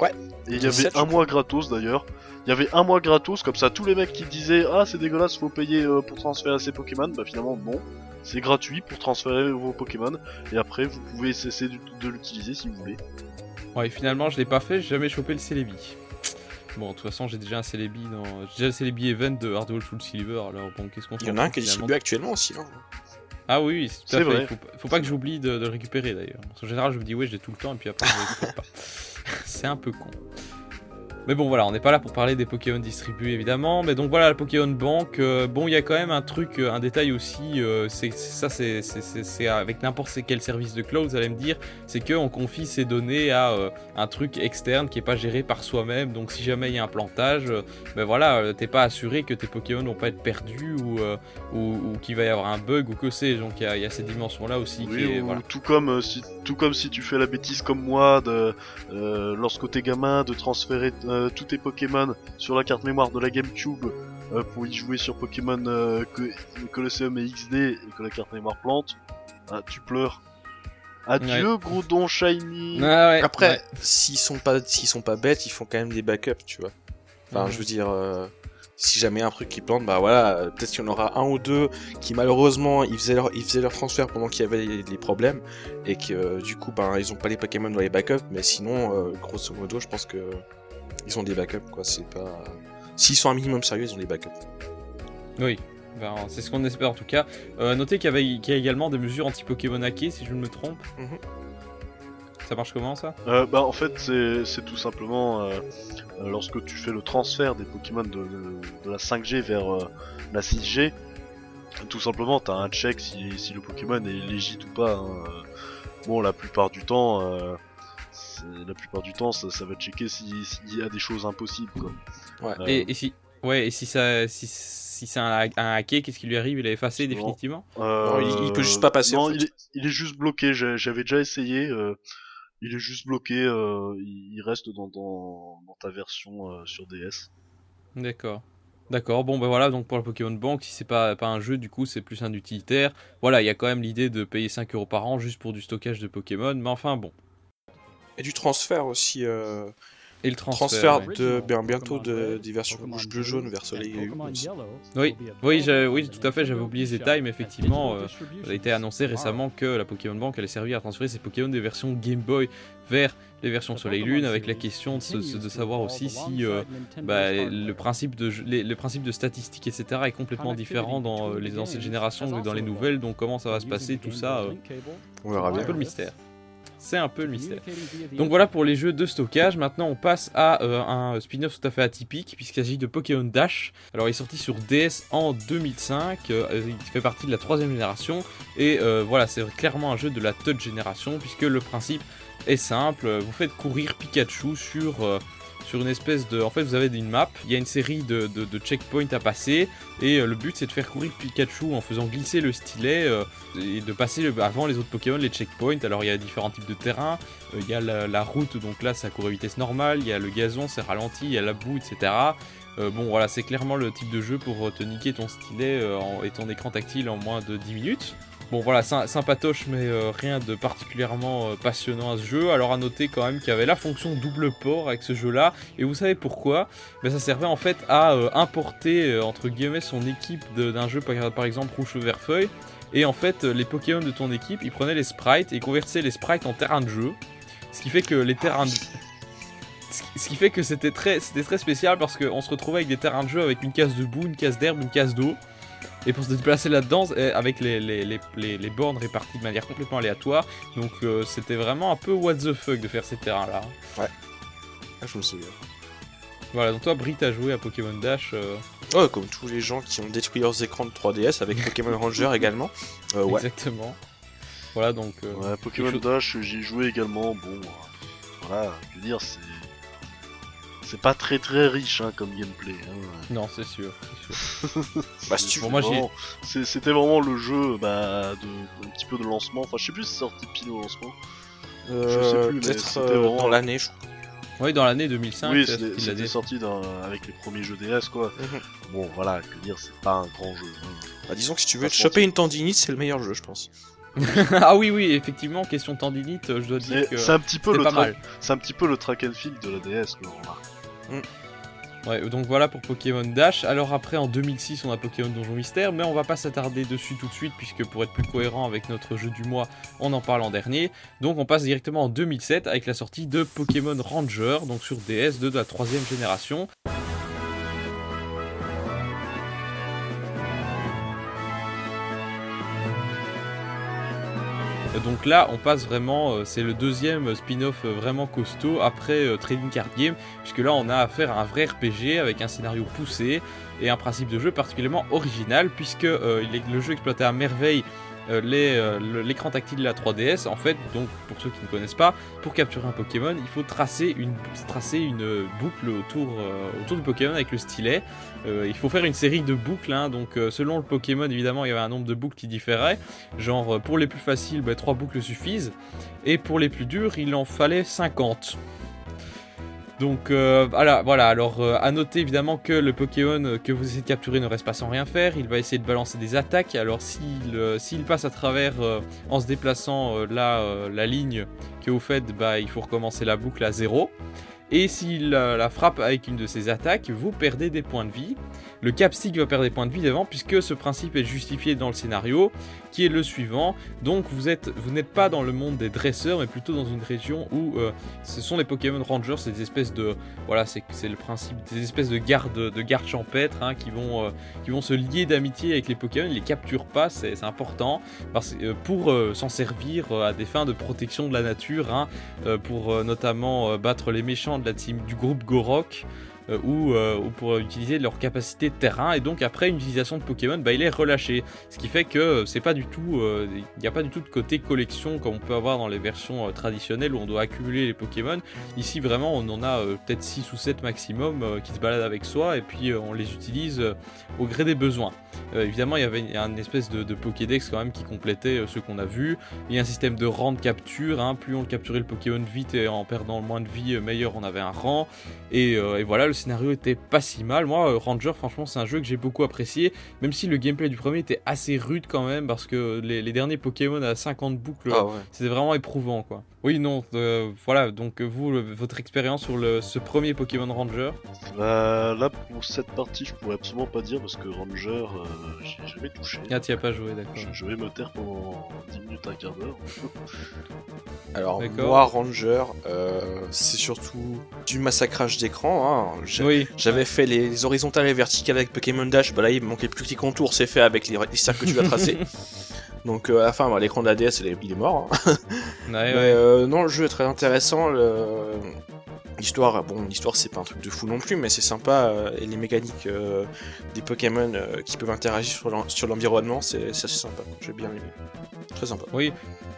Ouais. Et il y avait 17, je un mois gratos d'ailleurs. Il y avait un mois gratos, comme ça, tous les mecs qui disaient Ah, c'est dégueulasse, faut payer euh, pour transférer ses Pokémon, bah finalement, non. C'est gratuit pour transférer vos Pokémon, et après, vous pouvez cesser de, de l'utiliser si vous voulez. Ouais, finalement, je l'ai pas fait, j'ai jamais chopé le Celebi. Bon, de toute façon, j'ai déjà un Celebi dans. J'ai déjà le Celebi Event de Hard Gold Soul Silver, alors bon, qu'est-ce qu'on fait Il y en a un qui est distribué actuellement aussi. hein. Ah oui, oui, c'est tout à fait. vrai. Il faut, pas- faut pas que j'oublie de, de le récupérer d'ailleurs. Parce qu'en général, je me dis, ouais, j'ai tout le temps, et puis après, je le récupère pas. C'est un peu con. Mais bon, voilà, on n'est pas là pour parler des Pokémon distribués évidemment. Mais donc voilà, la Pokémon Bank. euh, bon, il y a quand même un truc, euh, un détail aussi. euh, c'est ça, c'est- avec n'importe quel service de cloud, vous allez me dire. C'est qu'on confie ces données à euh, un truc externe qui est pas géré par soi-même. Donc si jamais il y a un plantage, ben voilà, t'es pas assuré que tes Pokémon vont pas être perdus ou, ou, ou qu'il va y avoir un bug ou que c'est. Donc il y a, il y a cette dimension-là aussi qui Oui, est. ou Voilà. tout comme si tout comme si tu fais la bêtise comme moi de lorsque t'es gamin de transférer euh, tous tes Pokémon sur la carte mémoire de la GameCube euh, pour y jouer sur Pokémon euh, Co- Colosseum et XD et que la carte mémoire plante, ah, tu pleures. Adieu, gros don shiny. Ah ouais, Après, ouais. s'ils sont pas, s'ils sont pas bêtes, ils font quand même des backups, tu vois. Enfin, je veux dire, euh, si jamais un truc qui plante, bah voilà, peut-être qu'il y en aura un ou deux qui malheureusement ils faisaient leur, ils faisaient leur transfert pendant qu'il y avait les, les problèmes et que euh, du coup, ben ils ont pas les Pokémon dans les backups, mais sinon, euh, grosso modo, je pense que ils ont des backups, quoi. C'est pas, s'ils sont un minimum sérieux, ils ont des backups. Oui, ben, c'est ce qu'on espère en tout cas. Euh, notez qu'il y, avait- qu'il y a également des mesures anti-Pokémon hackées, si je ne me trompe. Mhm. Ça marche comment ça? Euh, bah en fait c'est c'est tout simplement euh, euh, lorsque tu fais le transfert des Pokémon de, de, de la 5G vers euh, la 6G, tout simplement t'as un check si, si le Pokémon est légit ou pas. hein. Euh, Bon la plupart du temps, euh, la plupart du temps ça, ça va checker si- s'il y a des choses impossibles quoi. Ouais. Euh, et, et si, ouais, et si ça, si, si c'est un, un hacké, qu'est-ce qui lui arrive? Il est effacé Non. définitivement? Euh, il- il peut juste pas passer, Non, en fait. il, est, il est juste bloqué. J'avais déjà essayé. euh, il est juste bloqué. euh, il reste dans, dans, dans ta version euh, sur DS. D'accord. D'accord, bon ben voilà, donc pour la Pokémon Bank, si c'est pas, pas un jeu, du coup c'est plus un utilitaire. Voilà, il y a quand même l'idée de payer 5 euros par an juste pour du stockage de Pokémon, mais enfin bon. Et du transfert aussi. Euh, Et le transfert. transfert de bien bientôt de, des versions rouge, bleu, jaune vers soleil et. Oui, oui, tout à fait, j'avais oublié ce détail, mais effectivement, euh, il a été annoncé récemment que la Pokémon Bank allait servir à transférer ses Pokémon des versions Game Boy vers les versions Soleil Lune, avec la question de, se- de savoir aussi si euh, bah, le, principe de, les- le principe de statistiques, etc., est complètement différent dans euh, les anciennes générations que dans les nouvelles, donc comment ça va se passer, tout ça, euh, On verra c'est un bien. peu le mystère. C'est un peu le mystère. Donc voilà pour les jeux de stockage. Maintenant, on passe à euh, un spin-off tout à fait atypique, puisqu'il s'agit de Pokémon Dash. Alors, il est sorti sur DS en 2005. euh, il fait partie de la troisième génération. Et euh, voilà, c'est clairement un jeu de la Touch génération, puisque le principe est simple. Vous faites courir Pikachu sur. Sur une espèce de... En fait, vous avez une map, il y a une série de, checkpoints à passer, et euh, le but c'est de faire courir Pikachu en faisant glisser le stylet, euh, et de passer avant les autres Pokémon les checkpoints. Alors il y a différents types de terrains, euh, il y a la, route, donc là ça court à vitesse normale, il y a le gazon, c'est ralenti, il y a la boue, etc. Bon voilà, c'est clairement le type de jeu pour te niquer ton stylet et ton écran tactile en moins de 10 minutes. Bon voilà, sy- sympatoche, mais euh, rien de particulièrement euh, passionnant à ce jeu. Alors à noter quand même qu'il y avait la fonction double port avec ce jeu-là, et vous savez pourquoi? Ben, Ça servait en fait à euh, importer, entre guillemets, son équipe d'un jeu, par, par exemple Rouge Vert Feuille, et en fait les Pokémon de ton équipe, ils prenaient les sprites et ils convertissaient les sprites en terrain de jeu. Ce qui fait que les terrains de... Ce qui- ce qui fait que c'était très, c'était très spécial parce qu'on se retrouvait avec des terrains de jeu avec une case de boue, une case d'herbe, une case d'eau. Et pour se déplacer là-dedans, avec les, les, les, les- les bornes réparties de manière complètement aléatoire. Donc euh, c'était vraiment un peu what the fuck de faire ces terrains-là. Ah, je me souviens. Voilà, donc toi, Brie, t'as joué à Pokémon Dash. euh, Ouais, comme tous les gens qui ont détruit leurs écrans de 3DS avec Pokémon Ranger également. Euh, ouais. Exactement. Voilà, donc. euh, Ouais, Pokémon chose- Dash, j'y ai joué également. Bon, voilà, je veux dire, c'est. C'est pas très très riche hein, comme gameplay. Hein. Non, c'est sûr. c'est sûr. Bah, si moi, C'était vraiment le jeu bah, de, un petit peu de lancement. Enfin, je sais plus si c'est sorti pile au lancement. Euh, sais plus, mais Peut-être c'était euh, vraiment- dans l'année, je crois. Oui, dans l'année 2005, oui, c'était sorti dans- avec les premiers jeux DS quoi. Mhm. Bon, voilà, que dire, c'est pas un grand jeu. hein. Bah, disons que si tu veux te choper une tendinite, c'est le meilleur jeu, je pense. ah oui, oui, effectivement, question tendinite, euh, je dois dire que c'est un petit peu le c'est un petit peu le track and field de la DS quoi. remarque. Ouais, donc voilà pour Pokémon Dash. Alors après, en 2006, on a Pokémon Donjon Mystère, mais on va pas s'attarder dessus tout de suite, puisque pour être plus cohérent avec notre jeu du mois, on en parle en dernier. Donc on passe directement en 2007 avec la sortie de Pokémon Ranger, donc sur DS de la troisième génération. Donc là, on passe vraiment, euh, c'est le deuxième spin-off euh, vraiment costaud après euh, Trading Card Game, puisque là on a affaire à un vrai RPG avec un scénario poussé et un principe de jeu particulièrement original, puisque euh, le jeu exploitait à merveille euh, euh, l'écran tactile de la 3DS. En fait, donc pour ceux qui ne connaissent pas, pour capturer un Pokémon, il faut tracer une, euh, boucle euh, autour du Pokémon avec le stylet. Euh, il faut faire une série de boucles, hein, donc euh, selon le Pokémon, évidemment, il y avait un nombre de boucles qui différait. Genre, euh, pour les plus faciles, bah, 3 boucles suffisent. Et pour les plus durs, il en fallait 50. Donc voilà, voilà. Alors à noter évidemment que le Pokémon que vous essayez de capturer ne reste pas sans rien faire. Il va essayer de balancer des attaques. Alors s'il passe à travers en se déplaçant là la ligne que vous faites, bah il faut recommencer la boucle à zéro. Et s'il la frappe avec une de ses attaques, vous perdez des points de vie. Le Capstick va perdre des points de vie devant puisque ce principe est justifié dans le scénario est le suivant. Donc vous êtes vous n'êtes pas dans le monde des dresseurs mais plutôt dans une région où euh, ce sont les Pokémon Rangers, c'est des espèces de voilà, c'est le principe des espèces de gardes de gardes champêtres hein, qui vont euh, qui vont se lier d'amitié avec les Pokémon, ils les capturent pas, c'est important parce euh, pour euh, s'en servir à des fins de protection de la nature hein, pour notamment battre les méchants de la team du groupe Gorok ou, euh, ou pour utiliser leur capacité de terrain. Et donc après une utilisation de Pokémon bah, il est relâché. Ce qui fait que euh, c'est pas du tout euh, il n'y a pas du tout de côté collection comme on peut avoir dans les versions euh, traditionnelles où on doit accumuler les Pokémon. Ici vraiment on en a euh, peut-être 6 ou 7 maximum euh, qui se baladent avec soi et puis euh, on les utilise euh, au gré des besoins. Euh, évidemment il y avait une, espèce de, de Pokédex quand même qui complétait euh, ceux qu'on a vus il y a un système de rang de capture hein, plus on capturait le Pokémon vite et en perdant le moins de vie euh, meilleur on avait un rang. Et, euh, et voilà, le scénario était pas si mal. Moi, euh, Ranger, franchement, c'est un jeu que j'ai beaucoup apprécié, même si le gameplay du premier était assez rude quand même, parce que les, les derniers Pokémon à 50 boucles, Ah ouais. c'était vraiment éprouvant, quoi. Oui, non, euh, voilà, donc euh, vous, le- votre expérience sur le, ce premier Pokémon Ranger Bah, là, pour cette partie, je pourrais absolument pas dire parce que Ranger, euh, j'ai jamais touché. Ah, tu as pas joué, d'accord. Je, je vais me taire pendant 10 minutes, un quart d'heure. Alors, moi, Ranger, euh, c'est surtout du massacrage d'écran. Hein. Oui, J'avais fait les, les horizontales et verticales avec Pokémon Dash, bah là il me manquait plus que les contours, c'est fait avec les, les cercles que tu as tracés. Donc euh, à la fin, bah, l'écran de la DS, il est, mort. hein. ouais, Mais ouais. euh, non, le jeu est très intéressant. L'histoire, bon, l'histoire c'est pas un truc de fou non plus, mais c'est sympa. euh, et les mécaniques euh, des Pokémon euh, qui peuvent interagir sur l'en- sur l'environnement, c'est c'est assez sympa. J'ai bien aimé. Très sympa. Oui,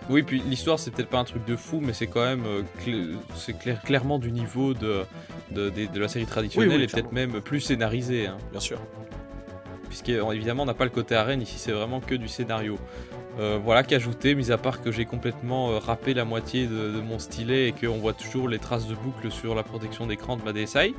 oui, puis l'histoire c'est peut-être pas un truc de fou, mais c'est quand même euh, cl- c'est clair, clairement du niveau de, de, la série traditionnelle Oui, oui, et peut-être même plus scénarisé. Hein. Bien sûr. puisque euh, on n'a pas le côté arène ici c'est vraiment que du scénario Euh, voilà qu'ajouter mis à part que j'ai complètement euh, râpé la moitié de, de mon stylet et qu'on voit toujours les traces de boucle sur la protection d'écran de ma DSi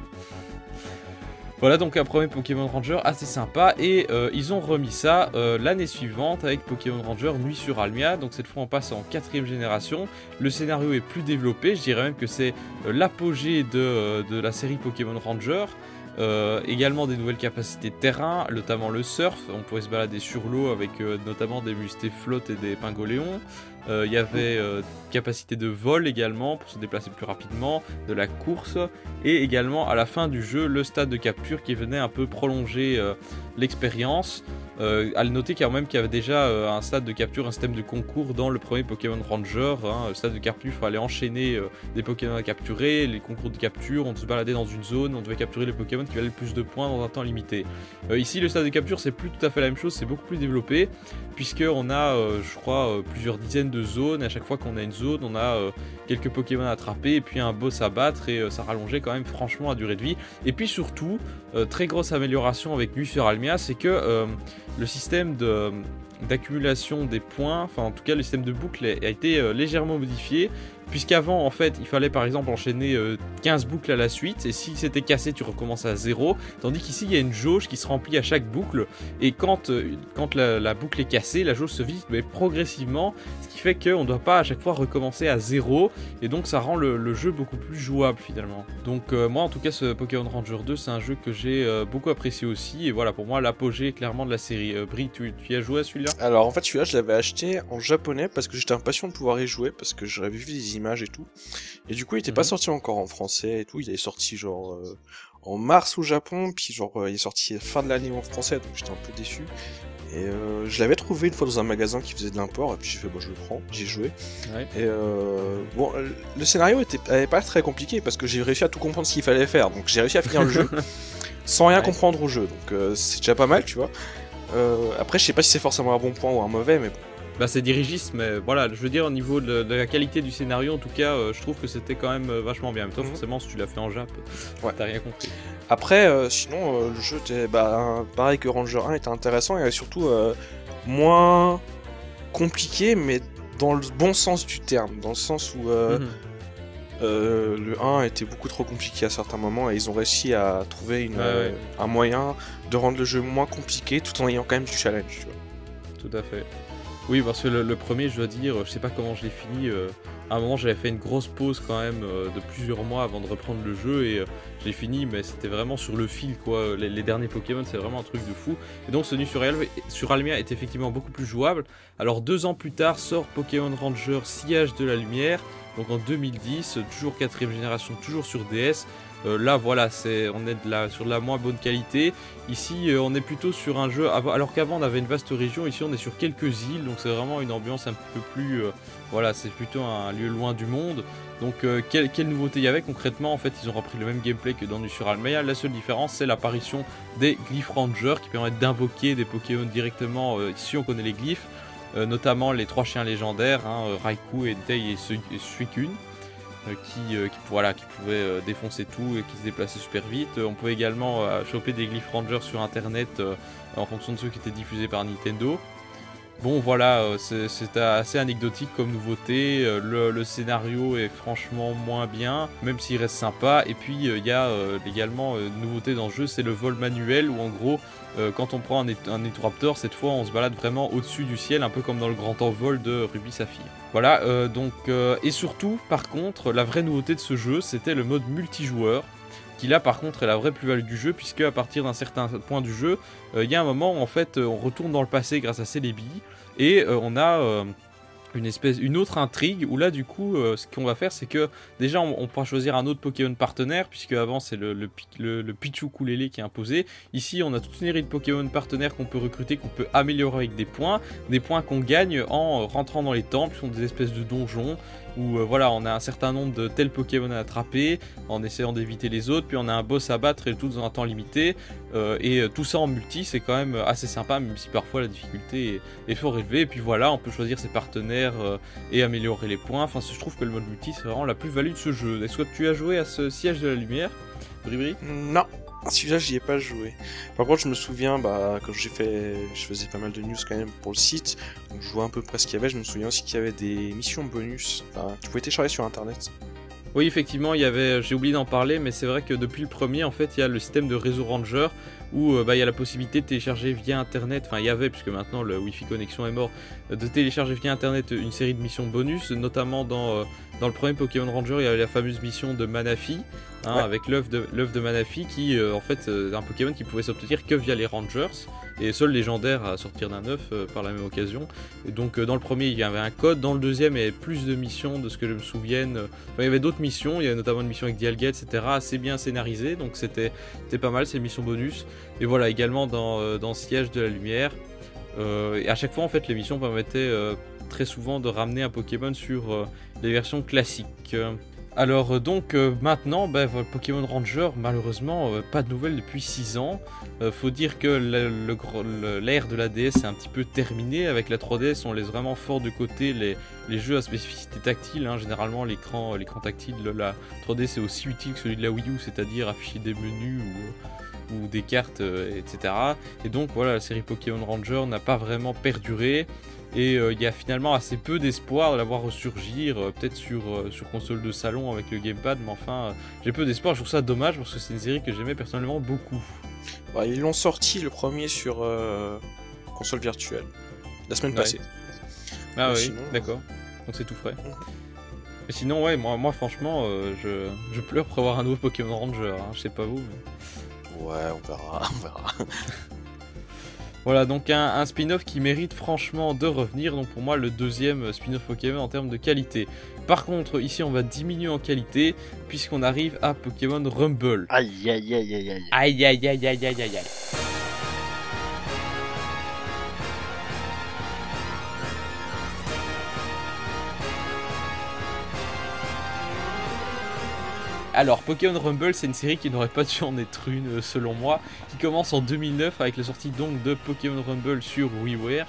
voilà donc un premier Pokémon Ranger assez sympa et euh, ils ont remis ça euh, l'année suivante avec Pokémon Ranger Nuit sur Almia donc cette fois on passe en quatrième génération le scénario est plus développé je dirais même que c'est euh, l'apogée de, la série Pokémon Ranger également des nouvelles capacités de terrain, notamment le surf. On pouvait se balader sur l'eau avec notamment des mustéflottes et des pingoléons. Euh, Il y avait euh, capacité de vol également pour se déplacer plus rapidement, de la course et également à la fin du jeu le stade de capture qui venait un peu prolonger euh, l'expérience. À noter quand même qu'il y avait déjà un stade de capture, un système de concours dans le premier Pokémon Ranger. Hein. Le stade de capture, il fallait enchaîner des Pokémon à capturer, les concours de capture, on se baladait dans une zone, on devait capturer les Pokémon qui valaient le plus de points dans un temps limité. Ici, le stade de capture, c'est plus tout à fait la même chose, c'est beaucoup plus développé, puisqu'on a, euh, je crois, plusieurs dizaines de zones, et à chaque fois qu'on a une zone, on a euh, quelques Pokémon à attraper, et puis un boss à battre, et euh, ça rallongeait quand même franchement la durée de vie. Et puis surtout, euh, très grosse amélioration avec Nuit sur Almia, c'est que le système d'accumulation des points, enfin en tout cas le système de boucle a été légèrement modifié, puisqu'avant en fait il fallait par exemple enchaîner euh, 15 boucles à la suite, et si c'était cassé tu recommences à zéro, tandis qu'ici il y a une jauge qui se remplit à chaque boucle, et quand, euh, la, boucle est cassée, la jauge se vide mais progressivement, ce qui fait qu'on ne doit pas à chaque fois recommencer à zéro, et donc ça rend le, jeu beaucoup plus jouable finalement. Donc euh, moi en tout cas ce Pokémon Ranger 2 c'est un jeu que j'ai euh, beaucoup apprécié aussi, et voilà pour moi l'apogée clairement de la série. Euh, Brie, tu, y as joué à celui-là? Alors en fait celui-là je l'avais acheté en japonais parce que j'étais impatient de pouvoir y jouer parce que j'avais vu des images et tout. Et du coup il était pas Mhm. sorti encore en français et tout, il est sorti genre euh, en mars au Japon, puis genre euh, il est sorti fin de l'année en français donc j'étais un peu déçu. Et euh, je l'avais trouvé une fois dans un magasin qui faisait de l'import et puis j'ai fait bon je le prends, j'ai joué. Ouais. Et euh, bon le scénario était avait pas très compliqué parce que j'ai réussi à tout comprendre ce qu'il fallait faire donc j'ai réussi à finir le jeu sans rien Ouais. comprendre au jeu donc euh, c'est déjà pas mal tu vois. Après, je sais pas si c'est forcément un bon point ou un mauvais, mais bon. Bah c'est dirigiste, mais voilà, je veux dire au niveau de, de la qualité du scénario, en tout cas, euh, je trouve que c'était quand même euh, vachement bien. Mais toi, Mhm. forcément, si tu l'as fait en Jap, Ouais. t'as rien compris. Après, euh, sinon, euh, le jeu était bah, pareil que Ranger 1 était intéressant et surtout moins compliqué, mais dans le bon sens du terme, dans le sens où Mhm. Euh, le 1 était beaucoup trop compliqué à certains moments et ils ont réussi à trouver une, Ouais, euh, ouais. un moyen de rendre le jeu moins compliqué tout en ayant quand même du challenge. tu vois. Tout à fait. Oui, parce que le, premier, je dois dire, je sais pas comment je l'ai fini. euh, à un moment, j'avais fait une grosse pause quand même euh, de plusieurs mois avant de reprendre le jeu et euh, j'ai fini, mais c'était vraiment sur le fil quoi. Les, derniers Pokémon, c'est vraiment un truc de fou. Et donc, sur, Alv- sur Almia est effectivement beaucoup plus jouable. Alors, deux ans plus tard, sort Pokémon Ranger Sillage de la Lumière. Donc en 2010, euh, toujours quatrième génération, toujours sur DS. Euh, là, voilà, on est sur de la moins bonne qualité. Ici, euh, on est plutôt sur un jeu. Alors qu'avant, on avait une vaste région. Ici, on est sur quelques îles, donc c'est vraiment une ambiance un peu plus. euh, voilà, c'est plutôt un lieu loin du monde. Donc, quelle, nouveauté il y avait? Concrètement En fait, ils ont repris le même gameplay que dans du sur. La seule différence, c'est l'apparition des glyphes rangers qui permettent d'invoquer des Pokémon directement. ici, on connaît les glyphes, notamment les trois chiens légendaires, hein, Raikou, Entei et et Suicune qui, euh, qui, voilà, qui euh, défoncer tout et qui se déplaçaient super vite. Euh, on pouvait également euh, choper des glyphes rangers sur internet euh, en fonction de ceux qui étaient diffusés par Nintendo. Bon voilà, euh, c'est assez anecdotique comme nouveauté. Euh, Le, scénario est franchement moins bien, même s'il reste sympa. Et puis euh, il y a euh, également euh, une nouveauté dans le jeu, c'est le vol manuel où en gros, euh, quand on prend un, un cette fois on se balade vraiment au-dessus du ciel, un peu comme dans le grand envol de Ruby Saphir. Voilà, euh, donc euh, et surtout, par contre, la vraie nouveauté de ce jeu, c'était le mode multijoueur qui là par contre est la vraie plus-value du jeu puisque à partir d'un certain point du jeu, il y a un moment où en fait on retourne dans le passé grâce à Celebi et on a une espèce une autre intrigue où là du coup euh, ce qu'on va faire c'est que déjà on, pourra choisir un autre Pokémon partenaire puisque avant c'est le, le, le, le Pichu Kulele qui est imposé. Ici on a toute une série de Pokémon partenaires qu'on peut recruter, qu'on peut améliorer avec des points, des points qu'on gagne en rentrant dans les temples, qui sont des espèces de donjons où euh, voilà on a un certain nombre de tels Pokémon à attraper en essayant d'éviter les autres, puis on a un boss à battre et tout dans un temps limité. Euh, et euh, tout ça en multi, c'est quand même assez sympa, même si parfois la difficulté est, fort élevée. Et puis voilà, on peut choisir ses partenaires et améliorer les points. Enfin, je trouve que le mode multi, c'est vraiment la plus-value de ce jeu. Est-ce que tu as joué à ce siège de la lumière, Bribri Non, celui-là j'y ai pas joué. Par contre, je me souviens, bah, quand j'ai fait, je faisais pas mal de news quand même pour le site, donc je vois à peu près ce qu'il y avait. Je me souviens aussi qu'il y avait des missions bonus, enfin, tu pouvais télécharger sur internet. Oui, effectivement, il y avait, j'ai oublié d'en parler, mais c'est vrai que depuis le premier, en fait, il y a le système de réseau Ranger où euh, bah, il y a la possibilité de télécharger via internet, enfin il y avait, puisque maintenant le Wi-Fi connexion est mort, euh, de télécharger via internet une série de missions bonus, notamment dans, euh, dans le premier Pokémon Ranger, il y avait la fameuse mission de Manafi, hein, Ouais. avec l'œuf de, de Manafi, qui euh, en fait euh, un Pokémon qui pouvait s'obtenir que via les Rangers, et seul légendaire à sortir d'un œuf euh, par la même occasion. Et donc euh, dans le premier il y avait un code, dans le deuxième il y avait plus de missions de ce que je me souvienne. Enfin, il y avait d'autres missions, il y avait notamment une mission avec Dialga, etc. assez bien scénarisée, donc c'était pas mal ces missions bonus. Et voilà, également dans, euh, dans Siège de la Lumière. Et à chaque fois en fait les missions permettaient très souvent de ramener un Pokémon sur les versions classiques. Alors euh, donc euh, maintenant, voilà, Pokémon Ranger, malheureusement, euh, pas de nouvelles depuis 6 ans. Faut dire que l'ère de la DS est un petit peu terminée. Avec la 3DS, on laisse vraiment fort de côté les, jeux à spécificité tactile. hein. Généralement, l'écran tactile de la 3DS est aussi utile que celui de la Wii U, c'est-à-dire afficher des menus ou, des cartes, etc. Et donc voilà, la série Pokémon Ranger n'a pas vraiment perduré. Et euh, il y a finalement assez peu d'espoir de la voir ressurgir, euh, peut-être sur, euh, sur console de salon avec le gamepad, mais enfin, j'ai peu d'espoir. Je trouve ça dommage parce que c'est une série que j'aimais personnellement beaucoup. Bah, ils l'ont sorti le premier sur console virtuelle la semaine Ouais. passée. Ah Mais oui, sinon, d'accord. Donc c'est tout frais. Mhm. Mais sinon, ouais, moi, moi franchement, euh, je, je pleure pour avoir un nouveau Pokémon Ranger. hein. Je sais pas vous. mais- Ouais, on verra, on verra. Voilà, donc un, un spin-off qui mérite franchement de revenir. Donc pour moi, le deuxième spin-off Pokémon en termes de qualité. Par contre, ici, on va diminuer en qualité puisqu'on arrive à Pokémon Rumble. Aïe aïe aïe aïe aïe. Aïe aïe aïe aïe aïe aïe aïe. Alors, Pokémon Rumble, c'est une série qui n'aurait pas dû en être une, euh, selon moi, qui commence en 2009 avec la sortie donc de Pokémon Rumble sur WiiWare,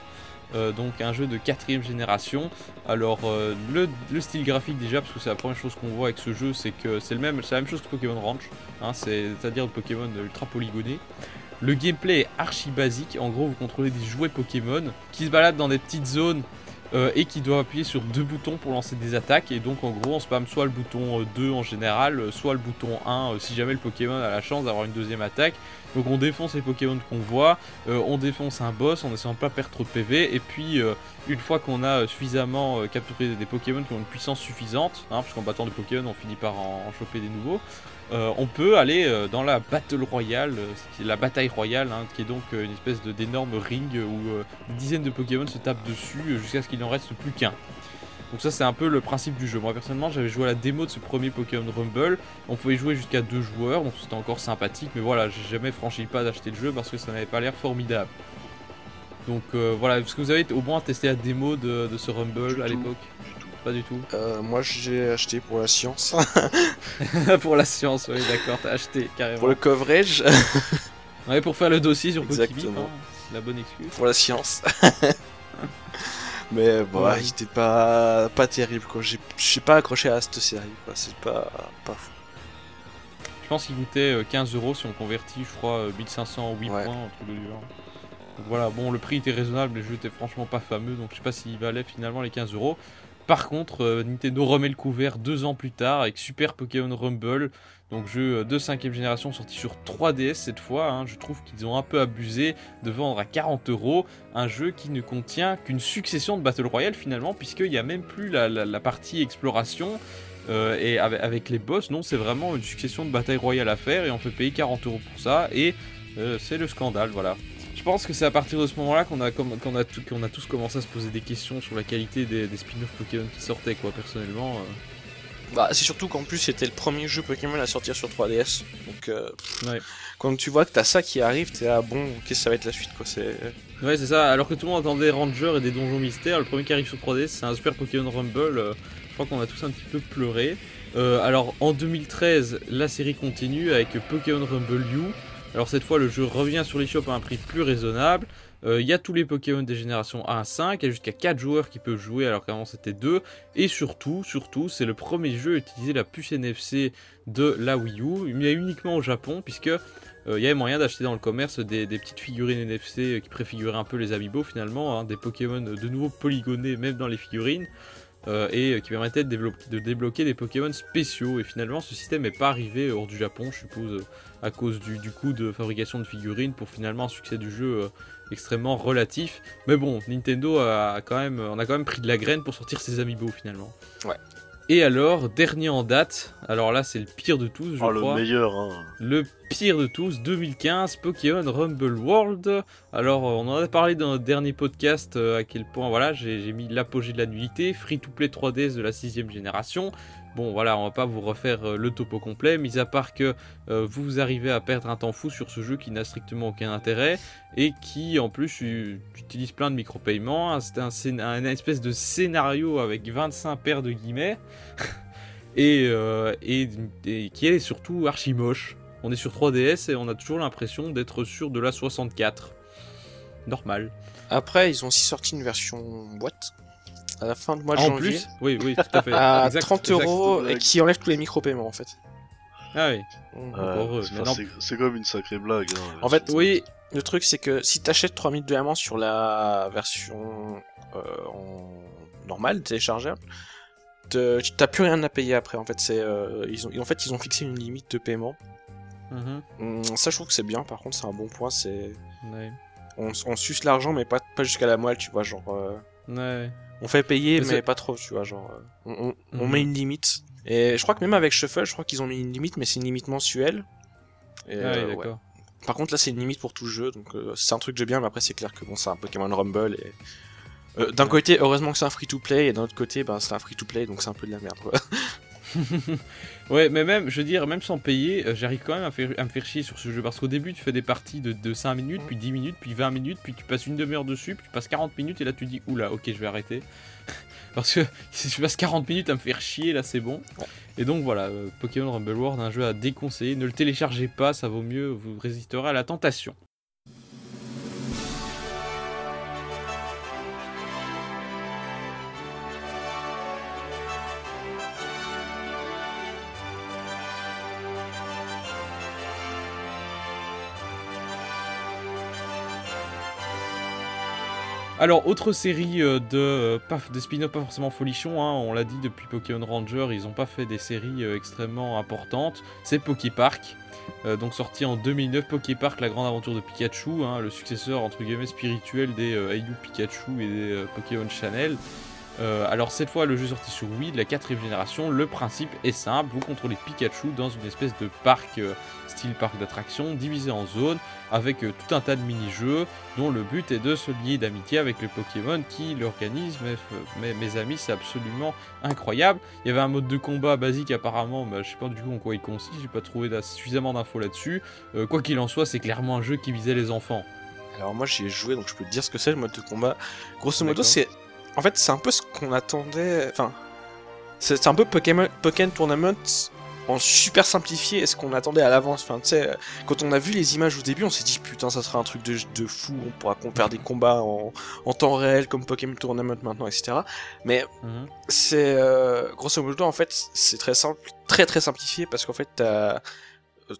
euh, donc un jeu de quatrième génération. Alors, euh, le, le style graphique déjà, parce que c'est la première chose qu'on voit avec ce jeu, c'est que c'est le même, c'est la même chose que Pokémon Ranch, hein, c'est- c'est-à-dire Pokémon ultra polygoné. Le gameplay est archi basique. En gros, vous contrôlez des jouets Pokémon qui se baladent dans des petites zones euh, et qui doit appuyer sur deux boutons pour lancer des attaques. Et donc en gros on spam soit le bouton 2 en général, soit le bouton 1 si jamais le Pokémon a la chance d'avoir une deuxième attaque. Donc on défonce les Pokémon qu'on voit, on défonce un boss en essayant de pas perdre trop de PV, et puis une fois qu'on a suffisamment capturé des Pokémon qui ont une puissance suffisante, hein, parce qu'en battant des Pokémon on finit par en choper des nouveaux, euh, on peut aller euh, dans la Battle Royale, euh, la bataille royale, hein, qui est donc une espèce d'énorme ring où des dizaines de Pokémon se tapent dessus jusqu'à ce qu'il n'en reste plus qu'un. Donc ça c'est un peu le principe du jeu. Moi personnellement j'avais joué à la démo de ce premier Pokémon Rumble. On pouvait jouer jusqu'à deux joueurs, donc c'était encore sympathique. Mais voilà, j'ai jamais franchi le pas d'acheter le jeu parce que ça n'avait pas l'air formidable. Donc voilà, est-ce que vous avez au moins testé la démo de, ce Rumble à l'époque pas du tout. Euh, moi j'ai acheté pour la science. pour la science, oui, d'accord, t'as acheté carrément. Pour le coverage. ouais, pour faire le dossier sur Pokébit, hein, la bonne excuse. Pour la science. Mais bon, ouais. il pas, pas terrible quoi. J'ai pas accroché à cette série quoi. C'est pas, pas fou. Je pense qu'il coûtait 15 euh, euros si on convertit, je crois, 1508 euh, points, entre de genre. Donc voilà, bon, le prix était raisonnable, le jeu était franchement pas fameux, donc je sais pas s'il valait finalement les 15 euros. Par contre, euh, Nintendo remet le couvert deux ans plus tard avec Super Pokémon Rumble, donc jeu euh, de 5 génération sorti sur 3DS cette fois. Hein. Je trouve qu'ils ont un peu abusé de vendre à 40 euros un jeu qui ne contient qu'une succession de Battle Royale finalement, puisqu'il n'y a même plus la, partie exploration. Euh, et avec, les boss, non, c'est vraiment une succession de batailles royales à faire et on fait payer 40 euros pour ça et c'est le scandale, voilà. Je pense que c'est à partir de ce moment-là qu'on a, qu'on a, a, tous commencé à se poser des questions sur la qualité des, spin-off Pokémon qui sortaient, quoi, personnellement. Euh. Bah, c'est surtout qu'en plus c'était le premier jeu Pokémon à sortir sur 3DS. Donc, euh, quand tu vois que t'as ça qui arrive, t'es là, bon, qu'est-ce que ça va être la suite, quoi. C'est... Ouais, c'est ça. Alors que tout le monde attendait Ranger et des donjons mystères, le premier qui arrive sur 3DS, c'est un Super Pokémon Rumble. Euh, je crois qu'on a tous un petit peu pleuré. alors, en 2013, la série continue avec Pokémon Rumble U. Alors cette fois le jeu revient sur l'eShop à un prix plus raisonnable. Euh, il y a tous les Pokémon des générations 1 à 5, il y a jusqu'à 4 joueurs qui peuvent jouer alors qu'avant c'était 2. Et surtout, surtout, c'est le premier jeu à utiliser la puce NFC de la Wii U. A uniquement au Japon puisque euh, il y avait moyen d'acheter dans le commerce des, petites figurines NFC qui préfiguraient un peu les amiibo finalement, hein, des Pokémon de nouveau polygonés même dans les figurines. Euh, et qui permettait de, débloquer des Pokémon spéciaux. Et finalement, ce système n'est pas arrivé hors du Japon, je suppose, à cause du, coût de fabrication de figurines pour finalement un succès du jeu euh, extrêmement relatif. Mais bon, Nintendo a quand même, on a quand même pris de la graine pour sortir ses amiibo finalement. Ouais. Et alors, dernier en date, alors là c'est le pire de tous, je oh, crois. le meilleur, hein. Le pire de tous, 2015, Pokémon Rumble World. Alors, on en a parlé dans notre dernier podcast, euh, à quel point, voilà, j'ai mis l'apogée de la nullité, free-to-play 3DS de la sixième génération. Bon voilà, on va pas vous refaire euh, le topo complet, mis à part que euh, vous arrivez à perdre un temps fou sur ce jeu qui n'a strictement aucun intérêt et qui en plus utilise plein de micro-paiements. C'est un, espèce de scénario avec 25 paires de guillemets euh, et, qui est surtout archi moche. On est sur 3DS et on a toujours l'impression d'être sur de la 64. Normal. Après, ils ont aussi sorti une version boîte à la fin de mois de janvier. Plus oui, oui, tout à fait. à 30 euros et qui enlève tous les micro-paiements en fait. Ah oui. c'est comme une sacrée blague. Hein, en fait, oui, le truc c'est que si t'achètes 3000 diamants sur la version euh, normale, téléchargeable, t'as plus rien à payer après. En fait, c'est euh, ils ont, en fait, ils ont fixé une limite de paiement. Mhm. Hum, ça, je trouve que c'est bien. Par contre, c'est un bon point. C'est on, suce l'argent, mais pas, pas jusqu'à la moelle, tu vois, genre. Euh, ouais. On fait payer, mais, pas trop, tu vois, genre. Euh, on, mhm. met une limite. Et je crois que même avec Shuffle, je crois qu'ils ont mis une limite, mais c'est une limite mensuelle. Et, ah oui, d'accord. Par contre, là, c'est une limite pour tout le jeu, donc euh, c'est un truc que j'aime bien, mais après, c'est clair que bon, c'est un Pokémon Rumble. Et... Euh, d'un côté, heureusement que c'est un free-to-play, et d'un autre côté, ben, c'est un free-to-play, donc c'est un peu de la merde, quoi. ouais, mais même, je veux dire, même sans payer, euh, j'arrive quand même à, faire, à, me faire chier sur ce jeu. Parce qu'au début, tu fais des parties de, 5 minutes, puis 10 minutes, puis 20 minutes, puis tu passes une demi-heure dessus, puis tu passes 40 minutes, et là tu dis, oula, ok, je vais arrêter. parce que si je passe 40 minutes à me faire chier, là c'est bon. Et donc voilà, euh, Pokémon Rumble World, un jeu à déconseiller. Ne le téléchargez pas, ça vaut mieux, vous résisterez à la tentation. Alors, autre série euh, de, euh, de spin-off pas forcément folichon, hein, on l'a dit depuis Pokémon Ranger, ils n'ont pas fait des séries euh, extrêmement importantes, c'est Poképark. Donc sorti en 2009, Poképark, la grande aventure de Pikachu, hein, le successeur entre guillemets spirituel des Ayu Pikachu et des Pokémon Channel. Euh, alors cette fois le jeu sorti sur Wii de la quatrième génération, le principe est simple, vous contrôlez Pikachu dans une espèce de parc euh, style parc d'attractions divisé en zones avec euh, tout un tas de mini-jeux dont le but est de se lier d'amitié avec les Pokémon qui l'organisent. Mais, mais- mes amis, c'est absolument incroyable. Il y avait un mode de combat basique apparemment, mais je sais pas du coup en quoi il consiste, j'ai pas trouvé suffisamment d'infos là-dessus. Quoi qu'il en soit, c'est clairement un jeu qui visait les enfants. Alors moi j'y ai joué donc je peux te dire ce que c'est le mode de combat. Grosso modo c'est en fait c'est un peu ce qu'on attendait enfin c'est un peu Pokémon Pokémon Tournament en super simplifié et ce qu'on attendait à l'avance. Enfin tu sais euh, quand on a vu les images au début on s'est dit putain ça sera un truc de, de fou on pourra faire des combats en, en temps réel comme Pokémon Tournament maintenant etc. Mais Mhm. c'est euh, grosso modo en fait c'est très simple très très simplifié parce qu'en fait t'as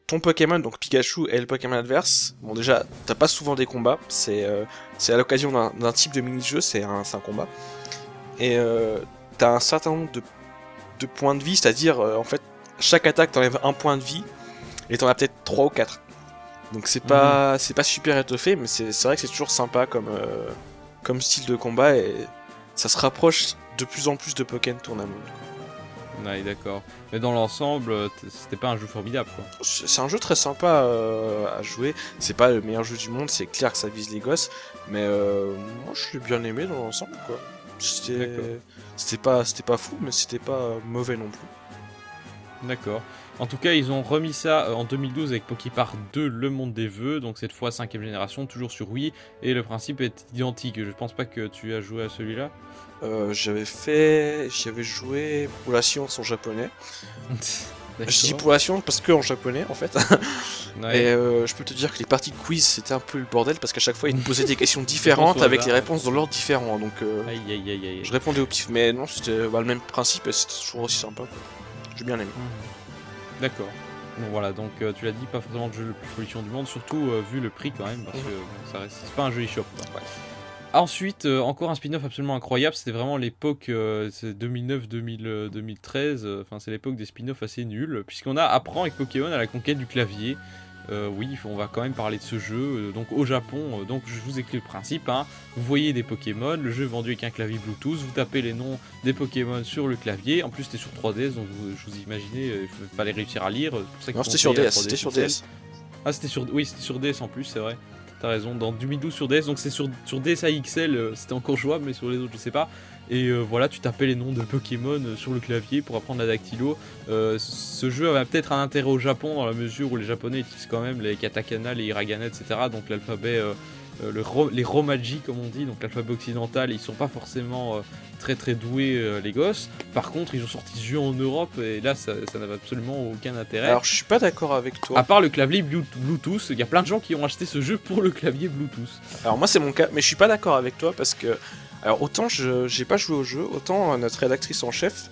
ton Pokémon donc Pikachu et le Pokémon adverse bon déjà t'as pas souvent des combats. C'est euh, à l'occasion d'un type de mini-jeu c'est un, combat. Et euh, t'as un certain nombre de, de points de vie c'est à dire en fait chaque attaque t'enlève un point de vie et t'en as peut-être 3 ou 4 donc c'est pas c'est pas super étoffé mais c'est vrai que c'est toujours sympa comme euh, comme style de combat et ça se rapproche de plus en plus de Pokémon Tournament. Ouais, d'accord. Mais dans l'ensemble, c'était pas un jeu formidable quoi. C'est un jeu très sympa euh, à jouer. C'est pas le meilleur jeu du monde, c'est clair que ça vise les gosses, mais euh, moi je l'ai bien aimé dans l'ensemble quoi. C'était pas c'était pas fou, mais c'était pas mauvais non plus. D'accord. En tout cas, ils ont remis ça euh, en 2012 avec Poképark 2, le monde des vœux, donc cette fois 5 génération, toujours sur Wii, et le principe est identique. Je pense pas que tu as joué à celui-là. Euh, j'avais fait, j'avais joué pour la science en japonais. Je dis pour la science parce que en japonais en fait. Ouais. Et euh, je peux te dire que les parties de quiz c'était un peu le bordel parce qu'à chaque fois ils nous posaient des questions différentes avec hasard. les réponses dans l'ordre différent. Donc euh, Aïe aïe aïe aïe. je répondais au pif, mais non c'était bah, le même principe et c'était toujours aussi sympa. J'ai bien aimé. Mhm. D'accord. Bon voilà, donc euh, tu l'as dit, pas forcément le jeu le plus folichon du monde, surtout euh, vu le prix quand même, parce que bon, ça reste, c'est pas un jeu eShop. quoi. Ensuite, euh, encore un spin-off absolument incroyable, c'était vraiment l'époque euh, c'est 2009-2013, euh, enfin c'est l'époque des spin-offs assez nuls, puisqu'on a apprend avec Pokémon à la conquête du clavier. Euh, oui, on va quand même parler de ce jeu. euh, donc au Japon, euh, donc je vous explique le principe. hein. Vous voyez des Pokémon, le jeu est vendu avec un clavier Bluetooth. Vous tapez les noms des Pokémon sur le clavier. En plus, c'était sur 3DS, donc vous- je vous imaginez, il fallait réussir à lire. pour ça Non c'était sur DS, c'était sur 3DS. DS. Ah, c'était sur, oui, c'était sur DS en plus, c'est vrai. T'as raison, dans 2012 sur DS, donc c'est sur, sur DS AXL, c'était encore jouable, mais sur les autres, je sais pas. Et euh, voilà, tu tapais les noms de Pokémon euh, sur le clavier pour apprendre la dactylo. Euh, ce jeu avait peut-être un intérêt au Japon dans la mesure où les Japonais utilisent quand même les katakana, les hiragana, etc. Donc l'alphabet, euh, le ro- les romaji comme on dit, donc l'alphabet occidental, ils sont pas forcément très très doués les gosses. Par contre, ils ont sorti ce jeu en Europe et là, ça, ça n'avait absolument aucun intérêt. Alors je suis pas d'accord avec toi. À part le clavier Blu- Bluetooth, il y a plein de gens qui ont acheté ce jeu pour le clavier Bluetooth. Alors moi c'est mon cas, mais je suis pas d'accord avec toi parce que alors autant je j'ai pas joué au jeu, autant euh, notre rédactrice en chef,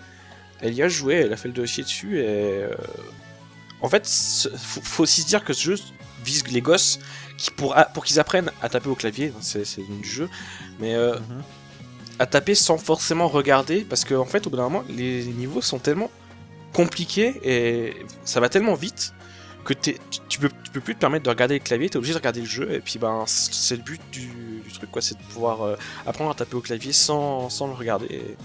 elle y a joué, elle a fait le dossier dessus et euh, en fait faut, faut aussi se dire que ce jeu vise les gosses qui pour a- pour qu'ils apprennent à taper au clavier, hein, c'est du jeu, mais euh, à taper sans forcément regarder parce que en fait au bout d'un moment les niveaux sont tellement compliqués et ça va tellement vite que tu, tu peux, tu peux plus te permettre de regarder le clavier, t'es obligé de regarder le jeu, et puis ben c'est le but du, du truc quoi, c'est de pouvoir euh, apprendre à taper au clavier sans, sans le regarder. Et,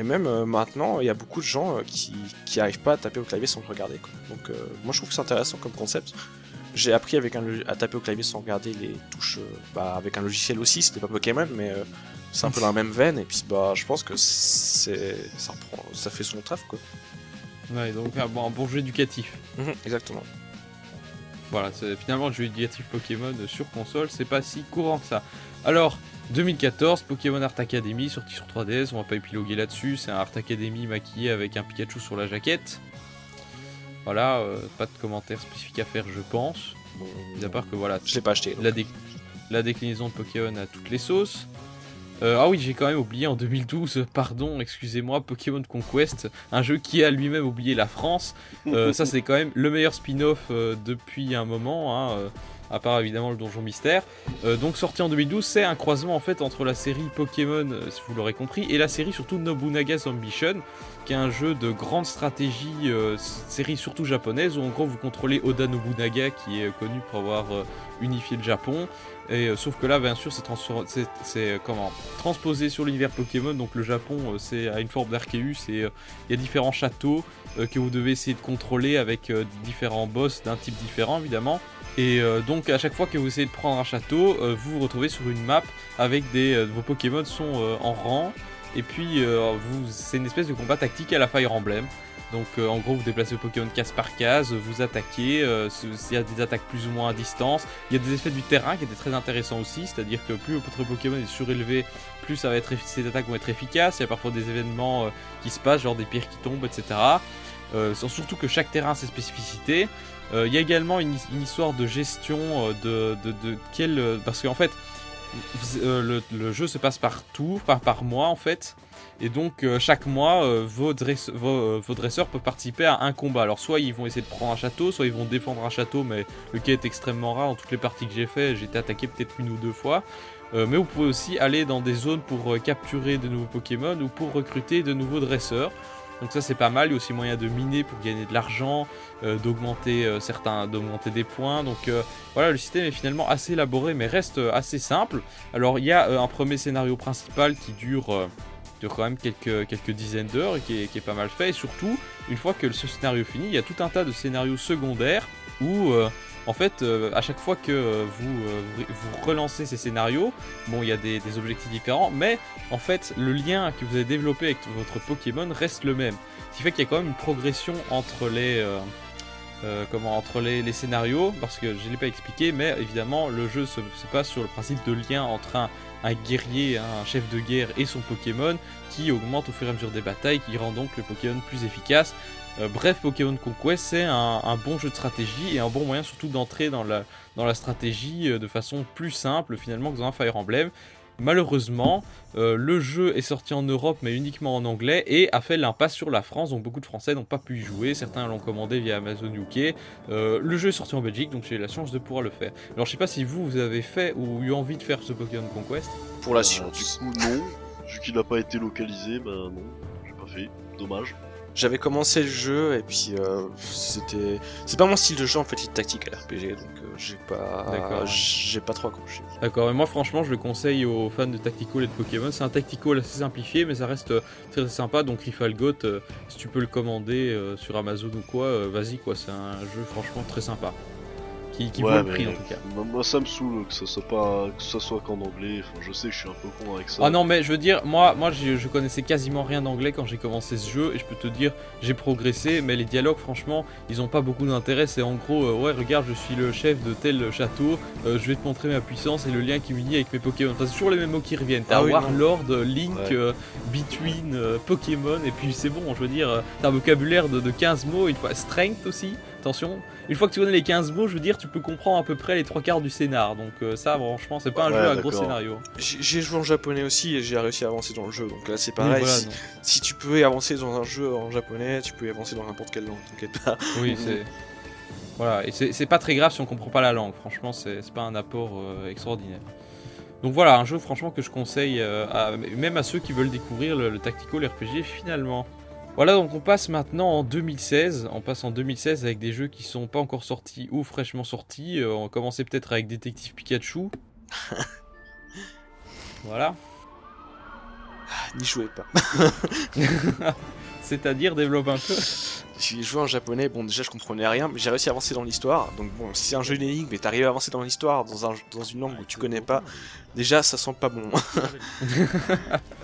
et même euh, maintenant, il y a beaucoup de gens euh, qui, qui arrivent pas à taper au clavier sans le regarder. Quoi. Donc euh, moi je trouve que c'est intéressant comme concept. J'ai appris avec un, à taper au clavier sans regarder les touches, bah, avec un logiciel aussi, c'était pas Pokémon, mais c'est un peu dans la même veine, et puis bah je pense que c'est ça, reprend, ça fait son taf quoi. Ouais, donc un bon, un bon jeu éducatif. Mhm, exactement. Voilà, finalement le jeu éducatif Pokémon sur console, c'est pas si courant que ça. Alors, 2014, Pokémon Art Academy, sorti sur 3DS, on va pas épiloguer là-dessus, c'est un Art Academy maquillé avec un Pikachu sur la jaquette. Voilà, euh, pas de commentaires spécifiques à faire, je pense. Bon, Mis à part que voilà, je l'ai pas acheté. la, dé- la déclinaison de Pokémon à toutes les sauces. Euh, ah oui, j'ai quand même oublié en 2012, pardon, excusez-moi, Pokémon Conquest, un jeu qui a lui-même oublié la France. Euh, ça, c'est quand même le meilleur spin-off euh, depuis un moment. hein, à part évidemment le donjon mystère. Euh, donc sorti en 2012, c'est un croisement en fait entre la série Pokémon, si vous l'aurez compris, et la série surtout Nobunaga's Ambition, qui est un jeu de grande stratégie, euh, série surtout japonaise, où en gros vous contrôlez Oda Nobunaga, qui est connu pour avoir euh, unifié le Japon. Et euh, sauf que là, bien sûr, c'est euh, transposé sur l'univers Pokémon. Donc le Japon, euh, c'est à une forme d'Arceus et il y a différents châteaux que vous devez essayer de contrôler avec différents boss d'un type différent, évidemment. Et donc à chaque fois que vous essayez de prendre un château, vous vous retrouvez sur une map avec des vos Pokémon sont en rang. Et puis c'est une espèce de combat tactique à la Fire Emblem. Donc euh, en gros vous déplacez vos Pokémon case par case, vous attaquez, euh, il y a des attaques plus ou moins à distance, il y a des effets du terrain qui étaient très intéressants aussi, c'est-à-dire que plus votre Pokémon est surélevé, plus ça attaques vont être efficaces, il y a parfois des événements euh, qui se passent, genre des pierres qui tombent, etc. Surtout que chaque terrain a ses spécificités. Il y a également une, histoire de gestion de, quel... parce qu'en fait, le, le jeu se passe par tour, par, par mois en fait. Et donc euh, chaque mois, euh, euh, vos dresseurs peuvent participer à un combat. Alors soit ils vont essayer de prendre un château, soit ils vont défendre un château, mais le cas est extrêmement rare. Dans toutes les parties que j'ai fait, j'ai été attaqué peut-être une ou deux fois. Mais vous pouvez aussi aller dans des zones pour capturer de nouveaux Pokémon ou pour recruter de nouveaux dresseurs. Donc ça c'est pas mal, il y a aussi moyen de miner pour gagner de l'argent, d'augmenter certains, d'augmenter des points. Donc voilà, le système est finalement assez élaboré mais reste assez simple. Alors il y a un premier scénario principal qui dure, dure quand même quelques, quelques dizaines d'heures et qui est, pas mal fait. Et surtout, une fois que ce scénario finit, il y a tout un tas de scénarios secondaires où euh, en fait, euh, à chaque fois que euh, vous, vous, relancez ces scénarios, bon, il y a des, objectifs différents, mais en fait, le lien que vous avez développé avec votre Pokémon reste le même. Ce qui fait qu'il y a quand même une progression entre les, comment, entre les, les scénarios, parce que je ne l'ai pas expliqué, mais évidemment, le jeu se passe sur le principe de lien entre un, un guerrier, un chef de guerre et son Pokémon, qui augmente au fur et à mesure des batailles, qui rend donc le Pokémon plus efficace. Euh, bref, Pokémon Conquest, c'est un, bon jeu de stratégie et un bon moyen surtout d'entrer dans la, dans la stratégie euh, de façon plus simple finalement que dans un Fire Emblem. Malheureusement, euh, le jeu est sorti en Europe mais uniquement en anglais et a fait l'impasse sur la France, donc beaucoup de Français n'ont pas pu y jouer, certains l'ont commandé via Amazon UK. Euh, le jeu est sorti en Belgique, donc j'ai eu la chance de pouvoir le faire. Alors je sais pas si vous, vous avez fait ou eu envie de faire ce Pokémon Conquest. Pour la Euh, science. Du coup, non. Vu qu'il n'a pas été localisé, ben non, j'ai pas fait. Dommage. J'avais commencé le jeu et puis euh, c'était c'est pas mon style de jeu en fait, il est tactique à RPG donc euh, j'ai pas j'ai pas trop accroché. D'accord, et moi franchement je le conseille aux fans de Tactical et de Pokémon. C'est un Tactical assez simplifié mais ça reste euh, très sympa. Donc Rifalgot, euh, si tu peux le commander euh, sur Amazon ou quoi, vas-y quoi, c'est un jeu franchement très sympa. Qui, qui Ouais, vaut le prix mais- en tout cas. Moi, ça me saoule que ça soit pas, que ça soit qu'en anglais. Enfin, je sais que je suis un peu con avec ça. Ah non mais je veux dire, moi, moi je connaissais quasiment rien d'anglais quand j'ai commencé ce jeu et je peux te dire j'ai progressé mais les dialogues franchement ils ont pas beaucoup d'intérêt c'est en gros euh, ouais regarde je suis le chef de tel château euh, je vais te montrer ma puissance et le lien qui m'unit avec mes Pokémon enfin, c'est toujours les mêmes mots qui reviennent t'as Ah oui, Warlord, Link, Ouais. euh, Between, euh, Pokémon et puis c'est bon je veux dire t'as un vocabulaire de, de 15 mots une fois Strength aussi attention une fois que tu connais les 15 mots je veux dire tu peux comprendre à peu près les trois quarts du scénar donc euh, ça franchement c'est pas un Ouais, jeu à gros scénario J'ai joué en japonais aussi et j'ai réussi à avancer dans le jeu donc là c'est pareil. voilà, si, tu peux avancer dans un jeu en japonais, tu peux y avancer dans n'importe quelle langue, t'inquiète pas. Oui, c'est. Voilà, et c'est pas très grave si on comprend pas la langue, franchement, c'est c'est pas un apport euh, extraordinaire. Donc voilà, un jeu franchement que je conseille euh, à- même à ceux qui veulent découvrir le, le tactical RPG finalement. Voilà, donc on passe maintenant en 2016. On passe en 2016 avec des jeux qui sont pas encore sortis ou fraîchement sortis. Euh, on commencer peut-être avec Détective Pikachu. voilà. N'y jouez pas. C'est-à-dire, développe un peu. J'ai joué en japonais, bon déjà je comprenais rien, mais j'ai réussi à avancer dans l'histoire. Donc bon, si c'est un jeu d'énigmes et t'arrives à avancer dans l'histoire dans, un, dans une langue où tu connais pas, déjà ça sent pas bon.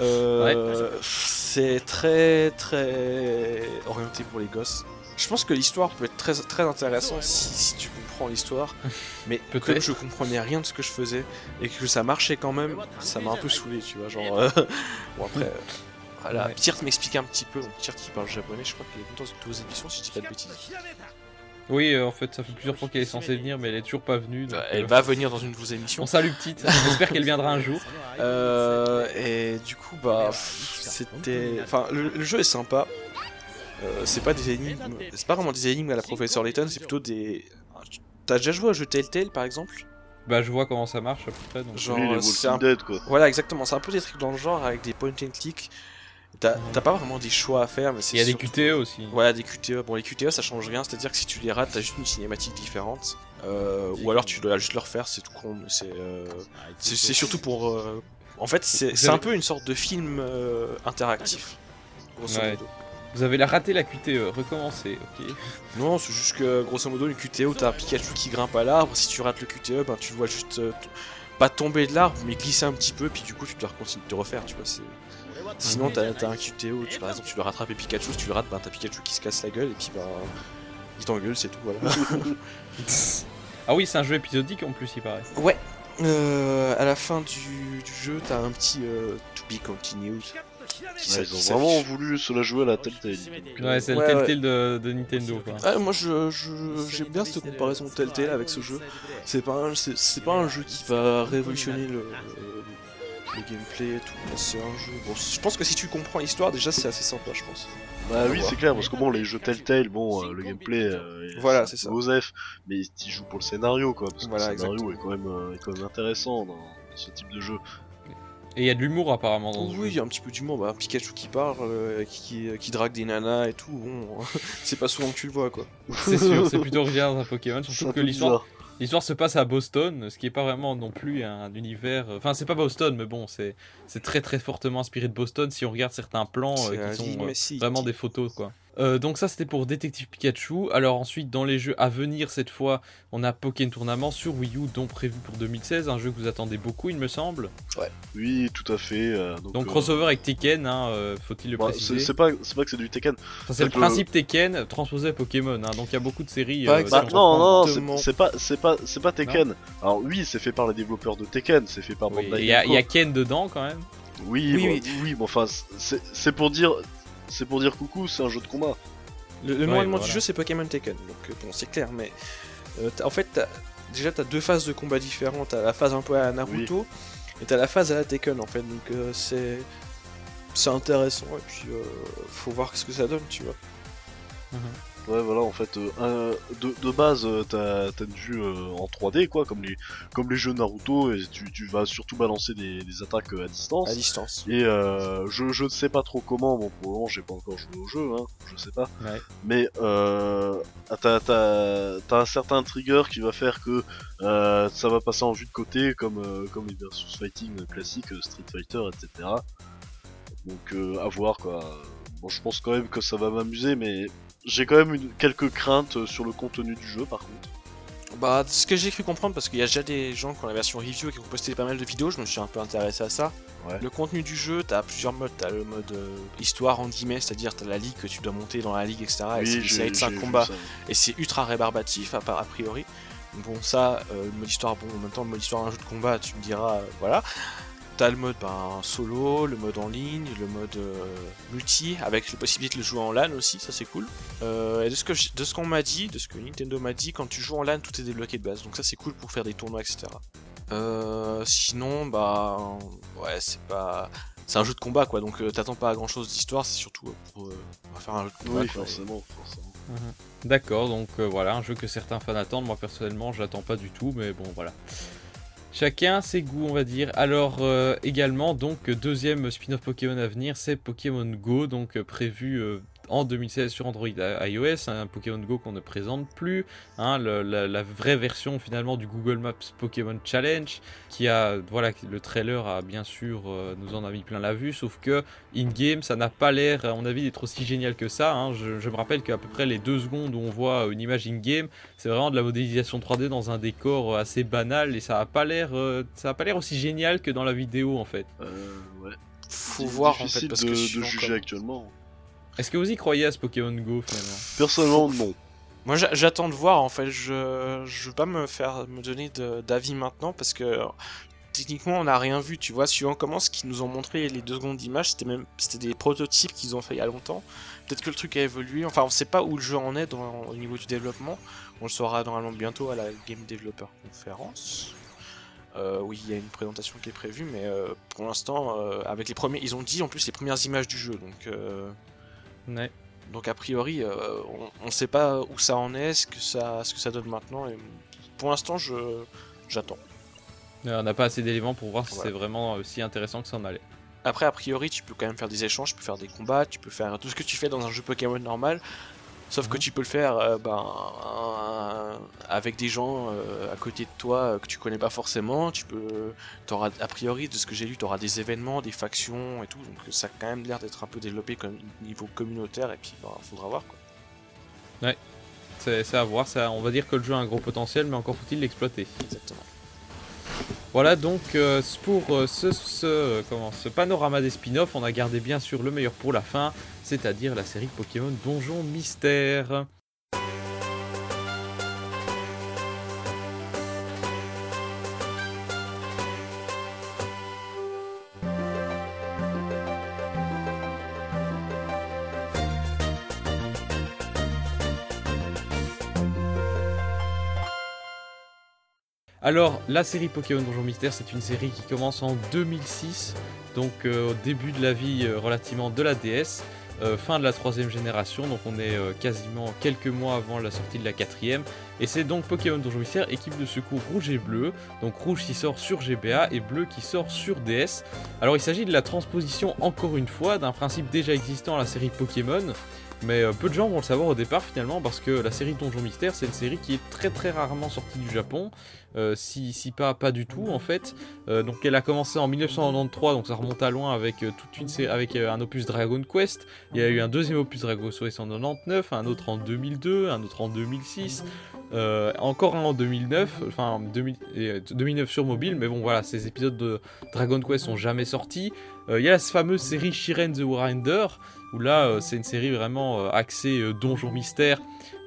Euh, C'est très très orienté pour les gosses. Je pense que l'histoire peut être très très intéressante si, si tu comprends l'histoire, mais comme je comprenais rien de ce que je faisais et que ça marchait quand même, ça m'a un peu saoulé, tu vois. Genre, euh, bon après, euh, voilà. Ouais. Pierre m'explique un petit peu. Donc Pierre qui parle japonais, je crois qu'il est content de vos émissions si je dis pas de bêtises. Oui, euh, en fait, ça fait plusieurs fois qu'elle est censée venir, mais elle est toujours pas venue. donc, Elle euh, va venir dans une de vos émissions. On salue petite, j'espère qu'elle viendra un jour. Euh, et du coup, bah, c'était. Enfin, le, le jeu est sympa. Euh, c'est pas des énigmes. C'est pas vraiment des énigmes à la professeur Layton, c'est plutôt des. t'as déjà joué au jeu Telltale par exemple? Bah, je vois comment ça marche à peu près. Donc... Genre, Oui, les un Dead, quoi. Voilà, exactement. C'est un peu des trucs dans le genre avec des point and click. T'as pas vraiment des choix à faire, mais c'est. Il y a des QTE aussi. Voilà, des QTE. Bon, les QTE ça change rien, c'est-à-dire que si tu les rates, t'as juste une cinématique différente. Euh, ou alors tu dois juste le refaire, c'est tout con. C'est euh, c'est c'est surtout pour. euh, En fait, c'est avez- un peu une sorte de film interactif. Grosso Ouais. modo. Vous avez la raté la QTE, recommencez, ok. Non, c'est juste que grosso modo, une QTE où t'as un Pikachu qui grimpe à l'arbre. Si tu rates le QTE, ben tu le vois juste pas tomber de l'arbre, mais glisser un petit peu, puis du coup tu dois continuer de te refaire, tu vois. c'est- Sinon, t'as t'as un QTE où tu, par exemple tu dois rattraper Pikachu, si tu le rates, ben t'as Pikachu qui se casse la gueule, et puis ben il t'engueule, c'est tout, voilà. Ah oui, c'est un jeu épisodique en plus, il paraît. ouais. Euh, à la fin du, du jeu, t'as un petit euh, to be continued. qui Ouais, s'a- ils ont vraiment voulu se la jouer à la Telltale. Ouais, c'est Ouais, le ouais. Telltale de, de Nintendo, quoi. Ah, moi je, je- j'aime bien cette comparaison Telltale avec ce jeu. C'est pas un, c'est, c'est pas un jeu qui va révolutionner le, le, le gameplay et tout, c'est un jeu. Bon, je pense que si tu comprends l'histoire, déjà c'est assez sympa, je pense. Bah oui, c'est clair, parce que bon, les jeux Telltale, bon, euh, le gameplay, euh, Voilà, c'est ça. Osef, mais tu joues pour le scénario, quoi, parce que Voilà, le scénario exactement. est quand, même, euh, est quand même intéressant dans ce type de jeu. Et il y a de l'humour apparemment dans ce Oui, il y a un petit peu d'humour, bah, Pikachu qui parle, euh, qui, qui drague des nanas et tout, bon, c'est pas souvent que tu le vois quoi. C'est sûr, c'est plutôt original dans un Pokémon, surtout que l'histoire. L'histoire se passe à Boston, ce qui est pas vraiment non plus un univers. Enfin, c'est pas Boston, mais bon, c'est c'est très très fortement inspiré de Boston si on regarde certains plans euh, qui sont euh, vraiment des photos quoi. Euh, donc ça c'était pour Détective Pikachu. Alors ensuite dans les jeux à venir cette fois on a Pokémon Tournament sur Wii U dont prévu pour 2016, un jeu que vous attendez beaucoup il me semble. Oui, tout à fait. euh, donc, Donc euh, crossover avec Tekken, hein, euh, faut-il le bah, préciser. c'est c'est pas, c'est pas que c'est du Tekken. Enfin, c'est le principe Tekken transposé à Pokémon, hein, donc il y a beaucoup de séries. Euh, Bah, si non, non, c'est- pas, c'est pas, c'est pas Tekken. Alors oui, c'est fait par les développeurs de Tekken, c'est fait par Oui, Bandai Il y, a- il y a. Ken dedans quand même. Oui, Oui, bon, oui. oui, mais enfin, c'est c'est pour dire, c'est pour dire coucou, c'est un jeu de combat. Le, le Ouais, nom allemand voilà. du jeu c'est Pokémon Taken, donc euh, bon c'est clair, mais euh, en fait t'as- déjà t'as deux phases de combat différentes, t'as la phase un peu à la Naruto, et t'as la phase à la Tekken en fait, donc euh, c'est c'est intéressant, et puis euh, faut voir ce que ça donne, tu vois. Ouais, voilà, en fait, euh, un- de, de base, euh, t'as t'as une vue euh, en 3D, quoi, comme les, comme les jeux Naruto, et tu, tu vas surtout balancer des, des attaques à distance. À distance. Et euh, je, je ne sais pas trop comment, bon pour le moment j'ai pas encore joué au jeu, hein, je sais pas. Ouais. Mais euh, t'as t'as- t'as un certain trigger qui va faire que euh, ça va passer en vue de côté comme, euh, comme les versus fighting classiques, Street Fighter, etc. Donc euh, à voir quoi. Bon je pense quand même que ça va m'amuser mais j'ai quand même une, quelques craintes euh, sur le contenu du jeu par contre. Bah, ce que j'ai cru comprendre, parce qu'il y a déjà des gens qui ont la version review et qui ont posté pas mal de vidéos, je me suis un peu intéressé à ça. Ouais. Le contenu du jeu, t'as plusieurs modes. T'as le mode euh, histoire, en guillemets, c'est-à-dire t'as la ligue que tu dois monter dans la ligue, etc. et c'est une j'ai- série de 5 j'ai vu combats, ça. et c'est ultra rébarbatif, à, part- a priori. Bon, ça, euh, le mode histoire, bon, en même temps, le mode histoire d'un jeu de combat, tu me diras, euh, voilà. T'as le mode ben, solo, le mode en ligne, le mode euh, multi, avec la possibilité de le jouer en LAN aussi, ça c'est cool. Euh, et de ce que je- de ce qu'on m'a dit, de ce que Nintendo m'a dit, quand tu joues en LAN, tout est débloqué de base, donc ça c'est cool pour faire des tournois, etc. Euh, sinon, bah, ouais, c'est pas, c'est un jeu de combat quoi, donc euh, t'attends pas à grand chose d'histoire, c'est surtout euh, pour euh, on va faire un jeu de combat. Oui quoi, et- forcément, forcément. D'accord, donc euh, voilà, un jeu que certains fans attendent. Moi personnellement, je l'attends pas du tout, mais bon, voilà. Chacun ses goûts, on va dire. Alors euh, également, donc deuxième spin-off Pokémon à venir, c'est Pokémon Go, donc euh, prévu euh, en 2016 sur Android à- iOS, un Pokémon Go qu'on ne présente plus, hein, le- la, la vraie version finalement du Google Maps Pokémon Challenge, qui a, voilà, le trailer a bien sûr euh, nous en a mis plein la vue, sauf que in-game, ça n'a pas l'air, à mon avis, d'être aussi génial que ça. hein. Je, je me rappelle qu'à peu près les deux secondes où on voit une image in-game, c'est vraiment de la modélisation 3D dans un décor euh, assez banal et ça a pas l'air, euh, ça a pas l'air aussi génial que dans la vidéo en fait. Euh, ouais. Faut voir en fait, parce de, que de juger actuellement. Est-ce que vous y croyez à ce Pokémon Go finalement? Personnellement non. Moi j'a- j'attends de voir en fait, je je veux pas me faire me donner d'avis maintenant parce que techniquement on n'a rien vu, tu vois, suivant comment ce qu'ils nous ont montré les deux secondes d'image, c'était même c'était des prototypes qu'ils ont fait il y a longtemps. Peut-être que le truc a évolué, enfin on sait pas où le jeu en est dans, au niveau du développement, on le saura normalement bientôt à la Game Developer Conference. Euh, oui, il y a une présentation qui est prévue, mais euh, pour l'instant, euh, avec les premiers, ils ont dit en plus les premières images du jeu, donc euh, Ouais. donc a priori, euh, on, on sait pas où ça en est, ce que ça, ce que ça donne maintenant. Et pour l'instant, je j'attends. Euh, On n'a pas assez d'éléments pour voir si Voilà. c'est vraiment euh, si intéressant que ça en allait. Après, a priori, tu peux quand même faire des échanges, tu peux faire des combats, tu peux faire tout ce que tu fais dans un jeu Pokémon normal. Sauf que Mhm. tu peux le faire euh, ben, avec des gens euh, à côté de toi euh, que tu connais pas forcément. Tu peux, t'auras, a priori, de ce que j'ai lu, tu auras des événements, des factions et tout. Donc ça a quand même l'air d'être un peu développé comme niveau communautaire. Et puis, ben, faudra voir quoi. C'est c'est à voir, ça, on va dire que le jeu a un gros potentiel, mais encore faut-il l'exploiter. Exactement. Voilà donc euh, pour euh, ce, ce, euh, ce panorama des spin-offs, on a gardé bien sûr le meilleur pour la fin, c'est-à-dire la série Pokémon Donjon Mystère. Alors, la série Pokémon Donjon Mystère, c'est une série qui commence en 2006, donc euh, au début de la vie euh, relativement de la DS, euh, fin de la troisième génération, donc on est quasiment quelques mois avant la sortie de la quatrième, et c'est donc Pokémon Donjon Mystère, équipe de secours rouge et bleu, donc rouge qui sort sur GBA et bleu qui sort sur DS. Alors il s'agit de la transposition encore une fois d'un principe déjà existant à la série Pokémon, mais euh, peu de gens vont le savoir au départ finalement parce que la série Donjon Mystère c'est une série qui est très très rarement sortie du Japon, euh, si, si pas pas du tout en fait. Euh, donc elle a commencé en 1993 donc ça remonte à loin avec toute une série avec un opus Dragon Quest. Il y a eu un deuxième opus Dragon Quest en 99, un autre en 2002, un autre en 2006. euh, encore un en 2009, enfin 2000 et, euh, 2009 sur mobile, mais bon voilà, ces épisodes de Dragon Quest sont jamais sortis. Il y a la fameuse série Shiren the Warrior, où là euh, c'est une série vraiment euh, axée euh, donjon mystère,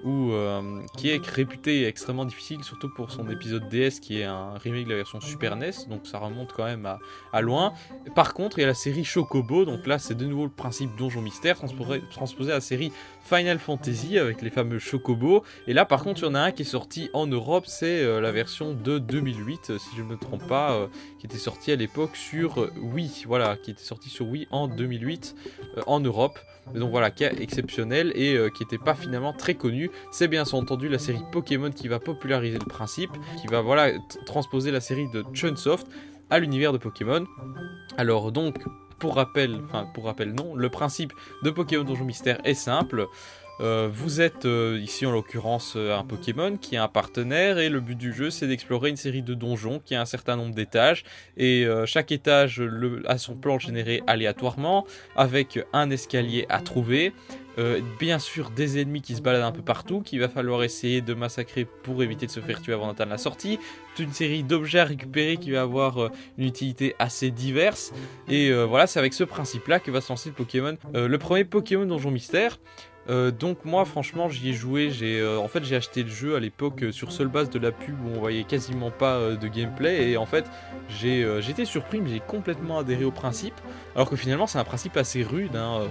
euh, qui est réputée extrêmement difficile, surtout pour son épisode DS qui est un remake de la version Super NES, donc ça remonte quand même à, loin. Par contre, il y a la série Chocobo, donc là c'est de nouveau le principe donjon mystère transposé, à la série Final Fantasy avec les fameux Chocobo. Et là par contre, il y en a un qui est sorti en Europe, c'est euh, la version de 2008, euh, si je ne me trompe pas, qui était sorti à l'époque sur Wii, voilà, qui était sorti sur Wii en 2008 euh, en Europe. Donc voilà, qui est exceptionnel et euh, qui n'était pas finalement très connu. C'est bien entendu la série Pokémon qui va populariser le principe, qui va voilà transposer la série de Chunsoft à l'univers de Pokémon. Alors donc, pour rappel, enfin pour rappel non, le principe de Pokémon Donjon Mystère est simple. Euh, vous êtes euh, ici en l'occurrence euh, un Pokémon qui a un partenaire et le but du jeu c'est d'explorer une série de donjons qui a un certain nombre d'étages et chaque étage a son plan généré aléatoirement avec un escalier à trouver. Bien sûr des ennemis qui se baladent un peu partout qu'il va falloir essayer de massacrer pour éviter de se faire tuer avant d'atteindre la sortie. Une série d'objets à récupérer qui va avoir une utilité assez diverse. Et voilà, c'est avec ce principe-là que va se lancer le Pokémon. Le premier Pokémon Donjon Mystère. Euh, donc moi franchement j'y ai joué, j'ai euh, en fait j'ai acheté le jeu à l'époque euh, sur seule base de la pub où on voyait quasiment pas de gameplay et en fait j'ai été surpris mais j'ai complètement adhéré au principe alors que finalement c'est un principe assez rude hein.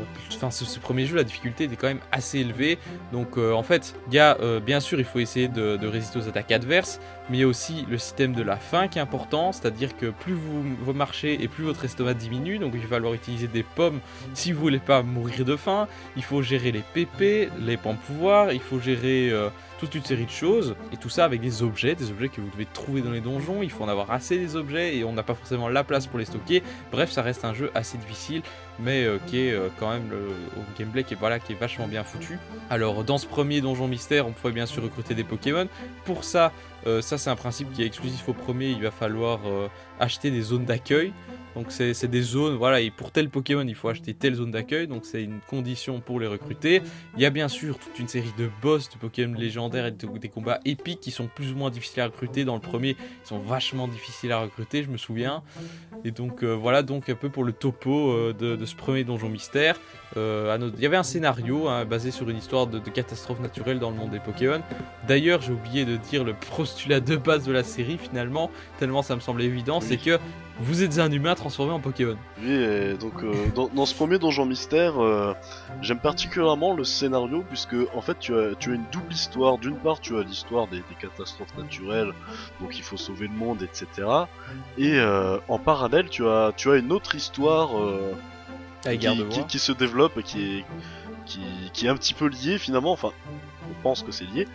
Ce, premier jeu la difficulté était quand même assez élevée donc en fait bien sûr il faut essayer de résister aux attaques adverses mais il y a aussi le système de la faim qui est important c'est à dire que plus vous, marchez et plus votre estomac diminue donc il va falloir utiliser des pommes si vous voulez pas mourir de faim. Il faut gérer les PP, les de pouvoir, il faut gérer euh, toute une série de choses, et tout ça avec des objets, des objets que vous devez trouver dans les donjons, il faut en avoir assez des objets, et on n'a pas forcément la place pour les stocker, bref ça reste un jeu assez difficile, mais euh, qui est euh, quand même au gameplay qui est, voilà, qui est vachement bien foutu. Alors dans ce premier donjon mystère, on pouvait bien sûr recruter des Pokémon, pour ça, ça c'est un principe qui est exclusif au premier, il va falloir euh, acheter des zones d'accueil, donc c'est des zones, voilà, et pour tel Pokémon, il faut acheter telle zone d'accueil, donc c'est une condition pour les recruter. Il y a bien sûr toute une série de boss de Pokémon légendaires et de- des combats épiques qui sont plus ou moins difficiles à recruter. Dans le premier, ils sont vachement difficiles à recruter, je me souviens. Et donc euh, voilà, donc un peu pour le topo euh, de ce premier donjon mystère. Euh, notre- Il y avait un scénario hein, basé sur une histoire de, de catastrophe naturelle dans le monde des Pokémon. D'ailleurs, j'ai oublié de dire le postulat de base de la série finalement, tellement ça me semble évident, Oui. c'est que vous êtes un humain transformé en Pokémon. Oui, et donc euh, dans, dans ce premier donjon mystère, euh, j'aime particulièrement le scénario puisque en fait tu as, tu as une double histoire. D'une part, tu as l'histoire des, des catastrophes naturelles, donc il faut sauver le monde, etc. Et en parallèle, tu as, tu as une autre histoire qui, Gardevoir. qui, qui se développe et qui est, qui, qui est un petit peu liée finalement. Enfin, on pense que c'est lié.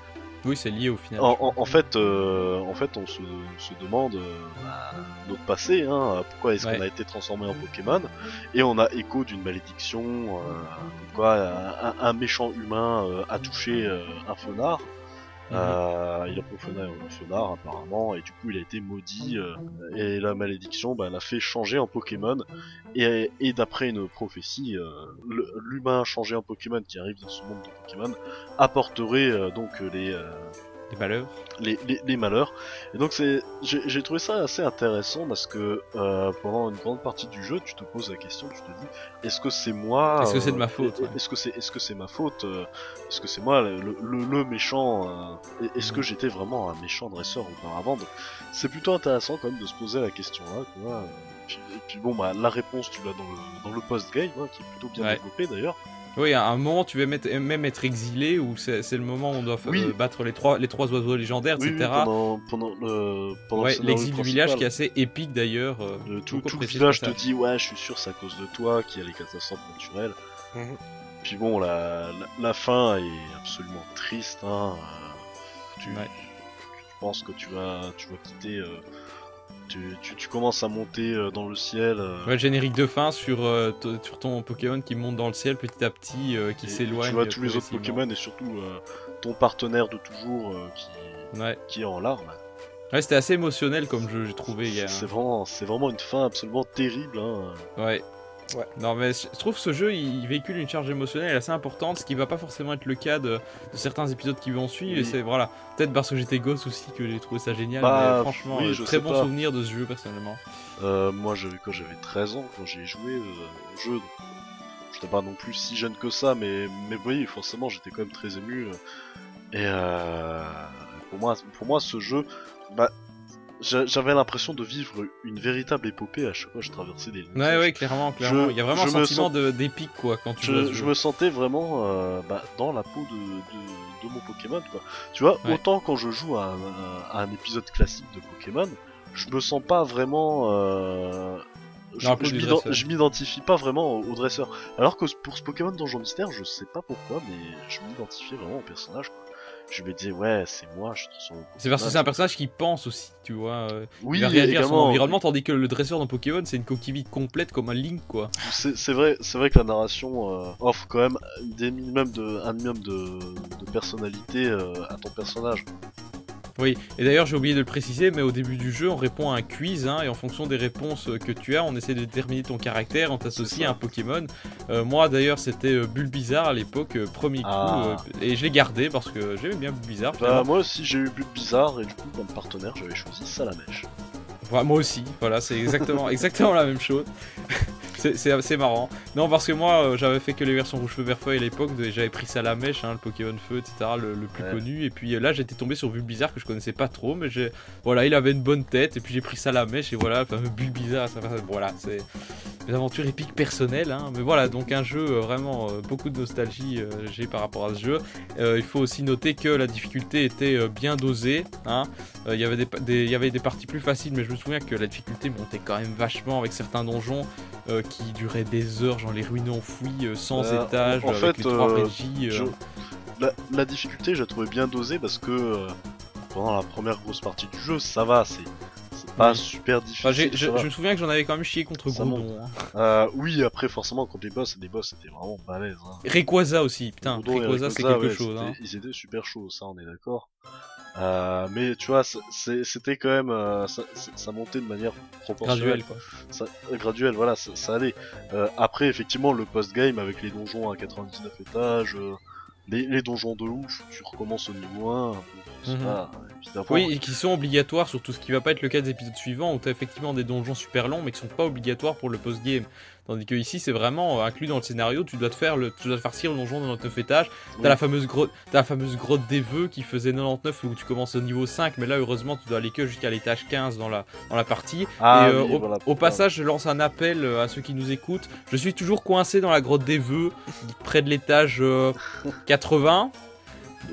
Oui, c'est lié au final. En, en- en fait, euh, en fait, on se, se demande euh, bah, notre passé, hein, pourquoi est-ce Ouais. qu'on a été transformé en Pokémon, et on a écho d'une malédiction, euh, comme quoi un, un méchant humain euh, a touché euh, un fenard. Mhm. Euh, il a profané un fenard apparemment et du coup il a été maudit euh, et la malédiction bah, l'a fait changer en Pokémon et, et d'après une prophétie euh, l'humain changé en Pokémon qui arrive dans ce monde de Pokémon apporterait euh, donc les, Des malheurs. les, les, les malheurs. Et donc c'est, j'ai j'ai trouvé ça assez intéressant parce que euh, pendant une grande partie du jeu, tu te poses la question, tu te dis, est-ce que c'est moi Est-ce que c'est de ma euh, faute, ouais. Est-ce que c'est, est-ce que c'est ma faute euh, Est-ce que c'est moi le, le, le méchant euh, et- Est-ce que Mhm. j'étais vraiment un méchant dresseur auparavant? Donc, C'est plutôt intéressant quand même de se poser la question là. Quoi. Euh, Puis, et puis bon, bah la réponse tu l'as dans le dans le post game, hein, qui est plutôt bien Ouais. développé d'ailleurs. Oui, à un moment, tu vas même être exilé, ou c'est le moment où on doit Oui. euh, battre les trois, les trois oiseaux légendaires, Oui, oui, etc. pendant pendant pendant le ouais, l'exil du village qui est assez épique d'ailleurs. euh, Le- tout, le village te dit ouais je suis sûr c'est à cause de toi qu'il y a les catastrophes naturelles. Mhm. Puis bon la, la, la fin est absolument triste hein. euh, Tu, Ouais. tu penses que tu vas tu vas quitter euh, tu, tu, tu commences à monter euh, dans le ciel euh, Ouais, le générique de fin sur, euh, sur ton Pokémon qui monte dans le ciel petit à petit, qui s'éloigne. Tu vois tous les autres. Pokémon et surtout ton partenaire de toujours qui, Ouais, qui est en larmes. ouais c'était assez émotionnel comme jeu, j'ai trouvé. a- C'est vraiment vraiment une fin absolument terrible hein. Ouais. Ouais. Non mais je trouve que ce jeu il véhicule une charge émotionnelle assez importante, ce qui va pas forcément être le cas de, de certains épisodes qui vont suivre. Et Oui. c'est voilà, peut-être parce que j'étais gosse aussi que j'ai trouvé ça génial. Bah, mais franchement, oui, euh, je très bon pas. souvenir de ce jeu personnellement. Euh, moi j'avais quoi j'avais 13 ans quand j'ai joué euh, au jeu euh, j'étais pas non plus si jeune que ça mais mais oui forcément j'étais quand même très ému et euh, pour moi pour moi ce jeu bah j'avais l'impression de vivre une véritable épopée à chaque fois que je traversais des Ouais, ouais, clairement, clairement. Je- il y a vraiment un sentiment de- d'épique quoi quand tu je, je me sentais vraiment euh, bah, dans la peau de, de, de mon Pokémon quoi. Tu vois, Ouais. autant quand je joue à, un- à un épisode classique de Pokémon, je me sens pas vraiment. Euh, je, je m'identifie pas vraiment au, au dresseur. Alors que pour ce Pokémon Donjon Mystère, je sais pas pourquoi, mais je m'identifiais vraiment au personnage. Quoi. Je me disais, ouais, c'est moi, je en C'est parce que c'est un personnage qui pense aussi, tu vois. euh, Oui, il va réagir à son environnement, tandis que le dresseur dans Pokémon, c'est une coquille vide complète comme un Link, quoi. C'est vrai, c'est vrai que la narration euh, offre quand même des minimums de, un minimum de, de personnalité euh, à ton personnage. Oui, et d'ailleurs j'ai oublié de le préciser, mais au début du jeu on répond à un quiz, hein, et en fonction des réponses que tu as, on essaie de déterminer ton caractère, on t'associe à un Pokémon. Euh, moi d'ailleurs c'était euh, Bulbizarre à l'époque, euh, premier coup, Ah. euh, et je l'ai gardé parce que j'aimais bien Bulbizarre. Bah, moi aussi j'ai eu but bizarre et du coup comme partenaire j'avais choisi Salamèche. Moi aussi, voilà, c'est exactement, exactement la même chose. C'est- assez marrant. Non, parce que moi, euh, j'avais fait que les versions rouge feu vert feuille à l'époque, j'avais pris ça à la mèche, hein, le Pokémon feu, etc., le, le plus Ouais. connu. Et puis euh, là, j'étais tombé sur Bulbizarre que je connaissais pas trop, mais j'ai, voilà, il avait une bonne tête. Et puis j'ai pris ça à la mèche, et voilà, le fameux Bulbizarre, ça, voilà, c'est des aventures épiques personnelles. Hein, mais voilà, donc un jeu euh, vraiment beaucoup de nostalgie euh, j'ai par rapport à ce jeu. Euh, il faut aussi noter que la difficulté était bien dosée. Hein. Euh, Il y avait des- il y avait des parties plus faciles, mais je me souviens que la difficulté montait quand même vachement avec certains donjons euh, qui duraient des heures, genre les ruines enfouies, euh, sans Euh, étages, en avec fait, les trois euh, régies. Je- La, la difficulté je la trouvais bien dosée parce que pendant la première grosse partie du jeu ça va, c'est pas Oui. super difficile. je, me souviens que j'en avais quand même chié contre Ça Groudon. hein. Euh, oui après forcément contre les boss, les boss c'était vraiment balèze. Hein. Rayquaza aussi, putain, Groudon et Rayquaza c'est quelque ouais, chose. Hein. Ils étaient super chauds, ça on est d'accord. Euh, mais tu vois, c'était quand même, euh, ça, montait de manière proportionnelle. Graduel quoi. ça, euh, graduel, voilà, ça, ça allait. Euh, après, effectivement, le post-game avec les donjons à 99 étages, euh, les, les donjons de ouf, tu recommences au niveau 1, c'est Mhm. pas, évidemment. Oui, et qui sont obligatoires sur tout ce qui va pas être le cas des épisodes suivants où tu as effectivement des donjons super longs mais qui sont pas obligatoires pour le post-game. Tandis que ici c'est vraiment euh, inclus dans le scénario, tu dois te faire le, tu dois te farcir le donjon de 99 étages. T'as Oui. la fameuse grotte, t'as la fameuse grotte des vœux qui faisait 99 où tu commences au niveau 5 mais là heureusement tu dois aller que jusqu'à l'étage 15 dans la, dans la partie. Ah et euh, oui, au, voilà, au pourquoi. passage, je lance un appel euh, à ceux qui nous écoutent. Je suis toujours coincé dans la grotte des vœux, près de l'étage euh, 80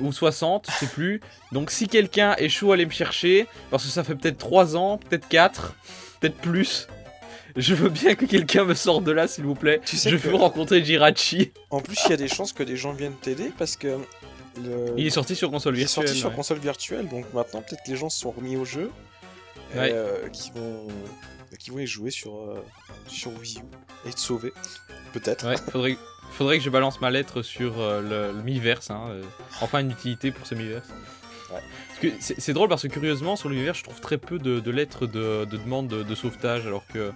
ou 60, je sais plus. Donc si quelqu'un est chaud, allez me chercher, parce que ça fait peut-être 3 ans, peut-être 4, peut-être plus. Je veux bien que quelqu'un me sorte de là, s'il vous plaît. Tu sais Je que- veux rencontrer Jirachi. En plus, il y a des chances que des gens viennent t'aider parce que Le- Il est sorti sur console Il est virtuelle. sorti sur ouais. console virtuelle, donc maintenant peut-être que les gens se sont remis au jeu, Ouais. euh, qui vont, qui vont y jouer sur euh, sur Wii U et te sauver, peut-être. Ouais, faudrait, faudrait que je balance ma lettre sur euh, le, le Miiverse. Hein, euh, enfin, une utilité pour ce Miiverse. Ouais. C'est drôle parce que curieusement, sur l'univers, je trouve très peu de, lettres de, de demande de, sauvetage, alors que,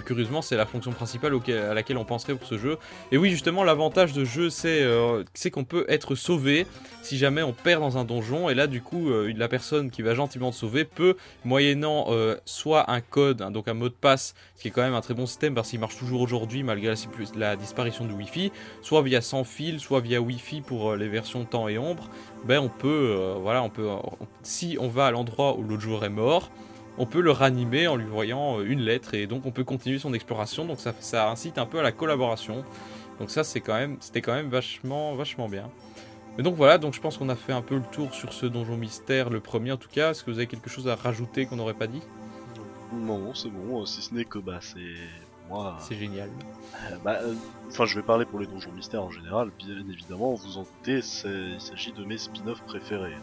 curieusement, c'est la fonction principale à laquelle on penserait pour ce jeu. Et oui, justement, l'avantage de jeu, c'est euh, c'est qu'on peut être sauvé si jamais on perd dans un donjon. Et là, du coup, euh, la personne qui va gentiment te sauver peut, moyennant euh, soit un code, hein, donc un mot de passe, ce qui est quand même un très bon système parce qu'il marche toujours aujourd'hui malgré la, la disparition du Wi-Fi, soit via sans fil, soit via Wi-Fi pour les versions temps et ombre, ben on peut, euh, voilà, on peut, on- si on va à l'endroit où l'autre joueur est mort, on peut le ranimer en lui voyant euh, une lettre et donc on peut continuer son exploration. Donc ça, incite un peu à la collaboration. Donc ça, c'est quand même, c'était quand même vachement, vachement bien. Mais donc voilà, donc je pense qu'on a fait un peu le tour sur ce donjon mystère, le premier en tout cas. Est-ce que vous avez quelque chose à rajouter qu'on n'aurait pas dit? Non, c'est bon, euh, si ce n'est que bah c'est moi. C'est génial. euh, bah, euh, enfin, je vais parler pour les donjons mystères en général. Bien évidemment, vous en doutez, il s'agit de mes spin-offs préférés.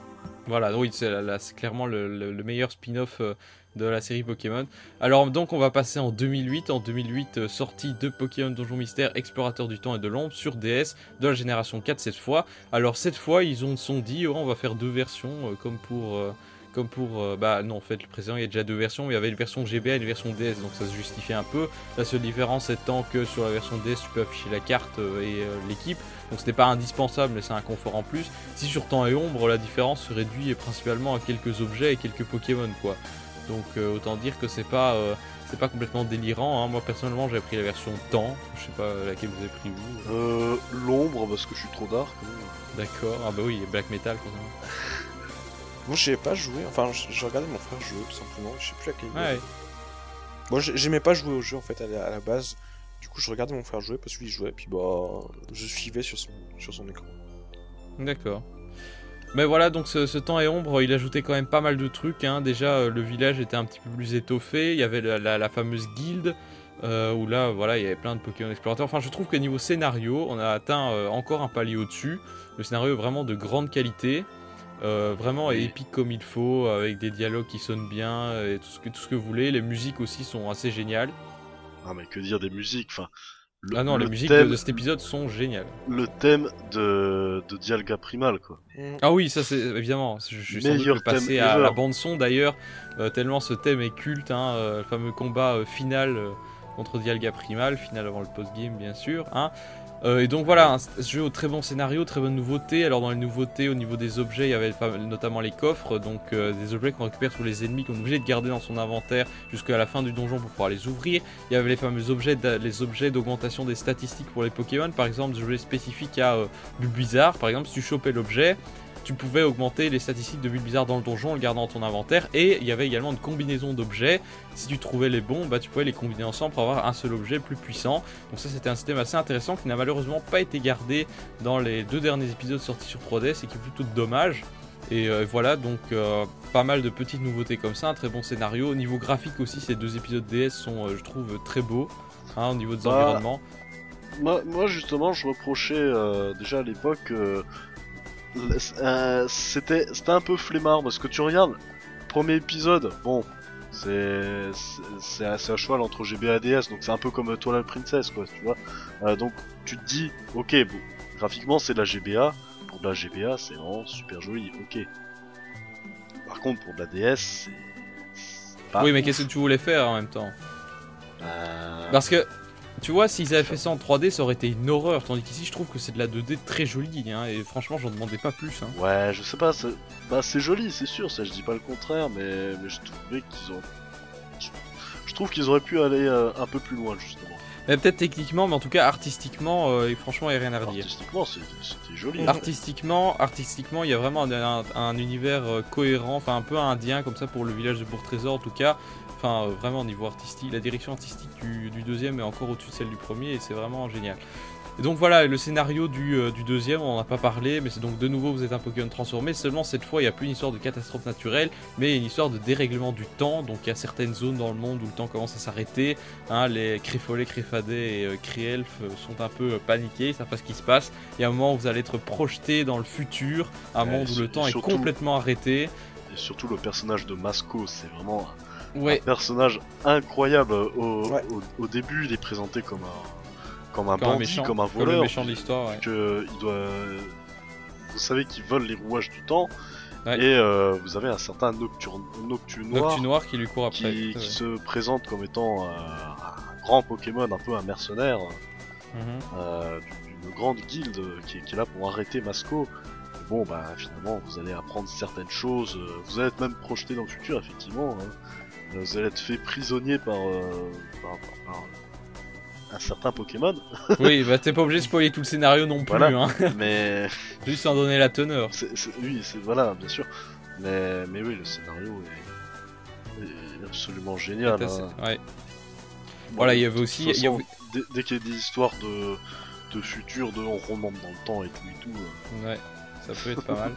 Voilà, oui, c'est clairement le, le- le meilleur spin-off euh, de la série Pokémon. Alors donc on va passer en 2008. En 2008, euh, sortie de Pokémon Donjon Mystère, Explorateur du Temps et de l'Ombre sur DS de la génération 4 cette fois. Alors cette fois, ils ont sont dit, oh, on va faire deux versions euh, comme pour... euh, comme pour... euh, bah non, en fait, le précédent, il y a déjà deux versions. Il y avait une version GBA et une version DS, donc ça se justifiait un peu. La seule différence étant que sur la version DS, tu peux afficher la carte euh, et euh, l'équipe. Donc ce n'est pas indispensable, mais c'est un confort en plus. Si sur temps et ombre, la différence se réduit principalement à quelques objets et quelques Pokémon, quoi. Donc autant dire que c'est pas, c'est pas complètement délirant. hein. Moi personnellement, j'ai pris la version temps. Je sais pas laquelle vous avez pris vous. Euh, L'ombre, parce que je suis trop dark. hein. D'accord. Ah bah oui, Black Metal. Quoi. Moi, j'ai pas joué. Enfin, j- j'ai regardé mon frère jouer tout simplement. Je sais plus laquelle. Ouais. Moi, j'ai- j'aimais pas jouer au jeu en fait à la, à la base. Du coup, je regardais mon frère jouer parce qu'il jouait. Puis bah, je suivais sur son sur son écran. D'accord. Mais voilà, donc ce, ce temps et ombre, il ajoutait quand même pas mal de trucs. hein. Déjà, euh, le village était un petit peu plus étoffé. Il y avait la, la- la fameuse guilde. euh, où là, voilà, il y avait plein de Pokémon explorateurs. Enfin, je trouve que niveau scénario, on a atteint euh, encore un palier au-dessus. Le scénario est vraiment de grande qualité. Euh, vraiment Oui. épique comme il faut, avec des dialogues qui sonnent bien, et tout ce que, tout ce que vous voulez. Les musiques aussi sont assez géniales. Ah, mais que dire des musiques Enfin. le- Ah non, les le musiques de, thème, de cet épisode sont géniales. Le thème de, de Dialga Primal, quoi. Ah oui, ça c'est évidemment. Je, je suis sans doute Meilleur le passer thème à la bande son d'ailleurs, euh, tellement ce thème est culte. Hein, euh, le fameux combat euh, final euh, contre Dialga Primal, final avant le post-game bien sûr. Hein. Euh, et donc voilà, un jeu au très bon scénario, très bonne nouveauté. Alors dans les nouveautés, au niveau des objets, il y avait notamment les coffres, donc euh, des objets qu'on récupère sur les ennemis qu'on est obligé de garder dans son inventaire jusqu'à la fin du donjon pour pouvoir les ouvrir. Il y avait les fameux objets, les objets d'augmentation des statistiques pour les Pokémon, par exemple des objets spécifiques à euh, Bulbizarre. Par exemple, si tu chopais l'objet, tu pouvais augmenter les statistiques de Bulbizarre dans le donjon en le gardant dans ton inventaire. Et il y avait également une combinaison d'objets. Si tu trouvais les bons, bah, tu pouvais les combiner ensemble pour avoir un seul objet plus puissant. Donc ça c'était un système assez intéressant qui n'a malheureusement pas été gardé dans les deux derniers épisodes sortis sur 3DS et qui est plutôt dommage. Et euh, voilà, donc euh, pas mal de petites nouveautés comme ça, un très bon scénario. Au niveau graphique aussi, ces deux épisodes DS sont, euh, je trouve, très beaux hein, au niveau des Bah, environnements. Moi, moi justement, je reprochais déjà à l'époque. Euh, c'était c'était un peu flemmard parce que tu regardes, premier épisode, bon, c'est un cheval entre GBA et DS, donc c'est un peu comme Twilight Princess, quoi, tu vois. Euh, donc tu te dis, ok, bon, graphiquement c'est de la GBA, pour de la GBA c'est vraiment super joli, ok. Par contre, pour de la DS, c'est. c'est pas oui, mais qu'est-ce que tu voulais faire en même temps? Euh, Parce que, tu vois, s'ils avaient fait ça en 3D, ça aurait été une horreur. Tandis qu'ici, je trouve que c'est de la 2D très jolie. Hein, et franchement, j'en demandais pas plus. Hein. Ouais, je sais pas, c'est bah, c'est joli, c'est sûr, ça je dis pas le contraire, mais, mais je trouvais qu'ils ont. Je, trouve qu'ils auraient pu aller euh, un peu plus loin, justement. Mais peut-être techniquement, mais en tout cas, artistiquement, euh, et franchement, il n'y a rien à redire. Artistiquement, c'est- c'était joli. hein. Artistiquement, artistiquement, il y a vraiment un, un- un univers euh, cohérent, enfin un peu indien comme ça pour le village de Bourg-Trésor en tout cas. Enfin, euh, vraiment au niveau artistique, la direction artistique du, du deuxième est encore au-dessus de celle du premier et c'est vraiment génial. Et donc voilà, le scénario du, euh, du deuxième, on n'en a pas parlé, mais c'est donc de nouveau vous êtes un Pokémon transformé, seulement cette fois il n'y a plus une histoire de catastrophe naturelle, mais une histoire de dérèglement du temps, donc il y a certaines zones dans le monde où le temps commence à s'arrêter, hein, les Crifolets, Crifadets et euh, Crielf euh, sont un peu euh, paniqués, ils savent pas ce qui se passe, il y a un moment où vous allez être projeté dans le futur, un Ouais, monde où le temps est complètement arrêté. Et surtout le personnage de Masco, c'est vraiment Ouais, un personnage incroyable. Au, Ouais. au, au début, il est présenté comme un, comme un comme un bandit, méchant, comme un comme le voleur. méchant de l'histoire, ouais. que il doit. Vous savez qu'il vole les rouages du temps. Ouais. Et euh, vous avez un certain Nocturne, Noctu Noir qui lui court après. qui, se présente comme étant euh, un grand Pokémon, un peu un mercenaire euh, d'une grande guilde qui, est- qui est là pour arrêter Masco. Et bon, bah finalement, vous allez apprendre certaines choses. Vous allez être même projeté dans le futur, effectivement. hein. Euh, Vous allez être fait prisonnier par, euh, par, par- par un certain Pokémon. oui, bah t'es pas obligé de spoiler tout le scénario non plus, Voilà. hein. mais juste en donner la teneur. oui, c'est voilà, bien sûr. Mais, mais oui, le scénario est, est absolument génial. Assez- hein. ouais. Bon, Voilà, il y avait aussi- y avait- dès, dès qu'il y a des histoires de, de futur, de on remonte dans le temps et tout et tout. euh, Ouais, ça peut être pas mal.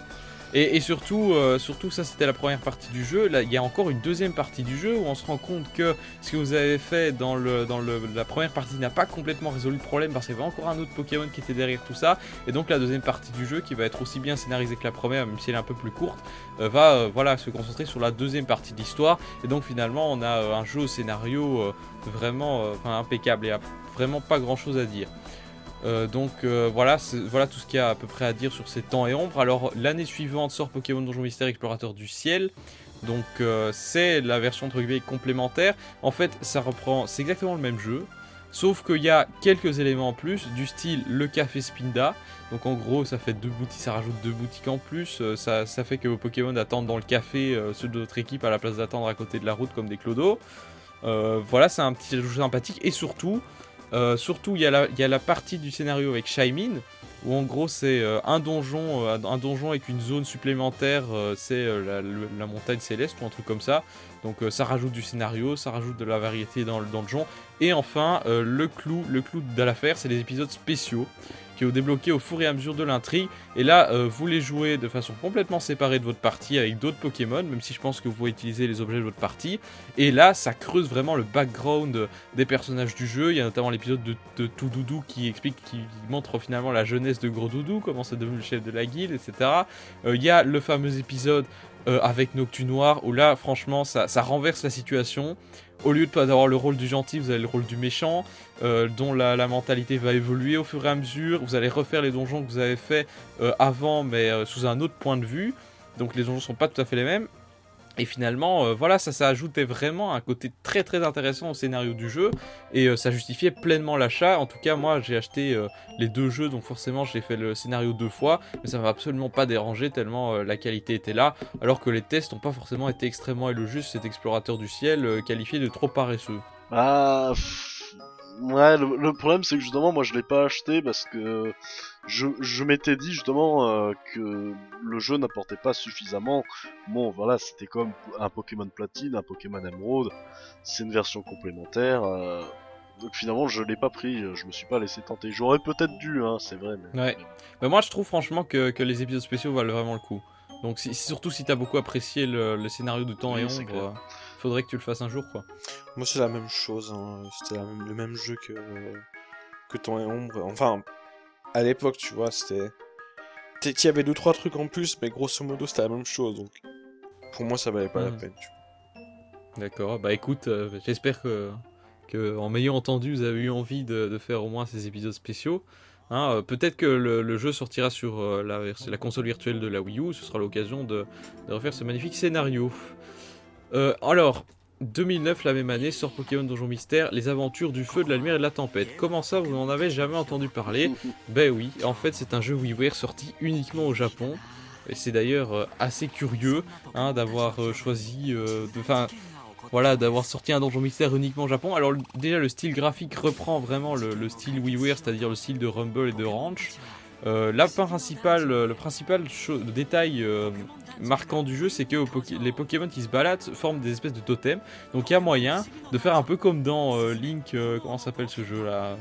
Et, surtout, euh, surtout, ça c'était la première partie du jeu. Là, il y a encore une deuxième partie du jeu où on se rend compte que ce que vous avez fait dans, le, dans le, la première partie n'a pas complètement résolu le problème parce qu'il y avait encore un autre Pokémon qui était derrière tout ça. Et donc la deuxième partie du jeu, qui va être aussi bien scénarisée que la première, même si elle est un peu plus courte, euh, va euh, voilà, se concentrer sur la deuxième partie de l'histoire. Et donc finalement, on a un jeu au scénario vraiment impeccable et a vraiment pas grand chose à dire. Euh, donc euh, voilà, voilà tout ce qu'il y a à peu près à dire sur ces temps et ombres. Alors l'année suivante sort Pokémon Donjon Mystère Explorateur du Ciel. Donc euh, c'est la version entre guillemets complémentaire. En fait, ça reprend, c'est exactement le même jeu, sauf qu'il y a quelques éléments en plus, du style le café Spinda. Donc en gros, ça fait deux boutiques, ça rajoute deux boutiques en plus. Ça, fait que vos Pokémon attendent dans le café ceux de votre équipe à la place d'attendre à côté de la route comme des clodos. Voilà, c'est un petit jeu sympathique et surtout, euh, surtout il y, a la- partie du scénario avec Shaimin où en gros c'est euh, un donjon, euh, un donjon avec une zone supplémentaire, c'est la, montagne céleste ou un truc comme ça. Donc ça rajoute du scénario, ça rajoute de la variété dans le donjon. Et enfin le clou, le clou de l'affaire, c'est les épisodes spéciaux qui ont débloqué au fur et à mesure de l'intrigue. Et là, euh, vous les jouez de façon complètement séparée de votre partie avec d'autres Pokémon, même si je pense que vous pouvez utiliser les objets de votre partie. Et là, ça creuse vraiment le background des personnages du jeu. Il y a notamment l'épisode de, de Tout Doudou qui explique, qui montre finalement la jeunesse de Gros Doudou, comment c'est devenu le chef de la guilde, etc. Euh, il y a le fameux épisode euh, avec Noctu Noir où là, franchement, ça, ça renverse la situation. Au lieu de pas avoir le rôle du gentil, vous avez le rôle du méchant, euh, dont la, la mentalité va évoluer au fur et à mesure. Vous allez refaire les donjons que vous avez fait euh, avant, mais euh, sous un autre point de vue. Donc les donjons sont pas tout à fait les mêmes. Et finalement, euh, voilà, ça, ça ajoutait vraiment un côté très très intéressant au scénario du jeu et euh, ça justifiait pleinement l'achat. En tout cas, moi j'ai acheté euh, les deux jeux, donc forcément j'ai fait le scénario deux fois, mais ça m'a absolument pas dérangé tellement la qualité était là, alors que les tests n'ont pas forcément été extrêmement élogieux. Cet explorateur du ciel qualifié de trop paresseux. Ah, ouais, le, le problème c'est que justement moi je l'ai pas acheté parce que je, je m'étais dit justement euh, que le jeu n'apportait pas suffisamment. Bon, voilà, c'était comme un Pokémon Platine, un Pokémon Emerald, c'est une version complémentaire. euh, donc finalement je l'ai pas pris, je me suis pas laissé tenter. J'aurais peut-être dû, hein, c'est vrai. Mais... Ouais. Mais moi je trouve franchement que, que les épisodes spéciaux valent vraiment le coup. Donc si, surtout si t'as beaucoup apprécié le, le scénario de temps Oui, et ombre, euh, faudrait que tu le fasses un jour quoi. Moi, c'est la même chose. hein. C'était même- le même jeu que, que Temps et Ombre. Enfin, à l'époque, tu vois, c'était. Il y avait deux trois trucs en plus, mais grosso modo, c'était la même chose. Donc, pour moi, ça valait pas la Mhm. peine. D'accord, bah écoute, euh, j'espère que, que en m'ayant entendu, vous avez eu envie de, de faire au moins ces épisodes spéciaux. Hein, euh, Peut-être que le, le jeu sortira sur euh, la, console virtuelle de la Wii U, ce sera l'occasion de, de refaire ce magnifique scénario. Euh, alors, 2009, la même année, sort Pokémon Donjon Mystère, les aventures du feu, de la lumière et de la tempête. Comment ça, vous n'en avez jamais entendu parler? Ben oui, en fait, c'est un jeu WiiWare sorti uniquement au Japon. Et c'est d'ailleurs euh, assez curieux hein, d'avoir euh, choisi, enfin, voilà, d'avoir sorti un donjon mystère uniquement au Japon. Alors déjà le style graphique reprend vraiment le, le style WiiWare, c'est-à-dire le style de Rumble et de Ranch. Euh, la principale, le principal détail euh, marquant du jeu, c'est que les Pokémon qui se baladent forment des espèces de totems. Donc il y a moyen de faire un peu comme dans euh, Link, euh, comment s'appelle ce jeu là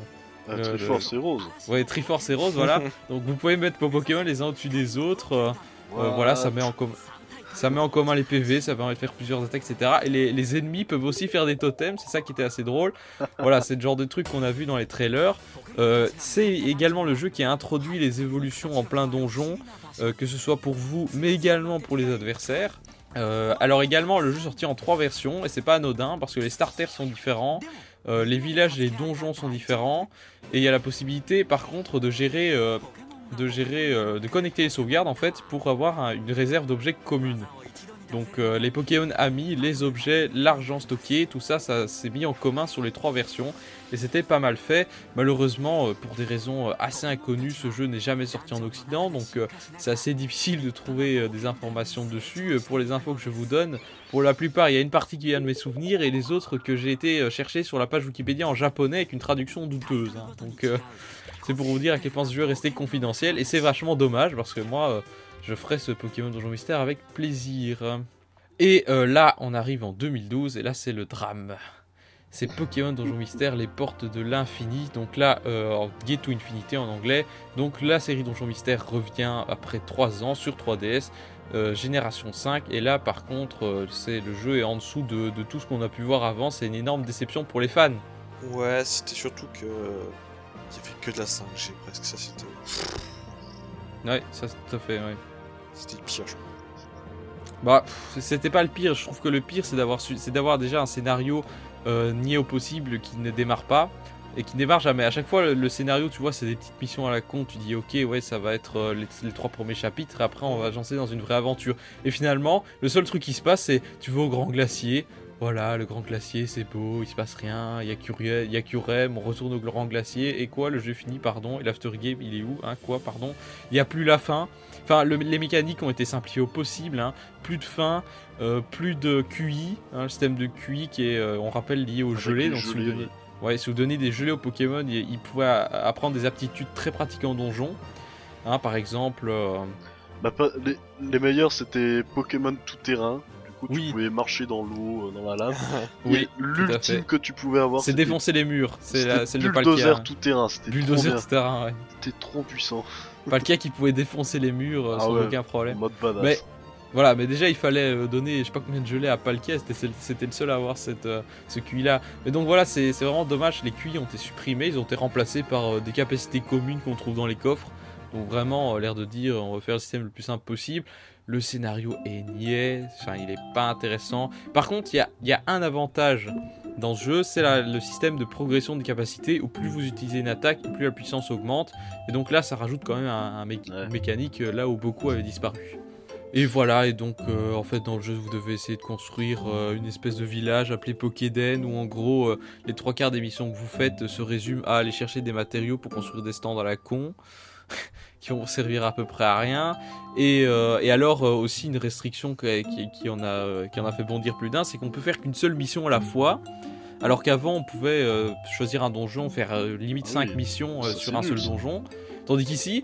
Le- Triforce et Rose. Ouais, Triforce et Rose, voilà. Donc vous pouvez mettre vos Pokémon les uns au-dessus des autres. euh, euh, voilà, ça met en commun. Ça met en commun les PV, ça permet de faire plusieurs attaques, etc. Et les, ennemis peuvent aussi faire des totems, c'est ça qui était assez drôle. voilà, c'est le genre de truc qu'on a vu dans les trailers. Euh, c'est également le jeu qui a introduit les évolutions en plein donjon, euh, que ce soit pour vous, mais également pour les adversaires. Euh, alors également, le jeu sorti en trois versions, et c'est pas anodin, parce que les starters sont différents, les villages les donjons sont différents, et il y a la possibilité par contre de gérer... de gérer, euh, de connecter les sauvegardes en fait pour avoir un- une réserve d'objets commune. Donc euh, les Pokémon amis, les objets, l'argent stocké, tout ça, ça s'est mis en commun sur les trois versions et c'était pas mal fait. Malheureusement, euh, pour des raisons euh, assez inconnues, ce jeu n'est jamais sorti en Occident, donc euh, c'est assez difficile de trouver euh, des informations dessus. Euh, pour les infos que je vous donne, pour la plupart, il y a une partie qui vient de mes souvenirs et les autres que j'ai été chercher sur la page Wikipédia en japonais avec une traduction douteuse. hein. Donc c'est pour vous dire à quel point ce jeu est resté confidentiel et c'est vachement dommage parce que moi euh, je ferai ce Pokémon Donjon Mystère avec plaisir. Et euh, là on arrive en 2012 et là c'est le drame. C'est Pokémon Donjon Mystère, les portes de l'infini. Donc là, euh, Gate to Infinity en anglais. Donc la série Donjon Mystère revient après 3 ans sur 3DS, euh, génération 5. Et là par contre, c'est le jeu est en dessous de, de tout ce qu'on a pu voir avant. C'est une énorme déception pour les fans. Ouais, c'était surtout que. Il y avait que de la 5G presque, ça c'était. Ouais, ça c'est tout à fait. Ouais. C'était le pire, je crois. Bah, c'était pas le pire. Je trouve que le pire, c'est d'avoir su- c'est d'avoir déjà un scénario euh, nié au possible qui ne démarre pas et qui démarre jamais. À chaque fois, le, le scénario, tu vois, c'est des petites missions à la con. Tu dis, ok, ouais, ça va être euh, les, les trois premiers chapitres. Et après, on va agencer dans une vraie aventure. Et finalement, le seul truc qui se passe, c'est tu vas au grand glacier. Voilà, le grand glacier, c'est beau, il se passe rien, il y a Curie- il y a Curem, on retourne au grand glacier, et quoi, le jeu finit, pardon, et l'after game, il est où, hein, quoi, pardon, il n'y a plus la fin, enfin, le- les mécaniques ont été simplifiées au possible, hein, plus de fin, euh, plus de QI, hein, le système de QI qui est, euh, on rappelle, lié au gelé, donc si vous, donnez, ouais, si vous donnez des gelés aux Pokémon, ils, ils pouvaient apprendre des aptitudes très pratiques en donjon, hein, par exemple... euh, Bah, pas- les, les meilleurs c'était Pokémon tout coup, Oui. tu pouvais marcher dans l'eau, euh, dans la lave. Oui, l'ultime que tu pouvais avoir, c'est défoncer les murs, c'est de bulldozer Palkia. hein. tout terrain. C'était trop Bulldozer bien. de terrain, ouais. C'était trop puissant. Palkia qui pouvait défoncer les murs euh, Ah sans ouais. aucun problème. mode badass. Mais voilà, mais déjà il fallait euh, donner je sais pas combien de gelées à Palkia, c'était le seul à avoir cette, euh, ce QI là. Mais donc voilà, c'est c'est vraiment dommage, les QI ont été supprimés, ils ont été remplacés par euh, des capacités communes qu'on trouve dans les coffres. Donc vraiment, euh, l'air de dire on va faire le système le plus simple possible. Le scénario est niais, enfin il est pas intéressant. Par contre, il y a, il y a un avantage dans ce jeu, c'est le système de progression de capacité où plus vous utilisez une attaque, plus la puissance augmente. Et donc là, ça rajoute quand même un, un mé- Ouais. une mécanique euh, là où beaucoup avaient disparu. Et voilà, et donc euh, en fait dans le jeu vous devez essayer de construire euh, une espèce de village appelé Pokéden où en gros euh, les trois quarts des missions que vous faites se résument à aller chercher des matériaux pour construire des stands à la con qui vont servir à peu près à rien. Et, euh, et alors euh, aussi une restriction qui, qui, qui en a, euh, qui en a fait bondir plus d'un, c'est qu'on peut faire qu'une seule mission à la fois. Alors qu'avant on pouvait choisir un donjon, faire limite Ah 5 oui, missions sur un nul, seul donjon. Tandis qu'ici,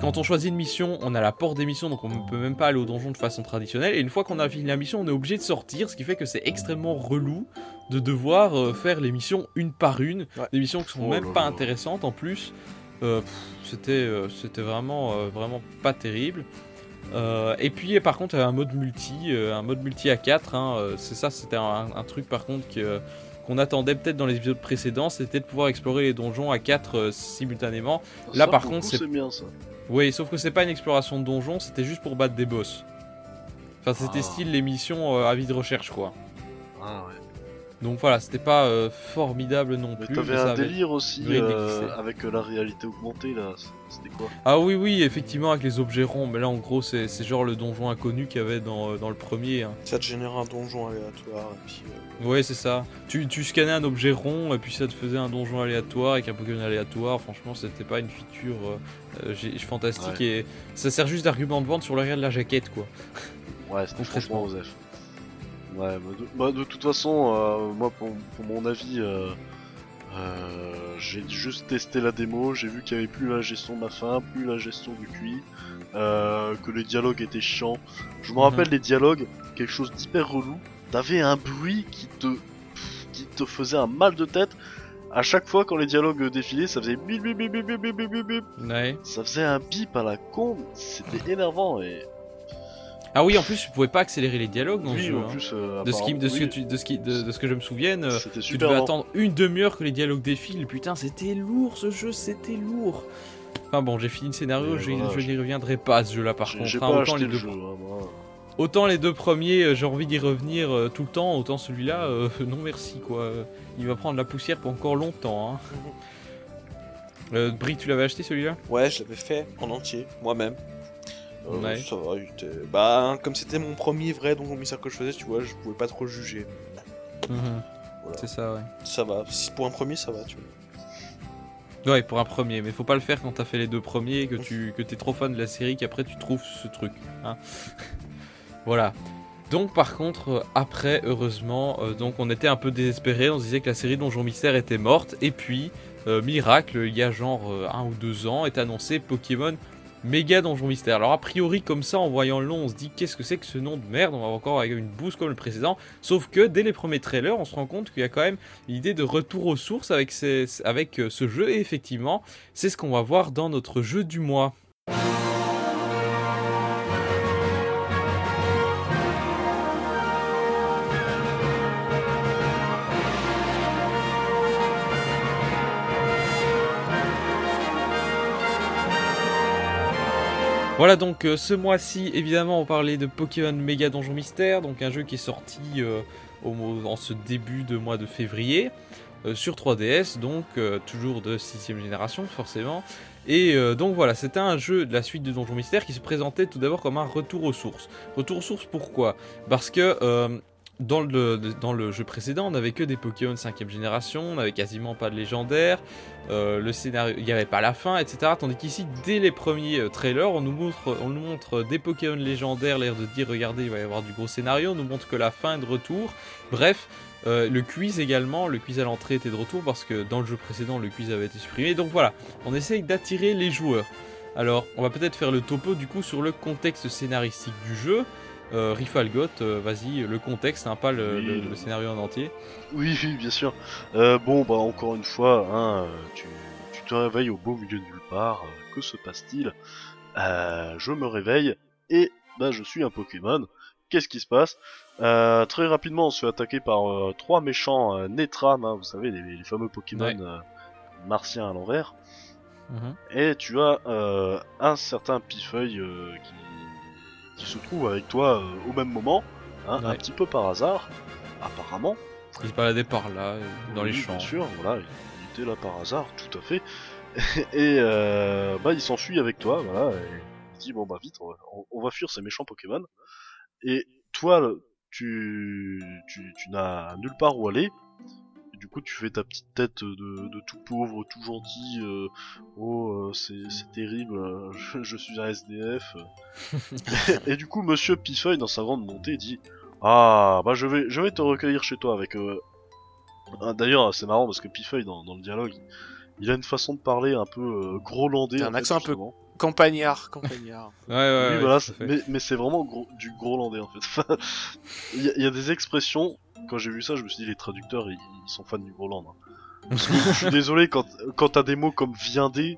quand on choisit une mission, on a la porte des missions, donc on ne peut même pas aller au donjon de façon traditionnelle. Et une fois qu'on a fini la mission, on est obligé de sortir, ce qui fait que c'est extrêmement relou de devoir faire les missions une par une. Ouais. Des missions qui sont Oh même pas intéressantes en plus. Euh, c'était euh, c'était vraiment, euh, vraiment pas terrible. Et puis par contre, il y avait un mode multi, un mode multi à 4. hein, c'est ça, c'était un, un truc par contre que- qu'on attendait peut-être dans les épisodes précédents, c'était de pouvoir explorer les donjons à 4 simultanément. là, par contre, c'est- bien ça. Oui, sauf que c'est pas une exploration de donjon, c'était juste pour battre des boss. Enfin, c'était Ah. style les missions euh, avis de recherche, quoi. Ah ouais. Donc voilà, c'était pas euh, formidable non Mais plus. t'avais un avait- délire aussi euh, avec euh, la réalité augmentée là. C'était quoi? Ah oui, oui, effectivement, avec les objets ronds. Mais là, en gros, c'est c'est genre le donjon inconnu qu'il y avait dans, dans le premier. hein. Ça te génère un donjon aléatoire, et puis. euh, Ouais, c'est ça. Tu, tu scannais un objet rond et puis ça te faisait un donjon aléatoire avec un Pokémon aléatoire. Franchement, c'était pas une feature fantastique et ça sert juste d'argument de vente sur l'arrière de la jaquette, quoi. Ouais, c'était franchement Osef. Ouais, bah de, bah, de toute façon, euh, moi pour, pour mon avis, euh, euh, j'ai juste testé la démo, j'ai vu qu'il y avait plus la gestion de la faim, plus la gestion du QI, que les dialogues étaient chiants. Je me Mhm. rappelle les dialogues, quelque chose d'hyper relou. T'avais un bruit qui te qui te faisait un mal de tête. à chaque fois quand les dialogues défilaient, ça faisait bip bip bip bip bip bip bip bip. Ouais. Ça faisait un bip à la con, c'était énervant et Ah oui, en plus, tu pouvais pas accélérer les dialogues dans oui, ce jeu. en hein. plus euh, De ce, qui, de, ce que apparemment, tu- de, ce qui, de, de ce que je me souvienne, euh, tu devais attendre une demi-heure que les dialogues défilent. Putain, c'était lourd ce jeu, c'était lourd. Enfin bon, j'ai fini le scénario, je, voilà, je j'ai- n'y reviendrai pas à ce jeu-là par contre. hein. autant, les le deux, jeu, hein, moi. autant les deux premiers, euh, j'ai envie d'y revenir euh, tout le temps, autant celui-là, euh, non merci quoi. Il va prendre la poussière pour encore longtemps. Hein. Euh, Brie, tu l'avais acheté celui-là? Ouais, je l'avais fait en entier, moi-même. Euh, Ouais. Ça va, il était- Bah, comme c'était mon premier vrai Donjon Mystère que je faisais, tu vois, je pouvais pas trop juger. Voilà. C'est ça, ouais. Ça va, si pour un premier, ça va, tu vois. Ouais, pour un premier, mais faut pas le faire quand t'as fait les deux premiers, que tu que t'es trop fan de la série, qu'après tu trouves ce truc. Hein. voilà. Donc par contre, euh, après, heureusement, euh, donc on était un peu désespérés, on se disait que la série Donjon Mystère était morte, et puis, euh, miracle, il y a genre euh, un ou deux ans, est annoncé Pokémon Méga Donjon Mystère. Alors a priori, comme ça, en voyant le nom, on se dit qu'est-ce que c'est que ce nom de merde, on va encore une bouse comme le précédent, sauf que dès les premiers trailers, on se rend compte qu'il y a quand même l'idée de retour aux sources avec, ces- avec euh, ce jeu, et effectivement, c'est ce qu'on va voir dans notre jeu du mois. Voilà donc euh, ce mois-ci évidemment on parlait de Pokémon Mega Donjon Mystère, donc un jeu qui est sorti euh, en ce début de mois de février euh, sur 3DS, donc toujours de 6ème génération forcément. Et donc voilà, c'était un jeu de la suite de Donjon Mystère qui se présentait tout d'abord comme un retour aux sources. Retour aux sources pourquoi? Parce que dans, le, dans le jeu précédent on n'avait que des Pokémon 5ème génération, on n'avait quasiment pas de légendaires, euh, le scénario, il n'y avait pas la fin, etc. Tandis qu'ici, dès les premiers euh, trailers, on nous montre, on nous montre des Pokémon légendaires, l'air de dire regardez, il va y avoir du gros scénario, on nous montre que la fin est de retour. Bref, euh, le quiz également, le quiz à l'entrée était de retour parce que dans le jeu précédent, le quiz avait été supprimé. Donc voilà, on essaye d'attirer les joueurs. Alors, on va peut-être faire le topo du coup sur le contexte scénaristique du jeu. Euh, Rifalgot, euh, vas-y, le contexte, hein, pas le, Oui, le- le- le scénario en entier. Oui, oui, bien sûr. Euh, bon, bah encore une fois, hein, tu, tu te réveilles au beau milieu de nulle part. Que se passe-t-il? Euh, Je me réveille et bah je suis un Pokémon. Qu'est-ce qui se passe? Très rapidement, on se fait attaquer par trois méchants Netram, hein, vous savez, les, les fameux Pokémon Ouais. martiens à l'envers. Mhm. Et tu as un certain Pifeuille qui, qui se trouve avec toi euh, au même moment, hein, un petit peu par hasard, apparemment. Il se baladait par là, euh, dans les champs. Bien sûr, voilà, il était là par hasard, tout à fait. Et euh, bah il s'enfuit avec toi, voilà. Et il dit bon bah vite, on va, on- va fuir ces méchants Pokémon. Et toi, tu, tu, tu n'as nulle part où aller. Et du coup, tu fais ta petite tête de, de tout pauvre, tout gentil. euh, oh, euh, c'est c'est terrible, euh, je, je suis un SDF. et du coup, Monsieur Pifeuille, dans sa grande bonté, dit Ah, bah je vais, je vais te recueillir chez toi avec. euh, ah, D'ailleurs, c'est marrant parce que Pifeuille, dans, dans le dialogue, il a une façon de parler un peu euh, grolandais. Un fait, accent un peu. Campagnard, campagnard. Ouais, ouais, Oui, ouais, voilà, mais, mais c'est vraiment gros- du grolandais en fait. Il y, a- il y a des expressions, quand j'ai vu ça, je me suis dit les traducteurs ils, ils sont fans du groland. hein. Parce que je suis désolé, quand, quand t'as des mots comme viandé,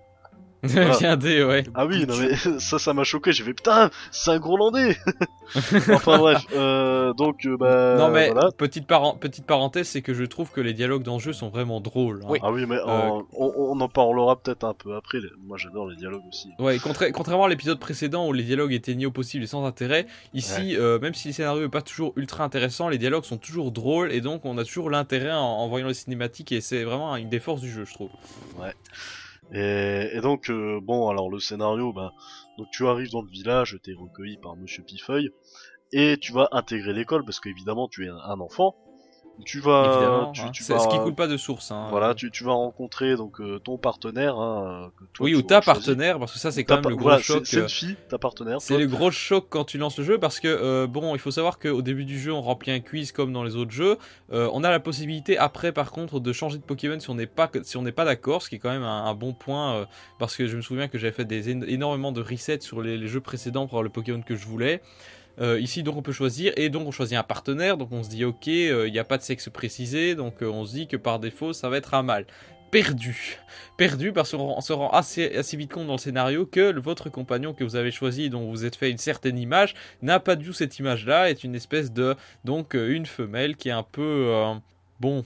Voilà. Bien dit, ouais. ah oui, non mais ça, ça m'a choqué, j'ai fait putain, c'est un grolandais Enfin bref, euh, donc euh, bah. non mais voilà. petite, paren- petite parenthèse, c'est que je trouve que les dialogues dans le jeu sont vraiment drôles. hein. Oui. Ah oui, mais Euh, on, en parlera peut-être un peu après. Moi j'adore les dialogues aussi. Ouais, contra- contrairement à l'épisode précédent où les dialogues étaient ni au possible et sans intérêt, ici, euh, même si le scénario est pas toujours ultra intéressant, les dialogues sont toujours drôles et donc on a toujours l'intérêt en, en voyant les cinématiques et c'est vraiment une des forces du jeu, je trouve. Et, donc, euh, bon, alors le scénario, ben, donc tu arrives dans le village, t'es recueilli par Monsieur Pifeuille, et tu vas intégrer l'école parce qu'évidemment tu es un enfant. Tu vas, tu, hein. vas- ce qui coule pas de source. Hein. Voilà, tu, tu vas rencontrer donc euh, ton partenaire. Hein, que toi, oui, ou ta partenaire, parce que ça c'est quand même le gros voilà, choc. C'est euh, une fille, ta partenaire. C'est toi. le gros choc quand tu lances le jeu parce que euh, bon, il faut savoir qu'au début du jeu, on remplit un quiz comme dans les autres jeux. Euh, on a la possibilité après, par contre, de changer de Pokémon si on n'est pas si on n'est pas d'accord, ce qui est quand même un, un bon point euh, parce que je me souviens que j'avais fait des éno- énormément de resets sur les, les jeux précédents pour avoir le Pokémon que je voulais. Euh, ici, donc, on peut choisir, et donc on choisit un partenaire, donc on se dit, ok, euh, il n'y a pas de sexe précisé, donc euh, on se dit que par défaut, ça va être un mâle. Perdu. Perdu parce qu'on se rend assez, assez vite compte dans le scénario que votre compagnon que vous avez choisi, dont vous êtes fait une certaine image, n'a pas du tout cette image-là, est une espèce de, donc, euh, une femelle qui est un peu, euh, bon,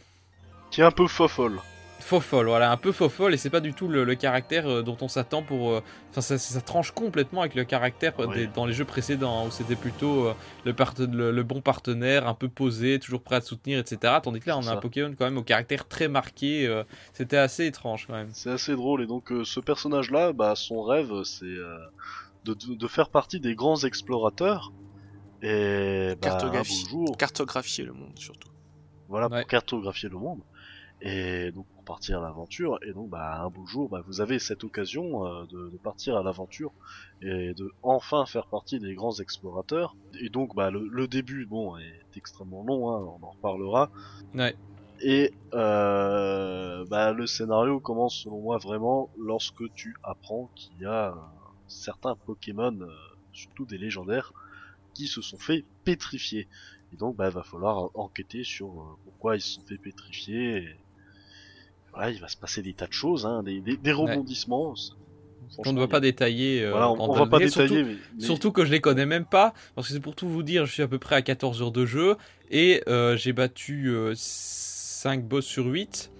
Qui est un peu fofolle. Faux folle, voilà, un peu faux folle, et c'est pas du tout le, le caractère euh, dont on s'attend pour. euh, Enfin, ça, ça tranche complètement avec le caractère euh, des- dans les jeux précédents, hein, où c'était plutôt euh, le, parte- le, le bon partenaire, un peu posé, toujours prêt à te soutenir, etc. Tandis que là, on a Ça. un Pokémon quand même au caractère très marqué, euh, c'était assez étrange quand même. C'est assez drôle et donc euh, ce personnage-là, bah, son rêve, c'est euh, de, faire partie des grands explorateurs et bah, Cartographier le monde surtout. voilà Ouais. pour cartographier le monde et donc pour partir à l'aventure et donc bah un beau jour, bah, vous avez cette occasion euh, de, de partir à l'aventure et de enfin faire partie des grands explorateurs et donc bah le, le début bon est extrêmement long, hein, on en reparlera. Ouais. Et euh, bah, le scénario commence selon moi vraiment lorsque tu apprends qu'il y a certains Pokémon, euh, surtout des légendaires, qui se sont fait pétrifier. Et donc bah, il va falloir enquêter sur euh, pourquoi ils se sont fait pétrifier. Et... Voilà, il va se passer des tas de choses, hein, des, des, des rebondissements. On ne va pas détailler. euh, Voilà, on, en on va pas détailler, surtout- détailler, mais, mais- Surtout que je les connais même pas, parce que c'est pour tout vous dire, je suis à peu près à 14 heures de jeu, et euh, j'ai battu 5 boss sur 8,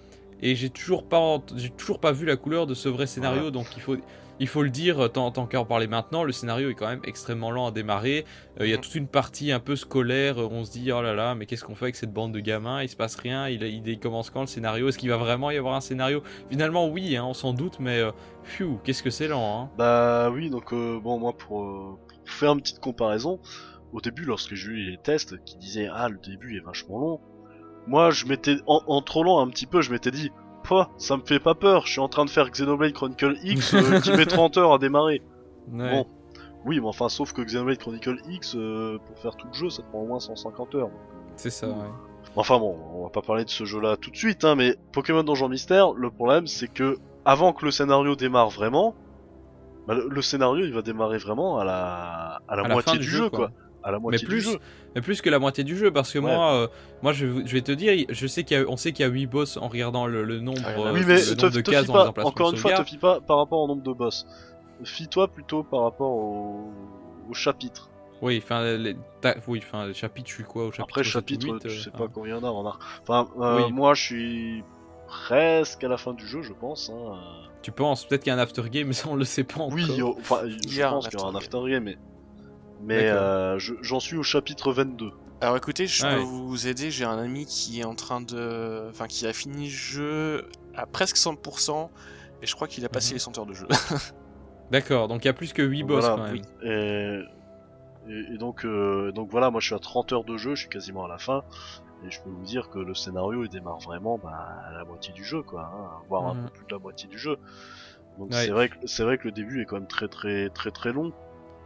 et j'ai toujours pas j'ai toujours pas vu la couleur de ce vrai scénario, Voilà. donc il faut, il faut le dire, tant, tant qu'à en parler maintenant, le scénario est quand même extrêmement lent à démarrer, Euh, il y a Mhm. toute une partie un peu scolaire, euh, on se dit, oh là là, mais qu'est-ce qu'on fait avec cette bande de gamins, il se passe rien, il, il, il commence quand le scénario, est-ce qu'il va vraiment y avoir un scénario? Finalement oui, hein, on s'en doute, mais euh, phew, qu'est-ce que c'est lent, hein? Bah oui, donc euh, bon, moi pour, euh, pour faire une petite comparaison, au début, lorsque j'ai eu les tests qui disaient ah le début est vachement long, moi je m'étais en, en trollant un petit peu, je m'étais dit Ça me fait pas peur, je suis en train de faire Xenoblade Chronicle X euh, qui met 30 heures à démarrer. Ouais. Bon, oui, mais enfin sauf que Xenoblade Chronicle X euh, pour faire tout le jeu, ça te prend au moins 150 heures. C'est ça, ouais. Enfin bon, on va pas parler de ce jeu-là tout de suite, hein, mais Pokémon Donjon Mystère, le problème c'est que avant que le scénario démarre vraiment, bah, le, le scénario il va démarrer vraiment à la à la À la moitié du, du jeu, jeu, quoi. quoi. À la moitié plus, du jeu. Mais plus que la moitié du jeu, parce que Ouais. moi, euh, moi je, je vais te dire, je sais qu'il y a, on sait qu'il y a 8 boss en regardant le, le nombre, Ah, euh, oui, mais le te, nombre de te cases dans les pas, emplacements encore une fois, te sauvegarde. fie pas par rapport au nombre de boss. Fie-toi plutôt par rapport au, au chapitre. Oui, enfin, les, ta- oui, enfin, les chapitres, je suis quoi au chapitre Après, chapitre, huit, tu euh, sais hein. pas combien il y en a. Enfin, euh, Oui. moi je suis presque à la fin du jeu, je pense. Hein. Tu penses, peut-être qu'il y a un aftergame, mais ça on le sait pas encore. Oui, enfin, je pense qu'il y aura un aftergame. aftergame, mais, mais euh, je- j'en suis au chapitre 22. Alors écoutez, je peux vous aider. J'ai un ami qui est en train de, enfin, qui a fini le jeu à presque 100%, et je crois qu'il a passé Mhm. les 100 heures de jeu. D'accord, donc il y a plus que 8 Donc boss voilà, quand même. oui. Et, et, et donc, euh, donc voilà, moi je suis à 30 heures de jeu, je suis quasiment à la fin. Et je peux vous dire que le scénario il démarre vraiment bah, à la moitié du jeu, quoi, hein, voire un Mhm. peu plus de la moitié du jeu. Donc Ouais. c'est vrai que c'est vrai que le début est quand même très très très très long.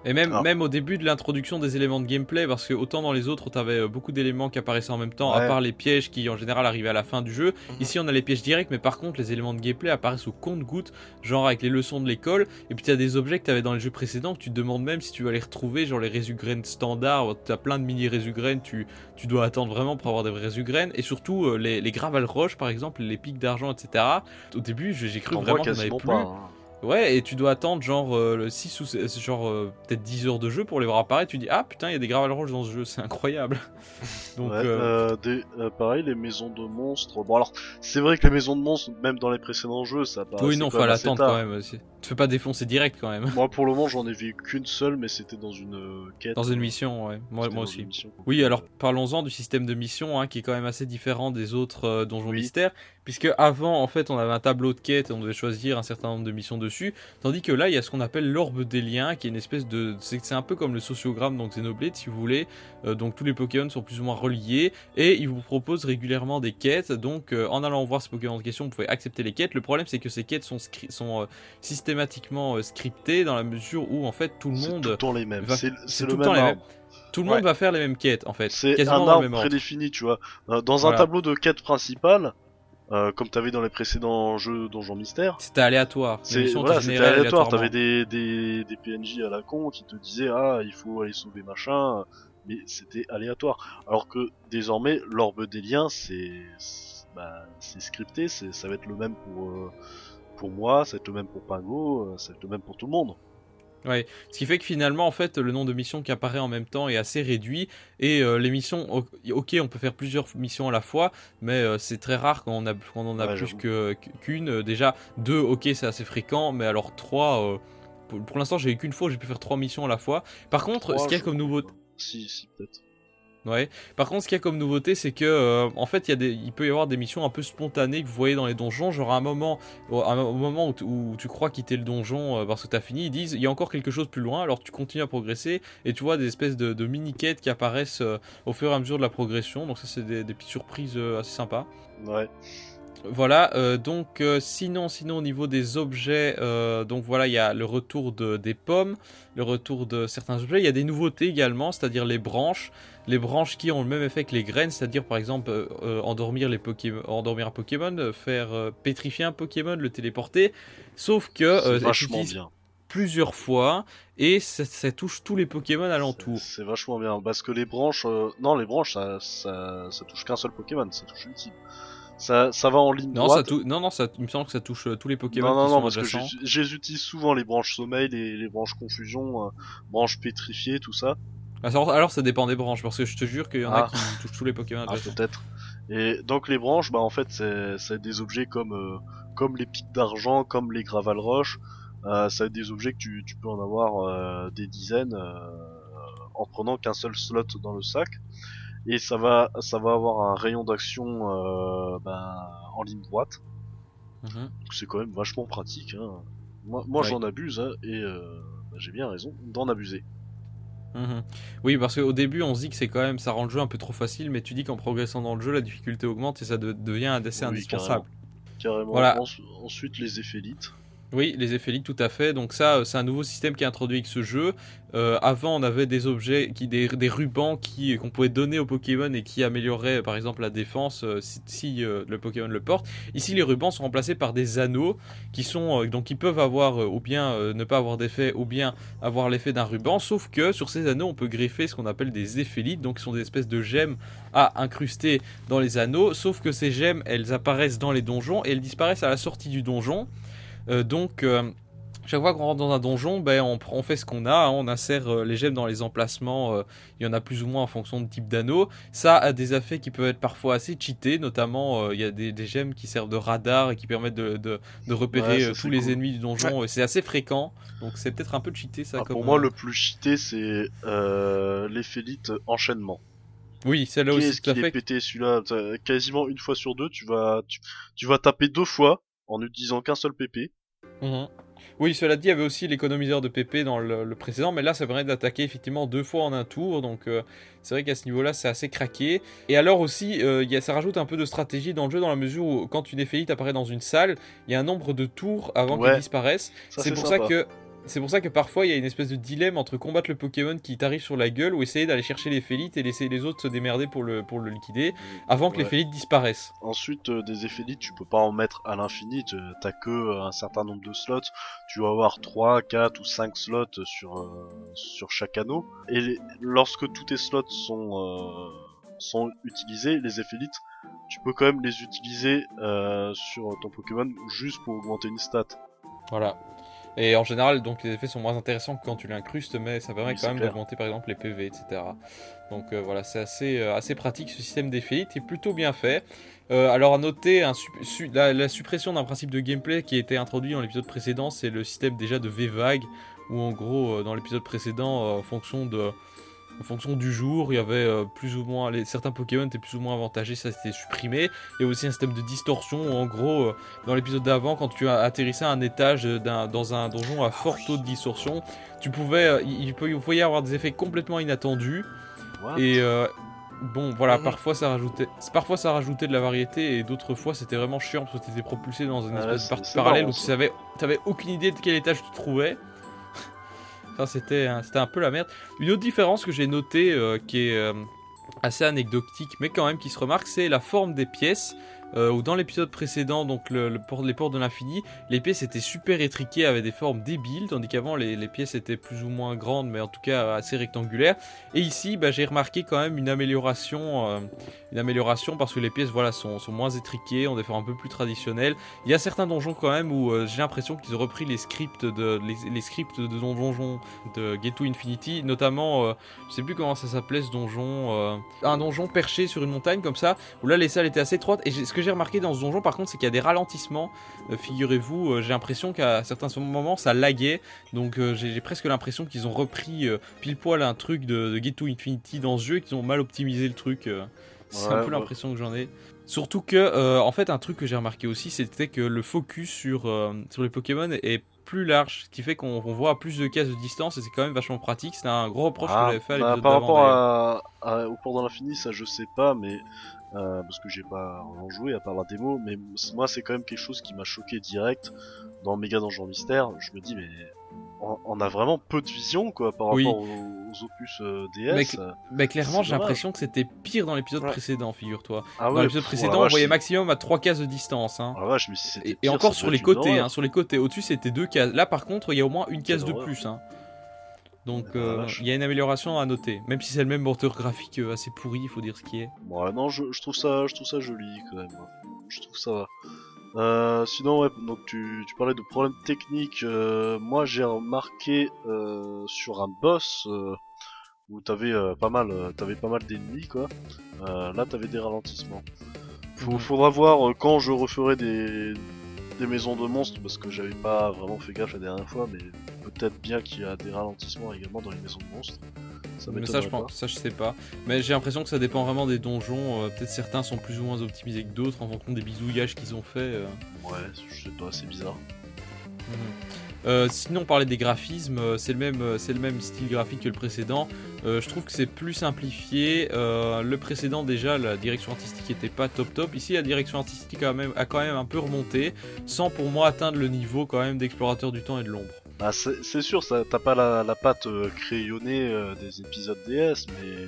Et même, Alors- même au début de l'introduction des éléments de gameplay, parce que autant dans les autres, t'avais euh, beaucoup d'éléments qui apparaissaient en même temps, à part les pièges qui en général arrivaient à la fin du jeu. Mhm. Ici, on a les pièges directs, mais par contre, les éléments de gameplay apparaissent au compte-gouttes, genre avec les leçons de l'école. Et puis, t'as des objets que t'avais dans les jeux précédents que tu te demandes même si tu vas les retrouver, genre les résugraines standards. T'as plein de mini résugraines, tu, tu dois attendre vraiment pour avoir des résugraines. Et surtout, euh, les, les Gravel Roches, par exemple, les pics d'argent, etc. Au début, j'ai cru vraiment qu'il n'y en avait plus. pas. hein. Ouais, et tu dois attendre genre euh, le 6 ou sept- genre euh, peut-être 10 heures de jeu pour les voir apparaître. Tu dis ah putain, il y a des Gravel Roches dans ce jeu, c'est incroyable. Donc Ouais, euh, euh, des, euh, pareil, les maisons de monstres. Bon alors, c'est vrai que les maisons de monstres, même dans les précédents jeux, ça paraît. oui non, faut l'attendre quand même. aussi. Tu fais pas défoncer direct quand même. Moi pour le moment, j'en ai vu qu'une seule, mais c'était dans une euh, quête. Dans une mission, ouais. Moi, aussi. mission. Oui, alors parlons-en du système de mission, hein, qui est quand même assez différent des autres euh, donjons Oui. mystères, puisque avant, en fait, on avait un tableau de quêtes et on devait choisir un certain nombre de missions dessus, tandis que là, il y a ce qu'on appelle l'orbe des liens, qui est une espèce de, c'est un peu comme le sociogramme donc Xenoblade, si vous voulez. Euh, donc tous les Pokémon sont plus ou moins reliés et il vous propose régulièrement des quêtes. Donc euh, en allant voir ce Pokémon de question, vous pouvez accepter les quêtes. Le problème, c'est que ces quêtes sont, sont euh, systématiquement scriptées dans la mesure où en fait tout le monde, tout le temps les mêmes. C'est tout le temps même tout le monde Ouais. va faire les mêmes quêtes en fait, C'est un arbre prédéfini, tu vois. Dans un Voilà. tableau de quête principale, euh, comme t'avais dans les précédents jeux Donjon Mystère. C'était aléatoire. C'est voilà, c'était aléatoire. T'avais des, des des PNJ à la con qui te disaient ah il faut aller sauver machin, mais c'était aléatoire. Alors que désormais l'orbe des liens c'est bah, c'est scripté, c'est ça va être le même pour euh, pour moi, ça va être le même pour Pingo, euh, ça va être le même pour tout le monde. Ce qui fait que finalement, en fait, le nombre de missions qui apparaît en même temps est assez réduit. Et euh, les missions, ok, on peut faire plusieurs missions à la fois, mais euh, c'est très rare quand on, a, quand on en a Ouais, plus qu'une. Euh, Déjà, deux, ok, c'est assez fréquent, mais alors trois, euh, pour, pour l'instant, j'ai eu qu'une fois, j'ai pu faire trois missions à la fois. Par contre, Trois, ce qu'il y a comme nouveauté. Si si peut-être. Ouais. Par contre, ce qu'il y a comme nouveauté, c'est que euh, en fait, il y a des, il peut y avoir des missions un peu spontanées que vous voyez dans les donjons. Genre à un moment, à un- moment où, tu- où tu crois quitter le donjon euh, parce que t'as fini, ils disent il y a encore quelque chose plus loin. Alors tu continues à progresser et tu vois des espèces de, de mini quêtes qui apparaissent euh, au fur et à mesure de la progression. Donc ça, c'est des, des petites surprises assez sympas. Ouais. Voilà, euh, donc euh, sinon, sinon au niveau des objets, euh, donc voilà, il y a le retour de, des pommes, le retour de certains objets. Il y a des nouveautés également, c'est-à-dire les branches, les branches qui ont le même effet que les graines, c'est-à-dire par exemple euh, euh, endormir les Pokémon, endormir un Pokémon, euh, faire euh, pétrifier un Pokémon, le téléporter. Sauf que C'est euh, vachement bien. plusieurs fois et ça, ça touche tous les Pokémon alentours. C'est vachement bien parce que les branches, non les branches ça, ça, ça touche qu'un seul Pokémon, ça touche une cible. Ça, ça va en ligne Non, droite. non, non, ça, il me semble que ça touche euh, tous les Pokémon non, non, qui non, sont parce que adjacents. j'ai- je les utilise souvent les branches sommeil, les, les branches confusion, euh, branches pétrifiées, tout ça. Alors, alors ça dépend des branches, parce que je te jure qu'il y en a Ah. qui touchent tous les Pokémon Ah, peut-être. Et donc les branches, bah en fait c'est des objets comme euh, comme les pics d'argent, comme les graval roches. Euh, ça va être des objets que tu, tu peux en avoir euh, des dizaines euh, en prenant qu'un seul slot dans le sac. Et ça va ça va avoir un rayon d'action euh, ben, en ligne droite. Mhm. C'est quand même vachement pratique. Hein. Moi, moi Ouais. j'en abuse hein, et euh, bah, j'ai bien raison d'en abuser. Mhm. Oui, parce qu'au début, on se dit que c'est quand même, ça rend le jeu un peu trop facile, mais tu dis qu'en progressant dans le jeu, la difficulté augmente et ça de- devient assez Oui, indispensable. Carrément. Voilà. Ens- ensuite les éphélites. Oui, les effets tout à fait. Donc ça, euh, c'est un nouveau système qui est introduit avec ce jeu. Euh, avant, on avait des objets, qui, des, des rubans qui qu'on pouvait donner au Pokémon et qui amélioraient, par exemple, la défense euh, si, le Pokémon le porte. Ici, les rubans sont remplacés par des anneaux qui peuvent avoir ou bien ne pas avoir d'effet ou bien avoir l'effet d'un ruban. Sauf que sur ces anneaux, on peut greffer ce qu'on appelle des éphélites, donc qui sont des espèces de gemmes à incruster dans les anneaux. Sauf que ces gemmes, elles apparaissent dans les donjons et elles disparaissent à la sortie du donjon. Euh, donc, euh, chaque fois qu'on rentre dans un donjon, ben, on, on fait ce qu'on a, hein, on insère euh, les gemmes dans les emplacements, euh, il y en a plus ou moins en fonction de type d'anneau. Ça a des effets qui peuvent être parfois assez cheatés, notamment euh, il y a des, des gemmes qui servent de radar et qui permettent de, de- de repérer Ouais, tous les cool. ennemis du donjon, et c'est assez fréquent, donc c'est peut-être un peu cheaté ça. Ah, comme, pour moi le plus cheaté c'est l'éphélite enchaînement. Oui, celle-là Qui aussi est-ce tout à qu'il est pété? Celui-là Quasiment une fois sur deux, tu vas, tu, tu vas taper deux fois en n'utilisant qu'un seul PP. Mhm. Oui, cela dit, il y avait aussi l'économiseur de PP dans le, le précédent, mais là, ça permet d'attaquer effectivement deux fois en un tour, donc euh, c'est vrai qu'à ce niveau-là, c'est assez craqué. Et alors aussi, euh, il y a, ça rajoute un peu de stratégie dans le jeu, dans la mesure où quand une éphélite apparaît dans une salle, il y a un nombre de tours avant Ouais. qu'elle disparaisse. C'est pour sympa. ça que c'est pour ça que parfois il y a une espèce de dilemme entre combattre le Pokémon qui t'arrive sur la gueule ou essayer d'aller chercher les félites et laisser les autres se démerder pour le, pour le liquider avant que les félites disparaissent. Ensuite, euh, des éphélites, tu peux pas en mettre à l'infini, tu- t'as que euh, un certain nombre de slots. Tu vas avoir 3, 4 ou 5 slots sur, euh, sur chaque anneau. Et les- lorsque tous tes slots sont, euh, sont utilisés, les éphélites, tu peux quand même les utiliser euh, sur ton Pokémon juste pour augmenter une stat. Voilà. Et en général, donc les effets sont moins intéressants que quand tu l'incrustes, mais ça permet Oui, quand même d'augmenter par exemple les PV, etc. Donc euh, voilà, c'est assez, euh, assez pratique ce système d'effet, est plutôt bien fait. Euh, alors à noter un sup- su- la, la suppression d'un principe de gameplay qui a été introduit dans l'épisode précédent, c'est le système déjà de V-Vague, où en gros dans l'épisode précédent, en fonction de... En fonction du jour, il y avait euh, plus ou moins les, certains Pokémon étaient plus ou moins avantagés, ça c'était supprimé. Il y a aussi un système de distorsion où en gros euh, dans l'épisode d'avant, quand tu atterrissais à un étage dans un donjon à fort taux de distorsion, tu pouvais, euh, il, peut- il pouvait y avoir des effets complètement inattendus. What? Et bon, voilà, Mhm. parfois ça rajoutait, parfois ça rajoutait de la variété et d'autres fois c'était vraiment chiant parce que tu étais propulsé dans une Ah espèce de partie parallèle marrant, où tu savais, t'avais aucune idée de quel étage tu te trouvais. Ça c'était, un- c'était un peu la merde. Une autre différence que j'ai notée euh, qui est euh, assez anecdotique mais quand même qui se remarque, c'est la forme des pièces. Euh, où dans l'épisode précédent, donc les portes de l'infini, les pièces étaient super étriquées avec des formes débiles, tandis qu'avant les, pièces étaient plus ou moins grandes, mais en tout cas assez rectangulaires. Et ici, bah, j'ai remarqué quand même une amélioration, euh, une amélioration parce que les pièces voilà sont, moins étriquées, ont des formes un peu plus traditionnelles. Il y a certains donjons quand même où euh, j'ai l'impression qu'ils ont repris les scripts de les, scripts de donjons de to Infinity, notamment euh, je sais plus comment ça s'appelait ce donjon, un donjon perché sur une montagne comme ça, où là les salles étaient assez étroites. Et ce que j'ai remarqué dans ce donjon par contre, c'est qu'il y a des ralentissements. Euh, Figurez-vous, euh, j'ai l'impression qu'à certains moments ça laguait, donc euh, j'ai presque l'impression qu'ils ont repris pile poil un truc de, de Get to Infinity dans ce jeu, et qu'ils ont mal optimisé le truc. c'est Ouais, un peu ouais. l'impression que j'en ai. Surtout que, en fait, un truc que j'ai remarqué aussi, c'était que le focus sur, sur les Pokémon est plus large, ce qui fait qu'on on voit à plus de cases de distance et c'est quand même vachement pratique. C'était un gros reproche que Ah, j'avais fait à bah, par rapport à, à- au port dans l'infini, ça je sais pas, mais euh, parce que j'ai pas en joué à part la démo, mais moi c'est quand même quelque chose qui m'a choqué direct dans Méga Donjon Mystère. Je me dis mais on, on a vraiment peu de vision quoi par Oui. rapport aux, aux opus euh, DS. Mais cl- clairement, j'ai l'impression que c'était pire dans l'épisode Ouais. précédent, figure-toi. ah Dans l'épisode précédent, on voyait maximum à 3 cases de distance. Hein. Ah Et, encore sur les côtés, hein, sur les côtés. Au-dessus, c'était deux cases. Là, par contre, il y a au moins une case de plus. hein. Donc, Ah, euh, il y a une amélioration à noter. Même si c'est le même moteur graphique euh, assez pourri, il faut dire ce qui est. Ouais, non, je, je trouve ça, je trouve ça joli quand même. Je trouve ça va. Euh, sinon, ouais, donc tu, tu parlais de problèmes techniques. euh, moi, j'ai remarqué sur un boss où t'avais pas mal, t'avais pas mal d'ennemis, quoi. Là, t'avais des ralentissements. Faut, Mhm. Faudra voir quand je referai des, des maisons de monstres parce que j'avais pas vraiment fait gaffe la dernière fois, mais peut-être bien qu'il y a des ralentissements également dans les maisons de monstres. Ça Mais ça, je m'étonnerait pense, ça, je sais pas. Mais j'ai l'impression que ça dépend vraiment des donjons. euh, Peut-être certains sont plus ou moins optimisés que d'autres en fonction des bisouillages qu'ils ont fait. euh. Ouais, je sais pas, c'est bizarre. Mhm. Euh, sinon, on parlait des graphismes, euh, c'est le même, c'est le même style graphique que le précédent. Euh, je trouve que c'est plus simplifié. Euh, le précédent déjà, la direction artistique était pas top top. Ici, la direction artistique même, a quand même un peu remonté, sans pour moi atteindre le niveau quand même d'explorateur du temps et de l'ombre. Bah, c'est sûr, ça- t'as pas la, la patte euh, crayonnée euh, des épisodes DS, mais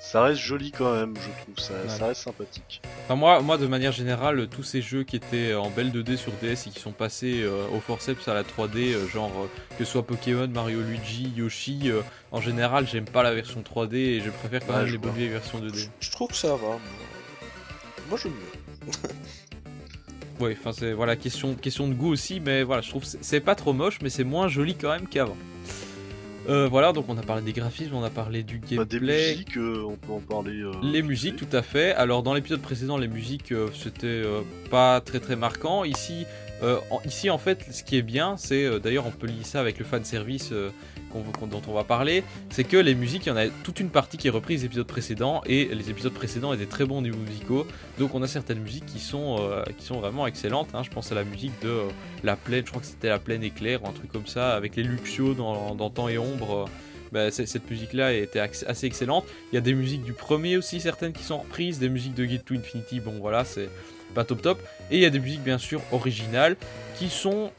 ça reste joli quand même, je trouve. Ça, ça reste sympathique. Enfin, moi, moi, de manière générale, tous ces jeux qui étaient en belle 2D sur DS et qui sont passés euh, au forceps à la 3D, euh, genre euh, que ce soit Pokémon, Mario, Luigi, Yoshi, en général, j'aime pas la version 3D et je préfère quand Ouais, même les bonnes vieilles versions 2D. Je, je trouve que ça va. Moi, moi j'aime mieux. Ouais, enfin c'est voilà question question de goût aussi, mais voilà, je trouve que c'est- pas trop moche, mais c'est moins joli quand même qu'avant. Euh, voilà, donc on a parlé des graphismes, on a parlé du Bah, des gameplay, musiques, euh, on peut en parler. euh, les musiques, tout à fait. Alors dans l'épisode précédent, les musiques c'était pas très très marquant. Ici, euh, ici en fait, ce qui est bien, c'est euh, d'ailleurs on peut lier ça avec le fan service euh, dont on va parler, c'est que les musiques, il y en a toute une partie qui est reprise des épisodes précédents et les épisodes précédents étaient très bons au niveau musicaux. Donc on a certaines musiques qui sont qui sont vraiment excellentes. hein. Je pense à la musique de la plaine, je crois que c'était la plaine éclair ou un truc comme ça, avec les Luxio dans, Temps et Ombre. bah, cette musique-là était assez excellente. Il y a des musiques du premier aussi, certaines qui sont reprises, des musiques de Guide to Infinity, bon voilà, c'est pas top top. Et il y a des musiques bien sûr originales qui sont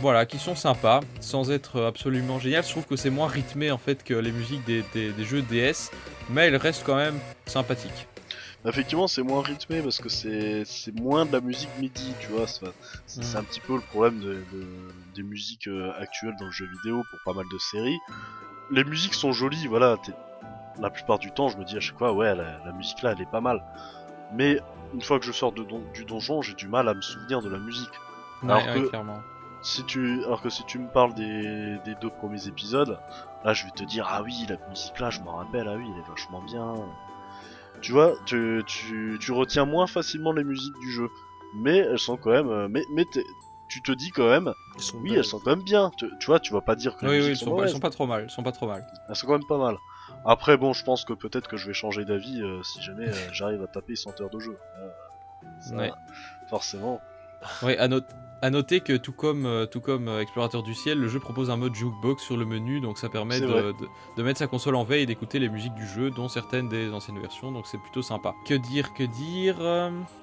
voilà, qui sont sympas, sans être absolument géniales. Je trouve que c'est moins rythmé en fait que les musiques des, des- des jeux DS, mais elles restent quand même sympathiques. Effectivement, c'est moins rythmé parce que c'est moins de la musique MIDI, tu vois. C'est Mm. c'est un petit peu le problème de, de- des musiques euh, actuelles dans le jeu vidéo pour pas mal de séries. Les musiques sont jolies, voilà. La plupart du temps, je me dis à chaque fois, ouais, la, la musique là, elle est pas mal. Mais une fois que je sors de don- du donjon, j'ai du mal à me souvenir de la musique. Ouais, Alors ouais, que- clairement. Si tu, alors que si tu me parles des, des deux premiers épisodes, là je vais te dire ah oui la musique là je m'en rappelle ah oui elle est vachement bien. Tu vois, tu, tu, tu retiens moins facilement les musiques du jeu, mais elles sont quand même, euh, mais mais tu te dis quand même oui belles. elles sont quand même bien. Tu, tu vois tu vas pas dire que les Oui, elles sont, sont, pas, elles sont pas trop mal, elles sont pas trop mal. elles sont quand même pas mal. Après bon je pense que peut-être que je vais changer d'avis euh, si jamais euh, j'arrive à taper 100 heures de jeu. Euh, ça, Ouais. Forcément. Ouais, à, à noter que tout comme, tout comme Explorateur du ciel, le jeu propose un mode jukebox sur le menu, donc ça permet de, de- de mettre sa console en veille et d'écouter les musiques du jeu, dont certaines des anciennes versions, donc c'est plutôt sympa. Que dire, que dire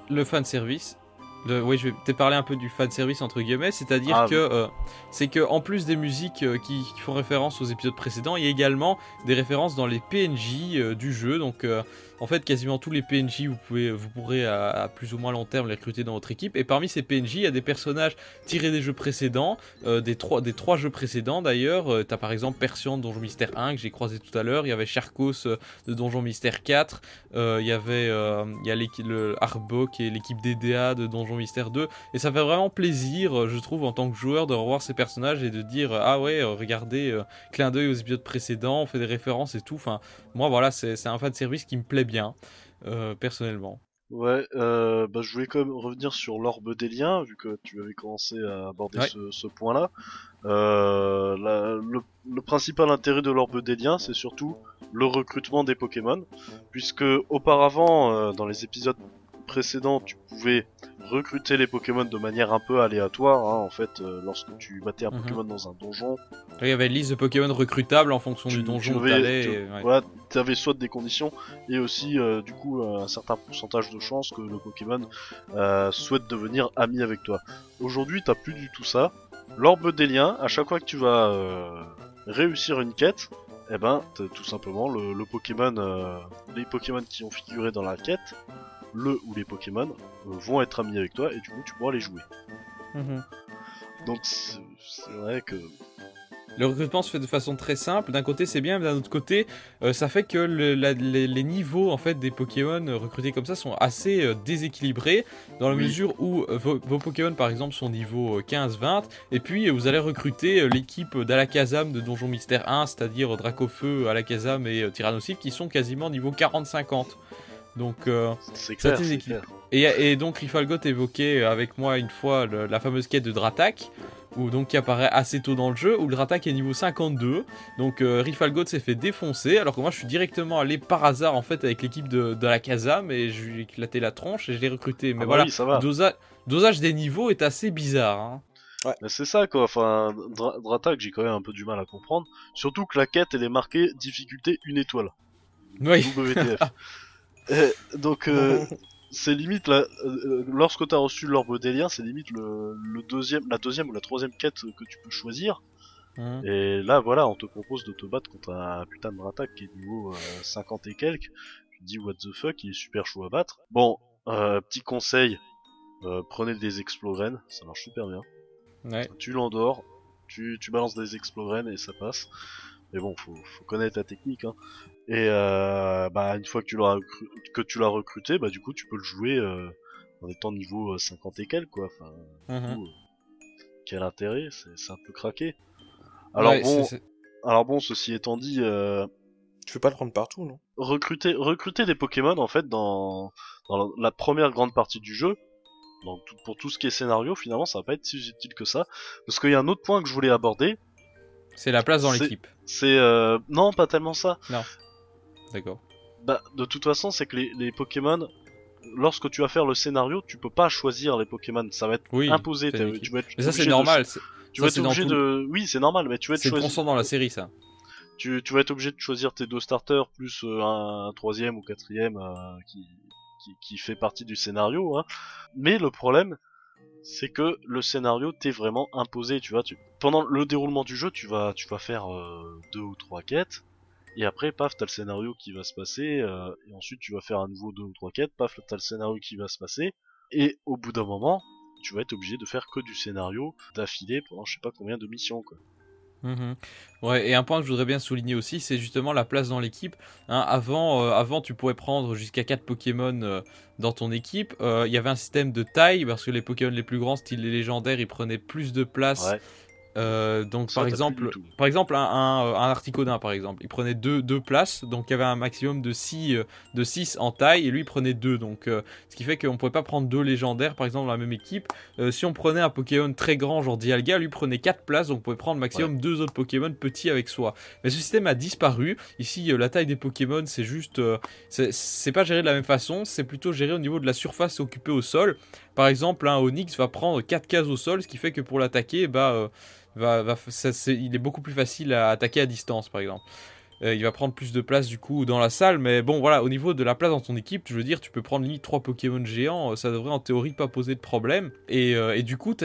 Le fan service. Le- oui, je vais peut-être parler un peu du fan service entre guillemets, c'est-à-dire Ah, que euh, c'est que en plus des musiques euh, qui, qui font référence aux épisodes précédents, il y a également des références dans les PNJ euh, du jeu. Donc euh, en fait, quasiment tous les PNJ vous pouvez vous pourrez à, plus ou moins long terme les recruter dans votre équipe. Et parmi ces PNJ, il y a des personnages tirés des jeux précédents, euh, des trois des trois jeux précédents d'ailleurs. Euh, T'as par exemple Persian de Donjon Mystère 1 que j'ai croisé tout à l'heure. Il y avait Charcos euh, de Donjon Mystère 4. Euh, Il y avait il y a le Arbok et l'équipe DDA de Donjon Mystère 2 et ça fait vraiment plaisir je trouve en tant que joueur de revoir ces personnages et de dire ah ouais regardez clin d'œil aux épisodes précédents on fait des références et tout enfin moi voilà c'est c'est un fan service qui me plaît bien euh, personnellement Ouais, euh, bah, je voulais quand même revenir sur l'orbe des liens, vu que tu avais commencé à aborder Ouais. ce, ce point-là. Euh, la- le, le principal intérêt de l'orbe des liens, c'est surtout le recrutement des Pokémon, puisque auparavant, euh, dans les épisodes précédents, tu pouvais recruter les Pokémon de manière un peu aléatoire. hein, en fait, euh, lorsque tu battais un Mhm. Pokémon dans un donjon, il y avait une liste de Pokémon recrutables en fonction tu, du tu donjon où avais- tu- et- ouais. voilà, avais soit des conditions et aussi euh, du coup un certain pourcentage de chances que le Pokémon euh, souhaite devenir ami avec toi. Aujourd'hui, t'as plus du tout ça. L'orbe des liens, à chaque fois que tu vas euh, réussir une quête, eh ben, tout simplement le, le Pokémon, euh, les Pokémon qui ont figuré dans la quête, le ou les Pokémon euh, vont être amis avec toi et du coup tu pourras les jouer. Mhm. Donc c'est vrai que Le recrutement se fait de façon très simple. D'un côté, c'est bien, mais d'un autre côté, euh, ça fait que le- la- les, les niveaux en fait des Pokémon euh, recrutés comme ça sont assez euh, déséquilibrés dans la Oui. mesure où euh, vos, vos Pokémon, par exemple, sont niveau euh, 15-20, et puis vous allez recruter euh, l'équipe d'Alakazam de Donjon Mystère 1, c'est-à-dire Dracofeu, Alakazam et euh, Tyrannosaurus, qui sont quasiment niveau 40-50. Donc, euh, Ça clair. et, et donc Rifalgot évoquait avec moi une fois le- la fameuse quête de Dratak, où donc qui apparaît assez tôt dans le jeu, où le Dratak est niveau 52. Donc euh, Rifalgot s'est fait défoncer, alors que moi je suis directement allé par hasard en fait avec l'équipe de, de la Kazam et je lui ai éclaté la tronche et je l'ai recruté. Mais Ah bah voilà, oui, ça va. le dosa- dosage des niveaux est assez bizarre. hein. Mais c'est ça quoi, enfin, Dra- Dratak j'ai quand même un peu du mal à comprendre. Surtout que la quête elle est marquée difficulté une étoile. Oui. WTF. Euh, donc euh, c'est limite là, euh, lorsque t'as reçu l'orbe des liens, c'est limite le, le deuxième, la deuxième ou la troisième quête que tu peux choisir. Mhm. Et là voilà, on te propose de te battre contre un putain de Dratak qui est niveau euh, 50 et quelques. Tu te dis what the fuck, il est super chaud à battre. Bon, petit conseil, prenez des explogrenes, ça marche super bien Ouais. tu l'endors, tu, tu balances des explogrenes et ça passe. Mais bon, faut, faut connaître ta technique. Hein. Et euh, bah, une fois que tu l'as que tu l'as recruté, bah du coup tu peux le jouer euh, en étant niveau euh, 50 et quelques quoi. Enfin, du Mhm. coup, euh, quel intérêt C'est c'est un peu craqué. Alors Ouais, bon, c'est- c'est- alors bon, ceci étant dit, euh, Tu peux pas le prendre partout, non? recruter recruter des Pokémon en fait dans dans la, première grande partie du jeu. Donc tout- pour tout ce qui est scénario, finalement, ça va pas être si utile que ça, parce qu'il y a un autre point que je voulais aborder, c'est la place dans c'est- l'équipe. C'est euh, non, pas tellement ça. D'accord. Bah, de toute façon, c'est que les, les Pokémon, lorsque tu vas faire le scénario, tu peux pas choisir les Pokémon. Ça va être Oui. imposé. Tu vas être Mais ça c'est normal. tu ça, vas être obligé tout- de. Oui, c'est normal, mais tu vas être C'est choisi- dans la série ça. tu, tu vas être obligé de choisir tes deux starters plus euh, un, un troisième ou quatrième euh, qui, qui qui fait partie du scénario. Hein. Mais le problème, c'est que le scénario t'est vraiment imposé. Tu vois, tu... pendant le déroulement du jeu, tu vas tu vas faire euh, deux ou trois quêtes. Et après, paf, t'as le scénario qui va se passer, euh, et ensuite tu vas faire à nouveau deux ou trois quêtes, paf, t'as le scénario qui va se passer, et au bout d'un moment, tu vas être obligé de faire que du scénario d'affilée pendant je sais pas combien de missions, quoi. Mhm. Ouais, et un point que je voudrais bien souligner aussi, c'est justement la place dans l'équipe. Hein, avant, euh, avant, tu pouvais prendre jusqu'à 4 Pokémon euh, dans ton équipe. Euh, Il y avait un système de taille, parce que les Pokémon les plus grands, style les légendaires, ils prenaient plus de place. Ouais. Euh, donc Ça, par exemple, par exemple un, un, euh, un Articodin par exemple, il prenait deux, deux places, donc il y avait un maximum de 6 de 6 en taille et lui il prenait 2 donc euh, ce qui fait qu'on pouvait pas prendre deux légendaires par exemple dans la même équipe. Euh, si on prenait un Pokémon très grand genre Dialga, lui prenait 4 places donc on pouvait prendre maximum deux autres Pokémon petits avec soi. Mais ce système a disparu. Ici euh, la taille des Pokémon c'est juste euh, c'est pas géré de la même façon, c'est plutôt géré au niveau de la surface occupée au sol. Par exemple, un Onyx va prendre 4 cases au sol, ce qui fait que pour l'attaquer, bah, euh, va, va- ça, c'est- il est beaucoup plus facile à attaquer à distance, par exemple. Euh, il va prendre plus de place du coup dans la salle, mais bon voilà, au niveau de la place dans ton équipe, je veux dire, tu peux prendre limite 3 Pokémon géants, euh, ça devrait en théorie pas poser de problème. Et, euh, et du coup,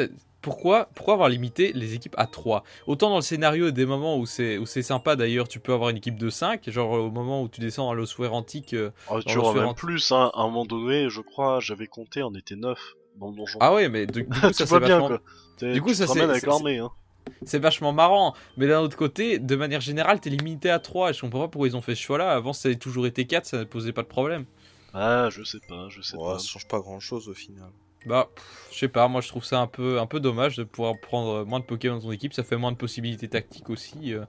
pourquoi, pourquoi avoir limité les équipes à 3 Autant dans le scénario, des moments où c'est où c'est sympa d'ailleurs, tu peux avoir une équipe de 5, genre au moment où tu descends dans l'ossuaire antique. euh, Ah, tu auras même suivant. plus, hein. À un moment donné, je crois, j'avais compté, on était 9 dans le donjon. Ah ouais, mais du, du coup, ça c'est vachement, Du coup, tu ça, c'est- c'est- hein. vachement marrant. Mais d'un autre côté, de manière générale, t'es limité à 3 et je comprends pas pourquoi ils ont fait ce choix-là. Avant, ça avait toujours été 4, ça ne posait pas de problème. Ah, je sais pas, je sais Ouais, pas. ça change pas grand chose au final. Bah, je sais pas, moi je trouve ça un peu, un peu dommage de pouvoir prendre moins de Pokémon dans ton équipe. Ça fait moins de possibilités tactiques aussi, euh,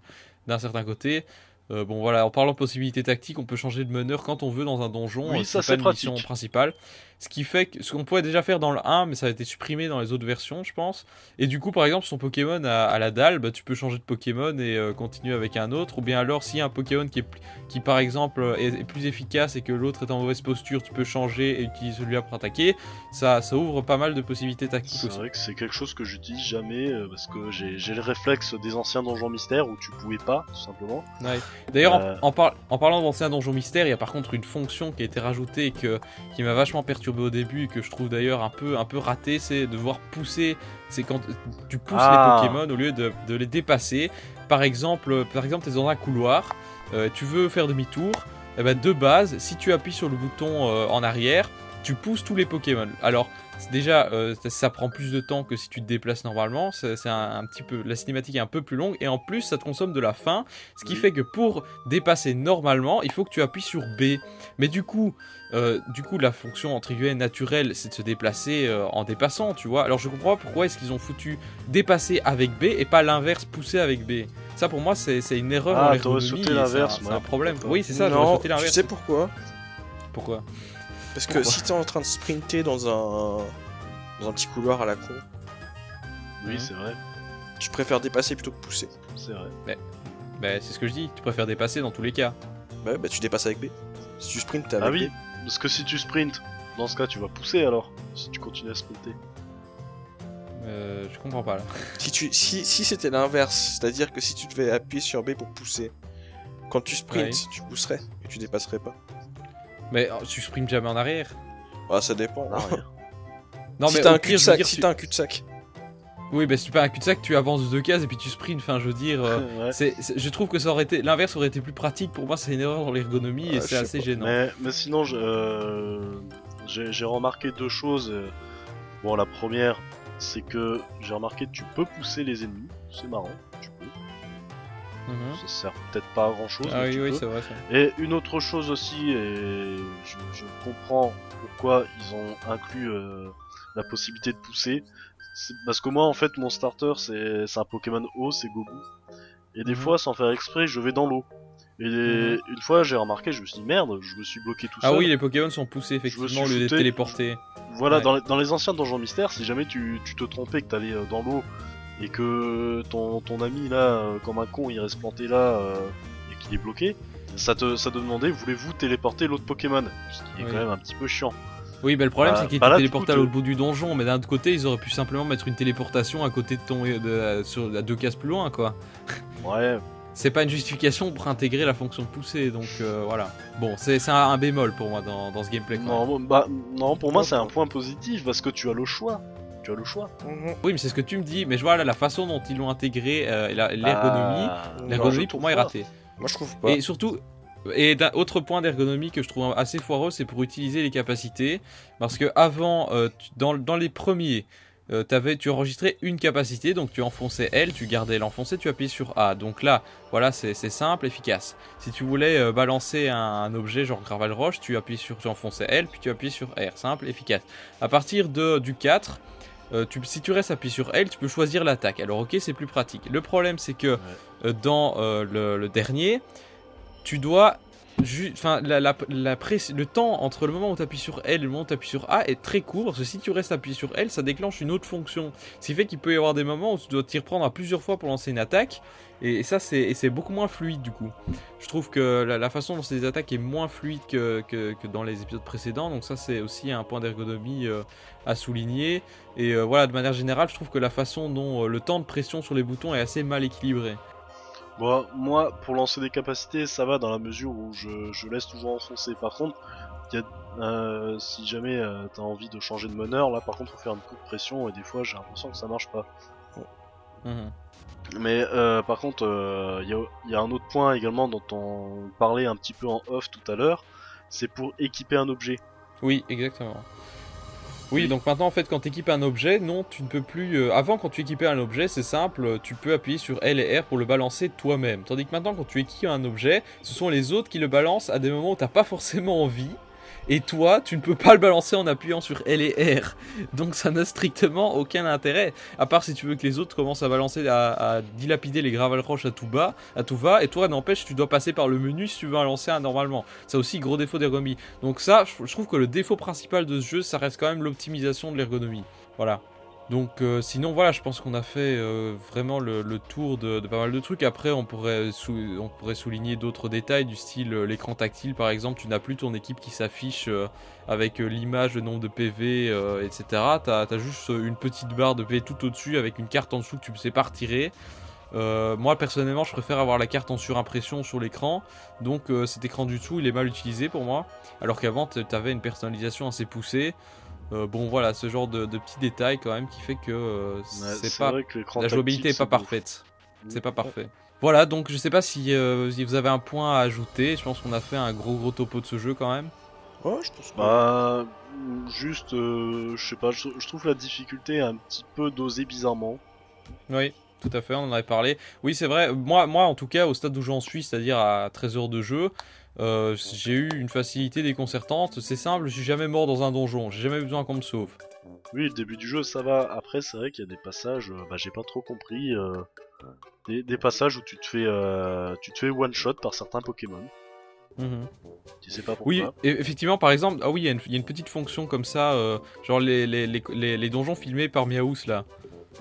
d'un certain côté. Euh, bon voilà, en parlant de possibilités tactiques, on peut changer de meneur quand on veut dans un donjon. Oui, euh, ça, pas c'est une mission pratique. principale. Ce qui fait que ce qu'on pouvait déjà faire dans le 1, mais ça a été supprimé dans les autres versions, je pense. Et du coup, par exemple, son Pokémon à, à la dalle, bah, tu peux changer de Pokémon et euh, continuer avec un autre. Ou bien alors, s'il y a un Pokémon qui, est, qui par exemple, est, est plus efficace et que l'autre est en mauvaise posture, tu peux changer et utiliser celui-là pour attaquer. Ça, ça ouvre pas mal de possibilités tactiques C'est vrai que c'est quelque chose que j'utilise jamais euh, parce que j'ai j'ai le réflexe des anciens donjons mystères où tu pouvais pas, tout simplement. Ouais. D'ailleurs, en- Euh. en, par- en parlant d'ancien donjon mystère, il y a par contre une fonction qui a été rajoutée et que, qui m'a vachement perturbé au début et que je trouve d'ailleurs un peu, un peu raté, c'est de devoir pousser. C'est quand tu pousses Ah. les Pokémon au lieu de, de les dépasser. Par exemple, par exemple, tu es dans un couloir, euh, tu veux faire demi-tour. Et ben de base, si tu appuies sur le bouton euh, en arrière, tu pousses tous les Pokémon. Alors, déjà, euh, ça, ça prend plus de temps que si tu te déplaces normalement. C'est c'est un, un petit peu, la cinématique est un peu plus longue et en plus, ça te consomme de la faim, ce qui Oui. fait que pour dépasser normalement, il faut que tu appuies sur B. Mais du coup, euh, du coup, la fonction entre guillemets naturelle, c'est de se déplacer euh, en dépassant, tu vois. Alors je comprends pas pourquoi est-ce qu'ils ont foutu dépasser avec B et pas l'inverse, pousser avec B. Ça pour moi, c'est une erreur Ah, dans t'aurais sauté et l'inverse, c'est un- ouais, C'est un problème. Oui, c'est ça, j'aurais sauté tu l'inverse. sais pourquoi Pourquoi? Parce que Pourquoi si t'es en train de sprinter dans un dans un petit couloir à la con, Oui, c'est vrai, tu préfères dépasser plutôt que pousser. c'est vrai. Bah, c'est ce que je dis. Tu préfères dépasser dans tous les cas. Ouais, bah tu dépasses avec B. Si tu sprintes, t'es avec Ah oui, B. parce que si tu sprints, dans ce cas, tu vas pousser alors. Si tu continues à sprinter. Euh, je comprends pas là. Si, tu, si, si c'était l'inverse, c'est-à-dire que si tu devais appuyer sur B pour pousser, quand tu sprintes, Ouais. tu pousserais et tu dépasserais pas. Mais oh, tu sprimes jamais en arrière. Ah, ça dépend. Non, si mais t'as au un pire, je veux cul-de-sac, dire, si tu- t'as un cul-de-sac. Oui, bah si tu fais un cul-de-sac, tu avances deux cases et puis tu sprints. Enfin, je veux dire, euh, Ouais. c'est, c'est- je trouve que ça aurait été l'inverse aurait été plus pratique. Pour moi, c'est une erreur dans l'ergonomie et Ah, c'est assez pas. gênant. Mais, mais sinon, je, euh, j'ai j'ai remarqué deux choses. euh. Bon, la première, c'est que j'ai remarqué que tu peux pousser les ennemis. C'est marrant, tu peux. Mhm. Ça sert peut-être pas à grand chose. Ah mais oui, tu oui, peux. c'est vrai. Ça. Et une autre chose aussi, et je, je comprends pourquoi ils ont inclus euh, la possibilité de pousser. Parce que moi, en fait, mon starter, c'est un Pokémon eau, c'est Gobu. Et des Mhm. fois, sans faire exprès, je vais dans l'eau. Et Mhm. une fois, j'ai remarqué, je me suis dit, merde, je me suis bloqué tout Ah seul. oui, les Pokémon sont poussés effectivement au lieu d'être téléportés. Voilà, Ouais. dans, les, dans les anciens donjons mystères, si jamais tu, tu te trompais, que t'allais euh, dans l'eau, et que ton, ton ami là, euh, comme un con, il reste planté là, euh, et qu'il est bloqué, ça te, ça te demandait, voulez-vous téléporter l'autre Pokémon? Ce qui est Oui. quand même un petit peu chiant. Oui, bah le problème Bah, c'est qu'ils bah téléportés coup, à l'autre bout du donjon, mais d'un autre côté, ils auraient pu simplement mettre une téléportation à côté de ton, de, sur, à deux cases plus loin, quoi. Ouais, C'est pas une justification pour intégrer la fonction de pousser, donc euh, voilà. Bon, c'est c'est un, un bémol pour moi dans, dans ce gameplay. non, bah, non, pour moi c'est un point positif, parce que tu as le choix. Tu as le choix. Oui, mais c'est ce que tu me dis. Mais je vois là la façon dont ils l'ont intégré, euh, et la- l'ergonomie. Bah, L'ergonomie je pour moi est ratée. Moi, je trouve pas. Et surtout, et d'un autre point d'ergonomie que je trouve assez foireux, c'est pour utiliser les capacités. Parce que avant, euh, dans, dans les premiers, euh, t'avais- tu enregistrais une capacité, donc tu enfonçais L, tu gardais l'enfoncé, tu appuyais sur A. Donc là, voilà, c'est simple, efficace. Si tu voulais euh, balancer un, un objet genre Gravel Roche, tu appuies sur, tu enfonçais L, puis tu appuies sur R, simple, efficace. À partir de, du 4, euh, tu- si tu restes appuyé sur L, tu peux choisir l'attaque. Alors ok, c'est plus pratique. Le problème, c'est que dans le, le dernier, tu dois Enfin, le temps entre le moment où tu appuies sur L et le moment où tu appuies sur A est très court. Parce que si tu restes appuyé sur L, ça déclenche une autre fonction. Ce qui fait qu'il peut y avoir des moments où tu dois t'y reprendre à plusieurs fois pour lancer une attaque. Et, ça, c'est beaucoup moins fluide du coup. Je trouve que la, façon dont ces attaques est moins fluide que dans les épisodes précédents. Donc, ça, c'est aussi un point d'ergonomie euh, à souligner. Et euh, voilà, de manière générale, je trouve que la façon dont euh, le temps de pression sur les boutons est assez mal équilibré. Bon, moi, pour lancer des capacités, ça va dans la mesure où je, je laisse toujours enfoncer. Par contre, y a, euh, si jamais euh, t'as envie de changer de meneur, là par contre, faut faire un coup de pression et des fois, j'ai l'impression que ça marche pas. Mhm. Mais euh, par contre, il y, y a un autre point également dont on parlait un petit peu en off tout à l'heure, c'est pour équiper un objet. Oui, exactement. Oui, donc maintenant en fait quand tu équipes un objet, non, tu ne peux plus... euh, avant quand tu équipais un objet, c'est simple, tu peux appuyer sur L et R pour le balancer toi-même. Tandis que maintenant quand tu équipes un objet, ce sont les autres qui le balancent à des moments où t'as pas forcément envie. Et toi, tu ne peux pas le balancer en appuyant sur L et R. Donc ça n'a strictement aucun intérêt. À part si tu veux que les autres commencent à balancer, à, dilapider les gravel roches à tout bas, à tout va. Et toi, n'empêche, tu dois passer par le menu si tu veux en lancer un normalement. Ça aussi, gros défaut d'ergonomie. Donc ça, je trouve que le défaut principal de ce jeu, ça reste quand même l'optimisation de l'ergonomie. Voilà. Donc euh, sinon voilà, je pense qu'on a fait euh, vraiment le, tour de, pas mal de trucs. Après, on pourrait, souligner d'autres détails du style euh, l'écran tactile par exemple. Tu n'as plus ton équipe qui s'affiche avec l'image, le nombre de PV, etc. T'as as juste une petite barre de PV tout au-dessus avec une carte en dessous que tu ne sais pas retirer. Moi personnellement, je préfère avoir la carte en surimpression sur l'écran. Donc cet écran du dessous, il est mal utilisé pour moi. Alors qu'avant, tu avais une personnalisation assez poussée. Euh, bon voilà, ce genre de, de petits détails quand même qui fait que euh, Ouais, c'est pas vrai que l'écran la jouabilité est pas parfaite. C'est pas parfait. Voilà, donc je sais pas si, euh, si vous avez un point à ajouter. Je pense qu'on a fait un gros gros topo de ce jeu quand même. Ouais, je pense que. Bah, juste, euh, je sais pas, je, je trouve la difficulté un petit peu dosée bizarrement. Oui, tout à fait, on en avait parlé. Oui, c'est vrai. Moi, moi, en tout cas, au stade où j'en suis, c'est-à-dire à 13 heures de jeu, euh, j'ai eu une facilité déconcertante. C'est simple, je suis jamais mort dans un donjon. J'ai jamais eu besoin qu'on me sauve. Oui, le début du jeu, ça va. Après, c'est vrai qu'il y a des passages, euh, bah, j'ai pas trop compris. euh, des, des passages où tu te fais, euh, tu te fais one shot par certains Pokémon. Mhm. Tu sais pas pourquoi. Oui, et- effectivement, par exemple, ah oui, il y, a une- il y a une petite fonction comme ça, euh, genre les, les, les, les- les donjons filmés par Miaous là.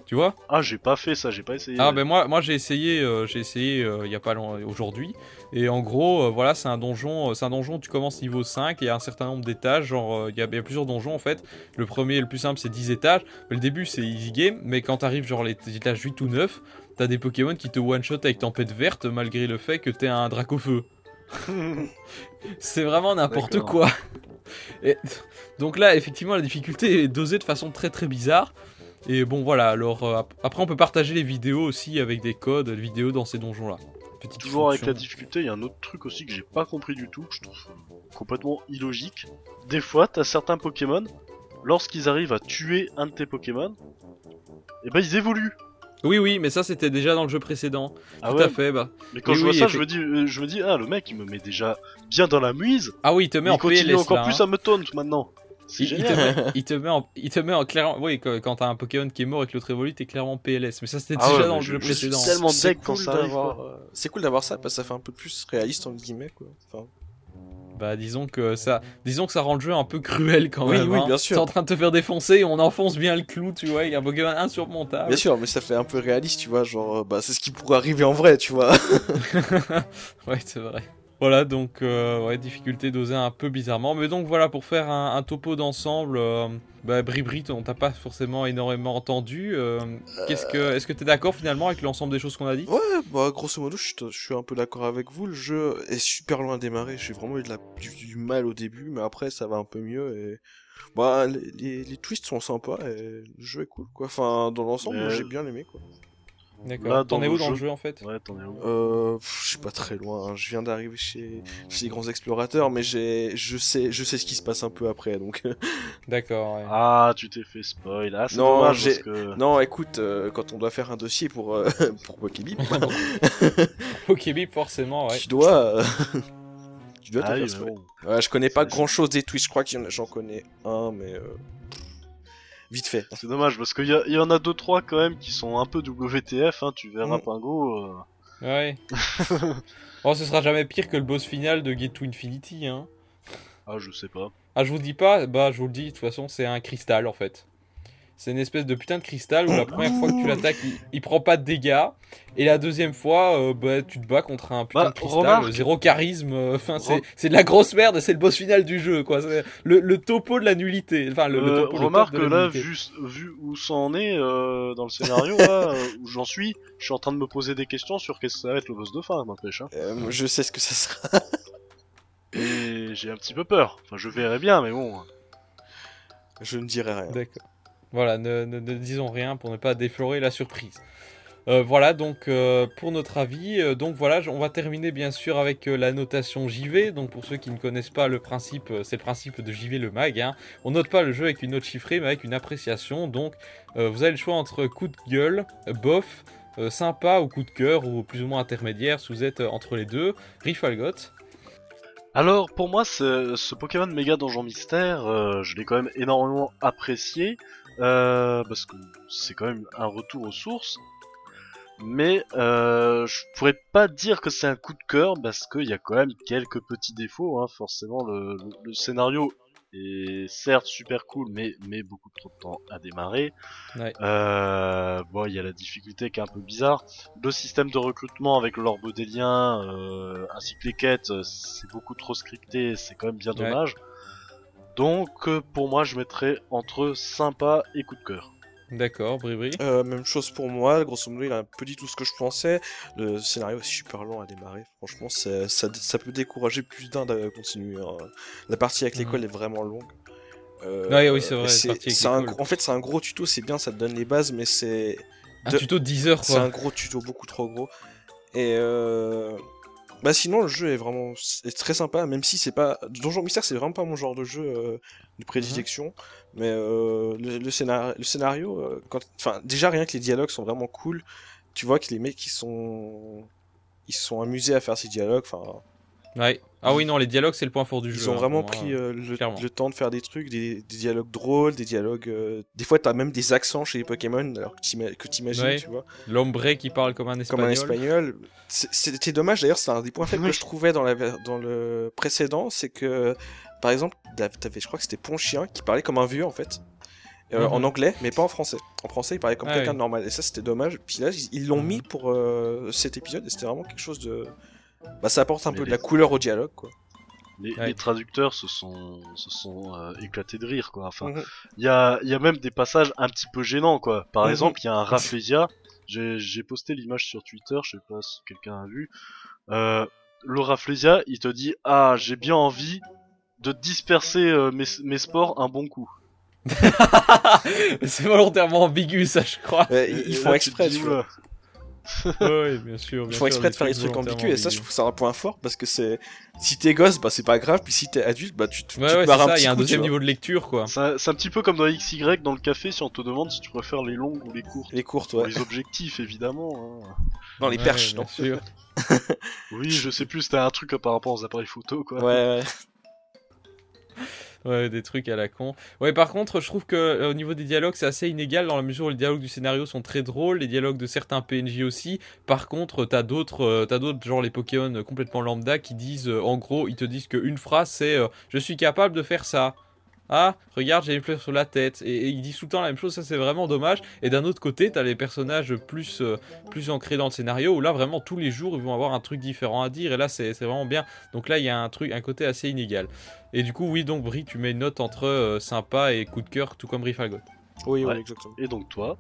Tu vois Ah, j'ai pas fait ça, j'ai pas essayé. Ah ben moi, moi j'ai essayé, euh, j'ai essayé euh, il y a pas longtemps aujourd'hui. Et en gros, euh, voilà, c'est un donjon, euh, c'est un donjon. Tu commences niveau 5 et il y a un certain nombre d'étages. Genre, euh, il y, a- il y a plusieurs donjons en fait. Le premier, le plus simple, c'est 10 étages. Mais le début, c'est easy game. Mais quand t'arrives genre les les étages 8 ou 9, t'as des Pokémon qui te one shot avec tempête verte malgré le fait que t'es un Dracofeu. C'est vraiment n'importe quoi. Et, donc là, effectivement, la difficulté est dosée de façon très très bizarre. Et bon, voilà. Alors euh, ap- après, on peut partager les vidéos aussi avec des codes vidéo dans ces donjons-là. Petite Toujours avec la difficulté, il y a un autre truc aussi que j'ai pas compris du tout, que je trouve complètement illogique. Des fois, t'as certains Pokémon, lorsqu'ils arrivent à tuer un de tes Pokémon, et ben ils évoluent. Oui, oui, mais ça c'était déjà dans le jeu précédent. Ah Tout ouais, à fait. Bah. mais quand je vois ça, je me dis, euh, je me dis, ah le mec il me met déjà bien dans la muise, Ah oui, il te met mais en il continue PLS encore là, plus hein. à me taunt maintenant. Il, il te met, il te met en, il te met en clairement. Oui, quand, quand t'as un Pokémon qui est mort et que l'autre évolue, t'es clairement PLS. Mais ça c'était Ah déjà ouais, dans le je- jeu précédent. tellement C'est deck quand cool ça arrive, d'avoir, euh, C'est cool d'avoir ça parce que ça fait un peu plus réaliste entre guillemets quoi. Enfin, Bah disons que ça, disons que ça rend le jeu un peu cruel quand Oui, même. oui, hein. bien sûr. T'es en train de te faire défoncer et on enfonce bien le clou, tu vois, avec un Pokémon insurmontable. Bien sûr, mais ça fait un peu réaliste, tu vois, genre, euh, bah, c'est ce qui pourrait arriver en vrai, tu vois. Ouais, c'est vrai. Voilà, donc, euh, ouais, difficulté dosée un peu bizarrement. Mais donc, voilà, pour faire un, un topo d'ensemble, euh, bah, Bribrit, on t'a pas forcément énormément entendu. euh, Qu'est-ce que, est-ce que t'es d'accord finalement avec l'ensemble des choses qu'on a dit? Ouais, bah, grosso modo, je suis, je suis un peu d'accord avec vous. Le jeu est super loin à démarrer. J'ai vraiment eu de la, du, du mal au début, mais après, ça va un peu mieux. Et bah, les, les, les twists sont sympas et le jeu est cool, quoi. Enfin, dans l'ensemble, Mais- j'ai bien aimé, quoi. Là, D'accord. T'en es où dans le jeu- en fait Ouais, t'en es où Euh, pff, je suis pas très loin. hein. Je viens d'arriver chez, chez les grands explorateurs, mais j'ai, je sais, je sais ce qui se passe un peu après, donc. D'accord, ouais. Ah, tu t'es fait spoil. Ah, c'est Non, dommage j'ai- parce que. non, écoute, euh, quand on doit faire un dossier pour euh, pour Pokébip, Pokébip, forcément, ouais. tu dois, euh, tu dois te Ah faire bon. Ouais, je connais pas grand chose des Twitch, je crois a, j'en connais un, mais euh, vite fait. C'est dommage parce qu'il y, y en a deux trois quand même qui sont un peu WTF. Hein, tu verras Mm. Pingo. euh, Ouais. oh, ce sera jamais pire que le boss final de Get to Infinity, hein. Ah, je sais pas. Ah, je vous dis pas, bah, je vous le dis, de toute façon, c'est un cristal en fait. C'est une espèce de putain de cristal où la première fois que tu l'attaques, il, il prend pas de dégâts. Et la deuxième fois, euh, bah, tu te bats contre un putain Bah, de cristal, remarque- euh, zéro charisme. euh, Enfin, c'est Re- c'est de la grosse merde et c'est le boss final du jeu, quoi. C'est Le, le topo de la nullité. Enfin, le, le Euh, topo, le top remarque de que la là, nullité. vu, vu où ça en est euh, dans le scénario, là, euh, où j'en suis, je suis en train de me poser des questions sur qu'est-ce que ça va être le boss de fin, n'empêche. Hein. Euh, je sais ce que ça sera. Et j'ai un petit peu peur. Enfin, je verrai bien, mais bon. Je ne dirai rien. D'accord. Voilà, ne, disons rien pour ne pas déflorer la surprise. Euh, voilà donc euh, pour notre avis. Euh, donc voilà, on va terminer bien sûr avec la notation JV. Donc pour ceux qui ne connaissent pas le principe, c'est le principe de JV le mag. hein. On note pas le jeu avec une note chiffrée, mais avec une appréciation. Donc vous avez le choix entre coup de gueule, bof, sympa ou coup de cœur ou plus ou moins intermédiaire. Si vous êtes entre les deux, Rifalgot. Alors, pour moi, ce, ce Pokémon Méga Donjon Mystère, je l'ai quand même énormément apprécié, parce que c'est quand même un retour aux sources. Mais euh, je pourrais pas dire que c'est un coup de cœur, parce qu'il y a quand même quelques petits défauts. Hein. Forcément, le, le- le scénario est certes super cool, mais met beaucoup trop de temps à démarrer. Ouais. Euh, bon, il y a la difficulté qui est un peu bizarre. Le système de recrutement avec l'orbe des liens, euh, ainsi que les quêtes, euh, c'est beaucoup trop scripté, c'est quand même bien Ouais. Donc euh, pour moi je mettrais entre sympa et coup de cœur. D'accord, Bribri. Euh, même chose pour moi, grosso modo, il a un peu dit tout ce que je pensais. Le scénario est super long à démarrer, franchement, c'est- ça, ça peut décourager plus d'un de continuer. hein. La partie avec Mhm. l'école est vraiment longue. Euh, Ouais, oui, c'est vrai, la c'est- partie avec c'est un En fait, c'est un gros tuto, c'est bien, ça te donne les bases, mais c'est Un de- tuto de 10 heures c'est quoi. un gros tuto, beaucoup trop gros. Et euh... bah sinon, le jeu est vraiment est très sympa, même si c'est pas Donjon Mystère, c'est vraiment pas mon genre de jeu euh, de prédilection. Mais euh, le, le scénario, le scénario euh, quand... enfin déjà rien que les dialogues sont vraiment cool. Tu vois que les mecs ils sont ils sont amusés à faire ces dialogues. Enfin, Ouais. Ah oui, non, les dialogues c'est le point fort du ils jeu. ont hein, vraiment pris euh, le, le temps de faire des trucs, des, des dialogues drôles, des dialogues. euh, Des fois, t'as même des accents chez les Pokémon, alors que t'ima- que t'imagines, Ouais. tu vois. L'ombre qui parle comme un comme espagnol. un espagnol. C'est- C'était dommage d'ailleurs, c'est un des points faibles que je trouvais dans, la, ver- dans le précédent, c'est que par exemple, t'avais- je crois que c'était Ponchien qui parlait comme un vieux en fait. Euh, Mhm. En anglais, mais pas en français. En français, il parlait comme Ah quelqu'un oui. de normal. Et ça, c'était dommage. Puis là, ils- ils l'ont Mhm. mis pour euh, cet épisode et c'était vraiment quelque chose de. Bah, ça apporte un Mais peu de les- la couleur au dialogue, quoi. Les, Ouais. les traducteurs se sont, se sont euh, éclatés de rire quoi. Enfin, Mhm. il y a, il y a même des passages un petit peu gênants quoi. Par Mhm. exemple, il y a un Rafflesia. J'ai j'ai posté l'image sur Twitter, je sais pas si quelqu'un a vu. Euh, le Rafflesia, il te dit ah j'ai bien envie de disperser euh, mes, mes spores un bon coup. c'est volontairement ambigu ça, je crois. Ils, font exprès, dis, tu vois. Oui, bien sûr. Ils bien font sûr, exprès de faire des trucs ambigus et ça, je trouve que c'est un point fort parce que c'est. Si t'es gosse, bah c'est pas grave, puis si t'es adulte, bah tu, te- tu Ouais, te ouais, un ça, petit y a un coup, tu deuxième niveau de lecture, quoi. C'est un petit peu comme dans XY dans le café si on te demande si tu préfères les longues ou les courtes. Les courtes, ouais. Les objectifs évidemment. hein. Non, les Ouais, perches, bien non. sûr. Oui, je sais plus, c'était un truc par rapport aux appareils photo quoi. Ouais, ouais. Ouais, des trucs à la con. Ouais, par contre, je trouve que euh, au niveau des dialogues, c'est assez inégal dans la mesure où les dialogues du scénario sont très drôles, les dialogues de certains PNJ aussi. Par contre, t'as d'autres, euh, t'as d'autres genre les Pokémon complètement lambda qui disent, euh, en gros, ils te disent qu'une phrase c'est je suis capable de faire ça. Ah, regarde, j'ai une fleur sur la tête. Et, et ils disent tout le temps la même chose, ça c'est vraiment dommage. Et d'un autre côté, t'as les personnages plus, euh, plus ancrés dans le scénario où là vraiment tous les jours ils vont avoir un truc différent à dire. Et là c'est c'est vraiment bien. Donc là il y a un truc, un côté assez inégal. Et du coup, oui, donc Brie, tu mets une note entre euh, sympa et coup de cœur, tout comme Rifalgot. Oui, Ouais. oui, exactement. Et donc toi?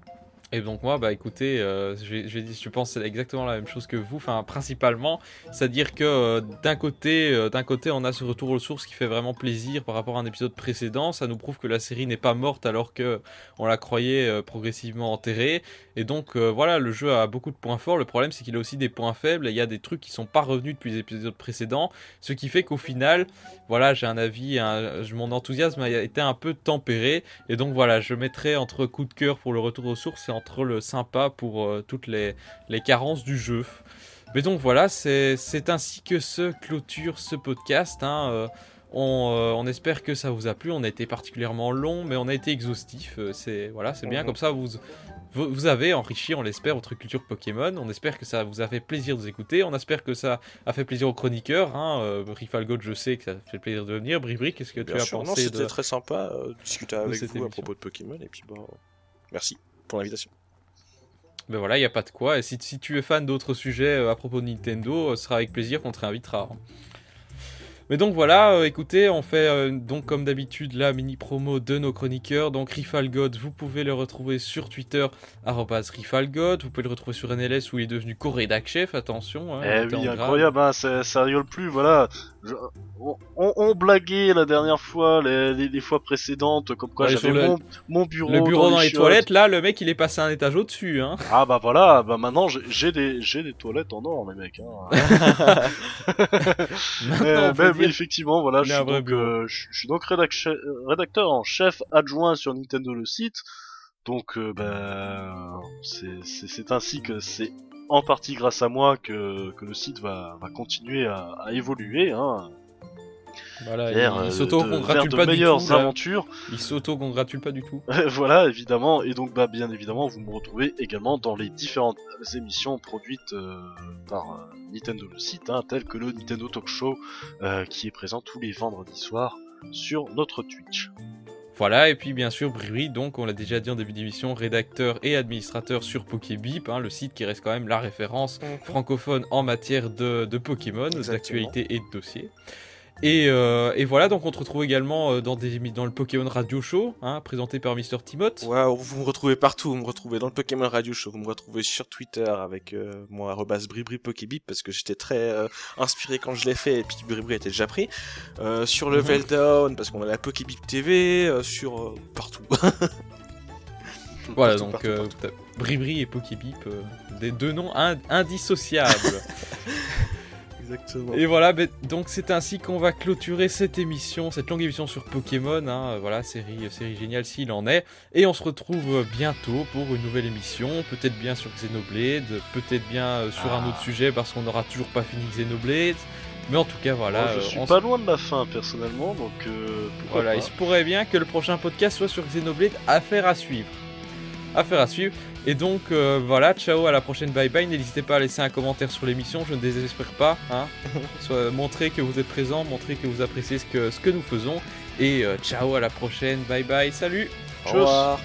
Et donc moi, bah écoutez, euh, je, vais- je, pense exactement la même chose que vous, enfin principalement, c'est-à-dire que euh, d'un côté, euh, d'un côté, on a ce retour aux sources qui fait vraiment plaisir par rapport à un épisode précédent, ça nous prouve que la série n'est pas morte alors que on la croyait euh, progressivement enterrée, et donc euh, voilà, le jeu a beaucoup de points forts. Le problème, c'est qu'il a aussi des points faibles. Il y a des trucs qui sont pas revenus depuis les épisodes précédents, ce qui fait qu'au final, voilà, j'ai un avis, mon enthousiasme a été un peu tempéré. Et donc voilà, je mettrai entre coup de cœur pour le retour aux sources et entre le sympa pour euh, toutes les, les carences du jeu. Mais donc voilà, c'est c'est ainsi que se clôture ce podcast. hein, euh, on, euh, on espère que ça vous a plu. On a été particulièrement long, mais on a été exhaustif. euh, c'est voilà, c'est bien Mhm. comme ça. Vous, vous vous avez enrichi, on l'espère, votre culture Pokémon. On espère que ça vous a fait plaisir de vous écouter. On espère que ça a fait plaisir aux chroniqueurs. Hein. Euh, je sais que ça fait plaisir de venir. Bribri, qu'est-ce que tu Bien as sûr, pensé c'était de... très sympa euh, de discuter avec vous à émission. propos de Pokémon et puis bah merci pour l'invitation. Ben voilà, il n'y a pas de quoi. Et si, si tu es fan d'autres sujets euh, à propos de Nintendo, ce sera avec plaisir qu'on te réinvitera. Mais donc voilà, euh, écoutez, on fait euh, donc comme d'habitude la mini promo de nos chroniqueurs. Donc Rifalgod, vous pouvez le retrouver sur Twitter, Rifalgod. Vous pouvez le retrouver sur NLS où il est devenu co-rédac chef, attention. hein, Eh oui, incroyable, hein, ça, rigole plus, voilà. Je- on, blaguait la dernière fois, les, les- les fois précédentes, comme quoi Ouais, j'avais le- mon, mon bureau, Le bureau dans les toilettes, là, le mec il est passé un étage au-dessus. Hein. Ah bah voilà, bah maintenant j'ai- des, toilettes en or, les mecs. Hein. Maintenant, Euh, mais effectivement, voilà, je suis, donc, euh, je, je suis donc rédacteur en chef adjoint sur Nintendo le site. Donc, euh, bah, c'est- ainsi que c'est en partie grâce à moi que, que le site va, va continuer à, à évoluer. Hein, Voilà, il, il euh, s'auto-congratule pas du tout. aventures. Il s'auto-congratule pas du tout. voilà, évidemment. Et donc, bah, bien évidemment, vous me retrouvez également dans les différentes émissions produites euh, par euh, Nintendo le site, hein, telles que le Nintendo Talk Show, euh, qui est présent tous les vendredis soirs sur notre Twitch. Voilà, et puis bien sûr, Briri, donc on l'a déjà dit en début d'émission, rédacteur et administrateur sur Pokébip, hein, le site qui reste quand même la référence francophone en matière de, de Pokémon, d'actualité et de dossiers. Et, euh, et voilà, donc on te retrouve également euh, dans, des, dans le Pokémon Radio Show, hein, présenté par Mister Timoth. Waouh, vous me retrouvez partout, vous me retrouvez dans le Pokémon Radio Show, vous me retrouvez sur Twitter avec euh, mon arrobas bribri pokébip parce que j'étais très euh, inspiré quand je l'ai fait et puis bribri était déjà pris. Sur Mhm. Level Down parce qu'on a la Pokébip TV, sur partout. Voilà, Partout, donc partout, partout. t'as Bribri et Pokébip, des deux noms ind- indissociables. Exactement. Et voilà, donc c'est ainsi qu'on va clôturer cette émission, cette longue émission sur Pokémon. hein, voilà, série, série géniale s'il en est. Et on se retrouve bientôt pour une nouvelle émission, peut-être bien sur Xenoblade, peut-être bien euh, sur un Ah. autre sujet parce qu'on n'aura toujours pas fini Xenoblade. Mais en tout cas, voilà. Moi, je euh, suis on pas loin de la fin personnellement, donc euh, voilà, pas. il se pourrait bien que le prochain podcast soit sur Xenoblade. Affaire à suivre. Affaire à suivre. Et donc euh, voilà, ciao, à la prochaine, bye bye. N'hésitez pas à laisser un commentaire sur l'émission, je ne désespère pas. Hein. Soit, montrez que vous êtes présent, montrez que vous appréciez ce que, ce que nous faisons. Et euh, ciao, à la prochaine, bye bye, salut Au revoir.